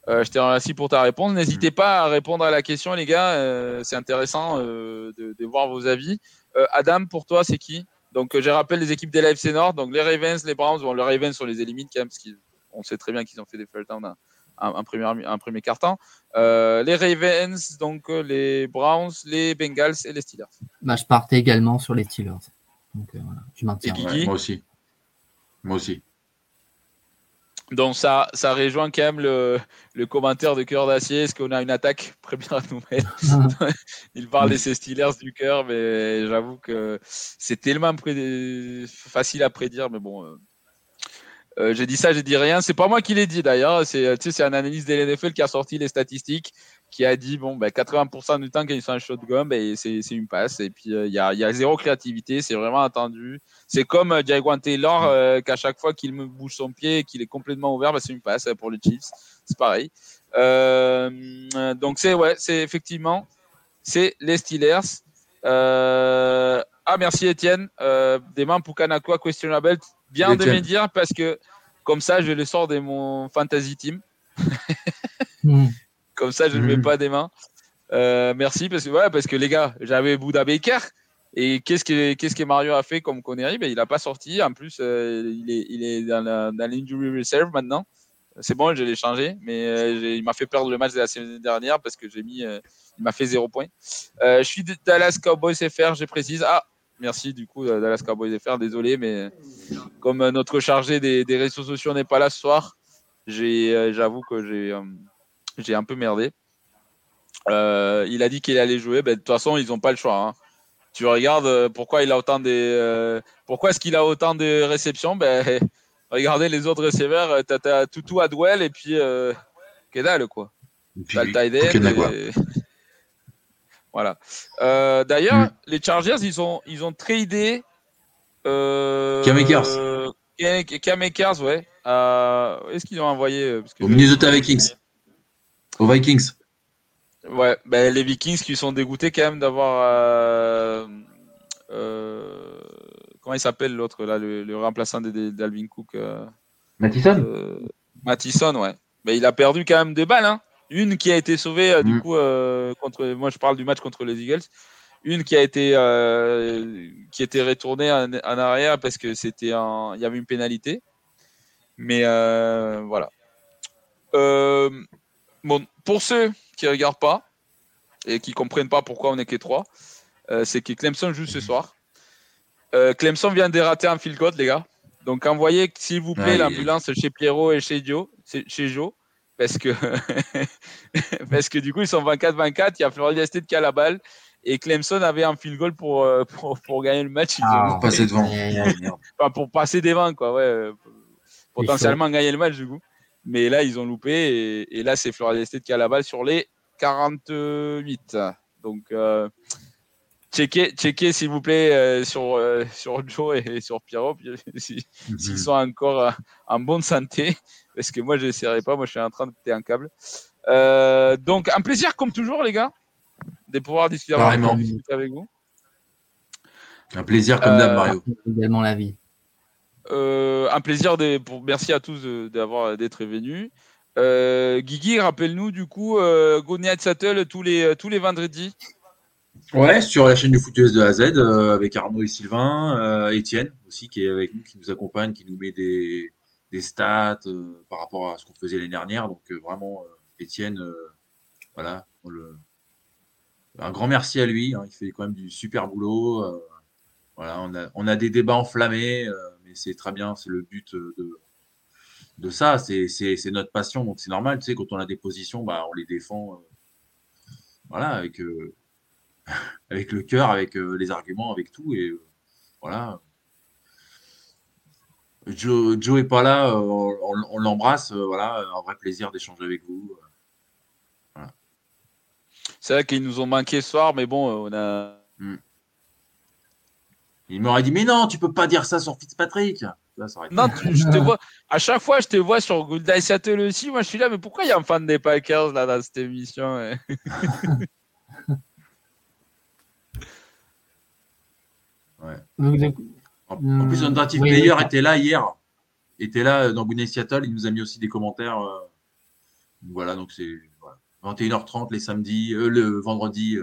[SPEAKER 3] Euh, je te remercie pour ta réponse. N'hésitez pas à répondre à la question, les gars. Euh, c'est intéressant euh, de, voir vos avis. Adam, pour toi, c'est qui? Donc, euh, je rappelle les équipes de l'AFC Nord. Donc, les Ravens, les Browns. Bon, les Ravens, on les élimine quand même, parce qu'on sait très bien qu'ils ont fait des first downs un, premier, un premier carton. Euh, les Ravens, donc euh, les Browns, les Bengals et les Steelers.
[SPEAKER 5] Bah, je partais également sur les Steelers. Donc euh, voilà, je maintiens.
[SPEAKER 4] moi aussi. Moi aussi.
[SPEAKER 3] Donc ça, ça rejoint quand même le, le commentaire de Cœur d'Acier. Est-ce qu'on a une attaque bien à nous mettre Il parle de ces Steelers du cœur, mais j'avoue que c'est tellement facile à prédire. Mais bon, euh, j'ai dit ça, j'ai dit rien. C'est pas moi qui l'ai dit d'ailleurs. C'est c'est un analyste de l'NFL qui a sorti les statistiques, qui a dit bon, ben, 80% du temps quand ils sont un shotgun, ben, c'est une passe. Et puis euh, il y, a, y, a, zéro créativité. C'est vraiment attendu. C'est comme euh, Jaguan Taylor euh, qu'à chaque fois qu'il me bouge son pied et qu'il est complètement ouvert, ben, c'est une passe pour les Chiefs. C'est pareil. donc c'est ouais, effectivement c'est les Steelers. Ah merci Étienne. des mains pour Kanakwa questionable bien de me dire parce que comme ça, je le sors de mon fantasy team. Hmm. Comme ça, je ne mets hmm. pas des mains. Euh, merci parce que ouais, parce que les gars, j'avais Bouddha Baker et qu'est-ce que qu'est-ce que Mario a fait comme Connery ben, il n'a pas sorti. En plus, euh, il est il est dans l'injury reserve maintenant. C'est bon, je l'ai changé, mais euh, il m'a fait perdre le match de la semaine dernière parce que j'ai mis, il m'a fait zéro point. je suis de Dallas Cowboys FR, je précise. Ah, Merci du coup Dallas Cowboys FR. Désolé, mais comme euh, notre chargé des, réseaux sociaux n'est pas là ce soir, euh, j'avoue que euh, j'ai un peu merdé. il a dit qu'il allait jouer. Ben, de toute façon, ils n'ont pas le choix. Hein. Tu regardes pourquoi il a autant des pourquoi est-ce qu'il a autant de réceptions? Ben, Regardez les autres receveurs. Tu as, Toutou Adwell et puis euh, Kedal quoi. T'as le voilà. Euh, d'ailleurs, mm. les Chargers, ils ont, ils ont tradé.
[SPEAKER 4] Euh, Kamakers.
[SPEAKER 3] Kamakers, ouais. Euh, Est-ce qu'ils ont envoyé euh,
[SPEAKER 4] parce que Au Minnesota Vikings. Aux Vikings.
[SPEAKER 3] Ouais, ben, les Vikings qui sont dégoûtés quand même d'avoir. Comment il s'appelle l'autre, là, le, remplaçant d'Alvin Cook
[SPEAKER 4] Mattison
[SPEAKER 3] Mattison, ouais. Mais il a perdu quand même des balles, hein. Une qui a été sauvée, euh, du mm. coup, euh, contre. Moi, je parle du match contre les Eagles. Une qui a été, euh, qui était retournée en, arrière parce que c'était il y avait une pénalité. Mais voilà. bon, pour ceux qui ne regardent pas et qui comprennent pas pourquoi on est que trois, c'est que Clemson joue ce soir. Clemson vient de rater un field goal, les gars. Donc envoyez, s'il vous plaît, l'ambulance chez Pierrot et chez Joe. Chez Joe parce que, parce que du coup, ils sont 24-24. Il y a Florida State qui a la balle. Et Clemson avait un field goal pour, euh, pour, pour gagner le match.
[SPEAKER 4] Ah, pour passer devant.
[SPEAKER 3] enfin, pour passer devant, quoi. Ouais, potentiellement gagner le match, du coup. Mais là, ils ont loupé. Et, là, c'est Florida State qui a la balle sur les 48. Donc, euh, checkez, checkez s'il vous plaît euh, sur, sur Joe et, sur Pierrot, s'ils mhm. sont encore en bonne santé parce que moi je n'essaierai pas, moi je suis en train de péter un câble. Euh, donc un plaisir comme toujours les gars de pouvoir discuter, avec vous.
[SPEAKER 4] Un plaisir comme d'hab euh, Mario.
[SPEAKER 5] Également la vie.
[SPEAKER 3] Euh, un plaisir de, pour, merci à tous d'avoir d'être venus. Guigui, rappelle-nous du coup euh, Night Sattel tous les tous les vendredis.
[SPEAKER 4] Ouais, sur la chaîne du Footeuse de A à Z avec Arnaud et Sylvain, Étienne aussi qui est avec nous, qui nous accompagne, qui nous met des, des stats euh, par rapport à ce qu'on faisait l'année dernière. Donc euh, vraiment, euh, Étienne, voilà, un grand merci à lui. Hein. il fait quand même du super boulot. voilà, on a, on a, des débats enflammés, mais c'est très bien. C'est le but de, de ça. C'est notre passion, donc c'est normal. Tu sais, quand on a des positions, bah, on les défend. voilà, avec avec le cœur, avec les arguments, avec tout. Et voilà, Joe, Joe est pas là, euh, on, l'embrasse. Euh, voilà, un vrai plaisir d'échanger avec vous.
[SPEAKER 3] Euh, C'est vrai qu'ils nous ont manqué ce soir, mais bon, on a. Hmm.
[SPEAKER 4] Il m'aurait dit Mais non, tu peux pas dire ça sur Fitzpatrick.
[SPEAKER 3] non, je te vois. À chaque fois, je te vois sur Good Day Seattle aussi. Moi, je suis là, mais pourquoi il y a un fan des Packers là dans cette émission
[SPEAKER 4] ouais. En, plus, notre native player était là hier. Était là euh, dans Gooney Seattle. Il nous a mis aussi des commentaires. Euh, voilà, donc c'est 21h30 les samedis, euh, le vendredi,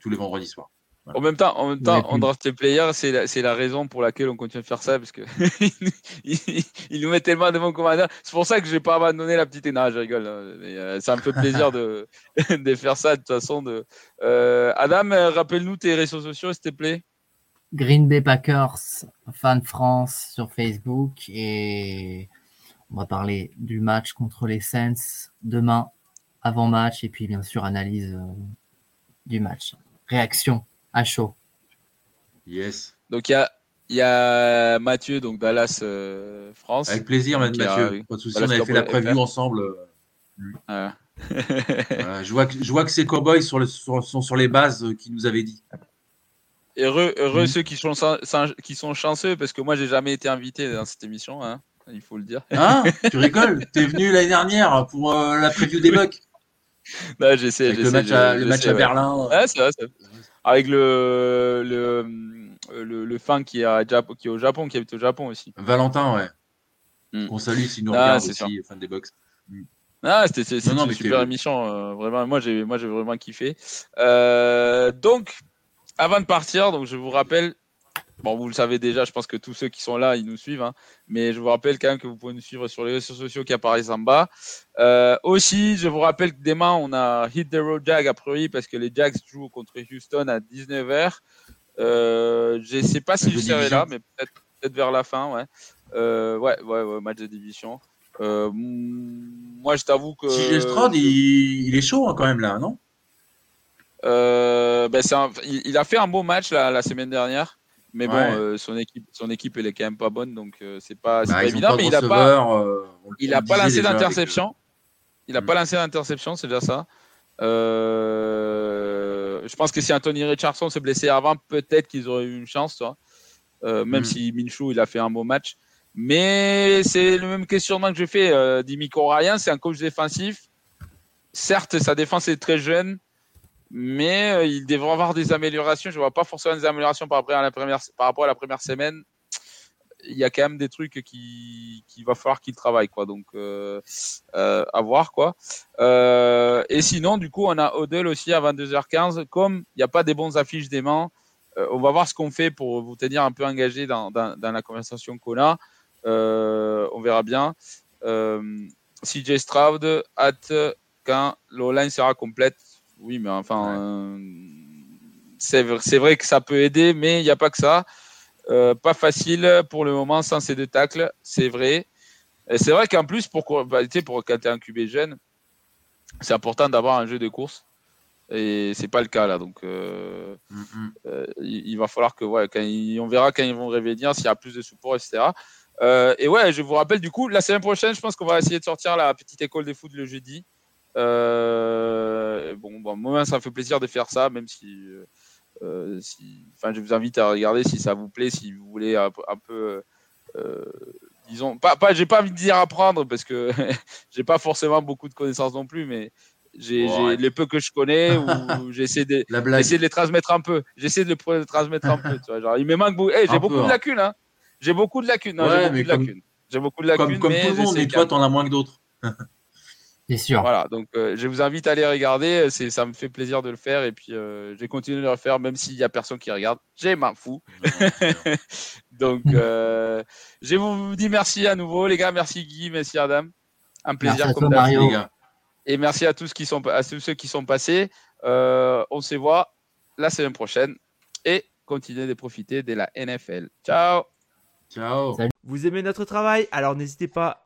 [SPEAKER 4] tous les vendredis soirs.
[SPEAKER 3] En même temps, en même temps, on draft les players, c'est la, raison pour laquelle on continue de faire ça, parce que il, il nous met tellement de bons commandeurs. C'est pour ça que j'ai pas abandonné la petite énergie, je rigole. hein. Mais, euh, ça me fait plaisir de, de faire ça de toute façon. De... Euh, Adam, rappelle-nous tes réseaux sociaux, s'il te plaît.
[SPEAKER 5] Green Bay Packers, fan France sur Facebook et on va parler du match contre les Saints demain avant match et puis bien sûr analyse euh, du match. Réaction à chaud.
[SPEAKER 4] Yes.
[SPEAKER 3] Donc il y a, il y a Mathieu, donc Dallas euh, France.
[SPEAKER 4] Avec plaisir,
[SPEAKER 3] a-
[SPEAKER 4] Mathieu. Pas de souci, on avait fait la preview
[SPEAKER 3] FR.
[SPEAKER 4] ensemble.
[SPEAKER 3] Voilà.
[SPEAKER 4] Voilà, je, vois que, je vois que ces cowboys sur le- sur- sont sur les bases euh, qu'ils nous avaient dit.
[SPEAKER 3] Heureux, heureux
[SPEAKER 4] Mhm.
[SPEAKER 3] ceux qui sont, qui sont chanceux, parce que moi, j'ai jamais été invité dans cette émission, hein, il faut le dire.
[SPEAKER 4] Hein Tu rigoles? T'es venu l'année dernière pour euh, la preview des Bucks?
[SPEAKER 3] Là, j'essaie,
[SPEAKER 4] le
[SPEAKER 3] j'essaie,
[SPEAKER 4] match à, le match à
[SPEAKER 3] ouais.
[SPEAKER 4] Berlin.
[SPEAKER 3] Ouais, c'est vrai, c'est vrai. Avec le, le, le, le fan qui est, à Jap- qui est au Japon, qui habite au Japon aussi.
[SPEAKER 4] Valentin, ouais.
[SPEAKER 3] Mm.
[SPEAKER 4] On salue s'il nous
[SPEAKER 3] Ah,
[SPEAKER 4] regarde
[SPEAKER 3] c'est
[SPEAKER 4] aussi, fan des Bucks.
[SPEAKER 3] Ah, c'était une super
[SPEAKER 4] c'est-
[SPEAKER 3] émission, euh, vraiment. Moi, j'ai, moi, j'ai vraiment kiffé. Euh, donc, avant de partir, donc je vous rappelle, bon, vous le savez déjà, je pense que tous ceux qui sont là, ils nous suivent, hein, mais je vous rappelle quand même que vous pouvez nous suivre sur les réseaux sociaux qui apparaissent en bas. Euh, aussi, je vous rappelle que demain, on a Hit the Road Jag a priori parce que les Jags jouent contre Houston à 19h. Euh, je sais pas si je serai là, mais peut-être, peut-être vers la fin, ouais. Euh, ouais, ouais, ouais, match de division. Euh, moi, je t'avoue que.
[SPEAKER 4] CJ Stroud, il, il est chaud hein, quand même là, non?
[SPEAKER 3] Euh, ben, un- il, il a fait un beau match la, la semaine dernière, mais bon, euh, son équipe, son équipe, elle est quand même pas bonne, donc euh, c'est pas,
[SPEAKER 4] Bah,
[SPEAKER 3] pas évident.
[SPEAKER 4] pas
[SPEAKER 3] mais il a pas, il a pas lancé d'interception. Il a
[SPEAKER 4] Mm.
[SPEAKER 3] pas lancé d'interception, c'est déjà ça. Je pense que si Anthony Richardson se blessait avant, peut-être qu'ils auraient eu une chance. Euh, même
[SPEAKER 4] Mm.
[SPEAKER 3] si Minshew il a fait un beau match. Mais c'est le même questionnement que je fais. Dimico Ryan, c'est un coach défensif. Certes, sa défense est très jeune, mais euh, il devrait avoir des améliorations. Je vois pas forcément des améliorations par rapport à la première, semaine. Il y a quand même des trucs qui va falloir qu'il travaille, quoi. Donc euh, euh, à voir, quoi. Euh, et sinon, du coup, on a Odell aussi à 22h15. Comme il n'y a pas des bons affiches d'aimants, euh, on va voir ce qu'on fait pour vous tenir un peu engagé dans, dans, la conversation qu'on a. On verra bien. CJ Stroud, hâte quand l'O-line sera complète. Oui, mais enfin, euh, c'est vrai- que ça peut aider, mais il n'y a pas que ça. Euh, pas facile pour le moment sans ces deux tacles, c'est vrai. Et c'est vrai qu'en plus, pour, bah, tu sais, pour quand tu es un QB jeune, c'est important d'avoir un jeu de course. Et c'est pas le cas là. Donc, euh,
[SPEAKER 4] Mm, mm.
[SPEAKER 3] euh, il, il va falloir que, ouais, quand ils- on verra quand ils vont revenir, s'il y a plus de support, etc. Euh, et ouais, je vous rappelle, du coup, la semaine prochaine, je pense qu'on va essayer de sortir la petite école des foot le jeudi. Euh, bon, bon, moi, ça me fait plaisir de faire ça, même si, euh, si, enfin, je vous invite à regarder si ça vous plaît, si vous voulez un, peu- un peu, euh, disons, pas, pas, j'ai pas envie de dire apprendre parce que j'ai pas forcément beaucoup de connaissances non plus, mais j'ai,
[SPEAKER 4] Oh,
[SPEAKER 3] les peu que je connais ou j'essaie de, de les transmettre un peu. J'essaie de les transmettre un peu. Tu vois, genre, il me manque beaucoup. Eh, j'ai beaucoup de
[SPEAKER 4] hein.
[SPEAKER 3] lacunes. Hein. J'ai beaucoup de lacunes.
[SPEAKER 4] Ouais,
[SPEAKER 3] j'ai beaucoup de
[SPEAKER 4] comme-
[SPEAKER 3] lacunes. J'ai beaucoup de lacunes.
[SPEAKER 4] Comme,
[SPEAKER 3] mais
[SPEAKER 4] tout le monde, mais toi, t'en as moins que d'autres.
[SPEAKER 5] C'est sûr.
[SPEAKER 3] Voilà, donc euh, je vous invite à aller regarder. C'est, ça me fait plaisir de le faire et puis euh, je vais continuer de le faire même s'il y a personne qui regarde. J'ai m'en fous. Donc euh, je vous dis merci à nouveau les gars. Merci Guy, merci Adam. Un plaisir
[SPEAKER 5] Merci à
[SPEAKER 3] comme
[SPEAKER 5] toi,
[SPEAKER 3] d'hab.
[SPEAKER 5] Mario.
[SPEAKER 4] les gars.
[SPEAKER 3] Et merci à tous qui sont à tous ceux qui sont passés. Euh, on se voit la semaine prochaine et continuez de profiter de la NFL. Ciao.
[SPEAKER 4] Ciao.
[SPEAKER 5] Salut.
[SPEAKER 1] Vous aimez notre travail? Alors n'hésitez pas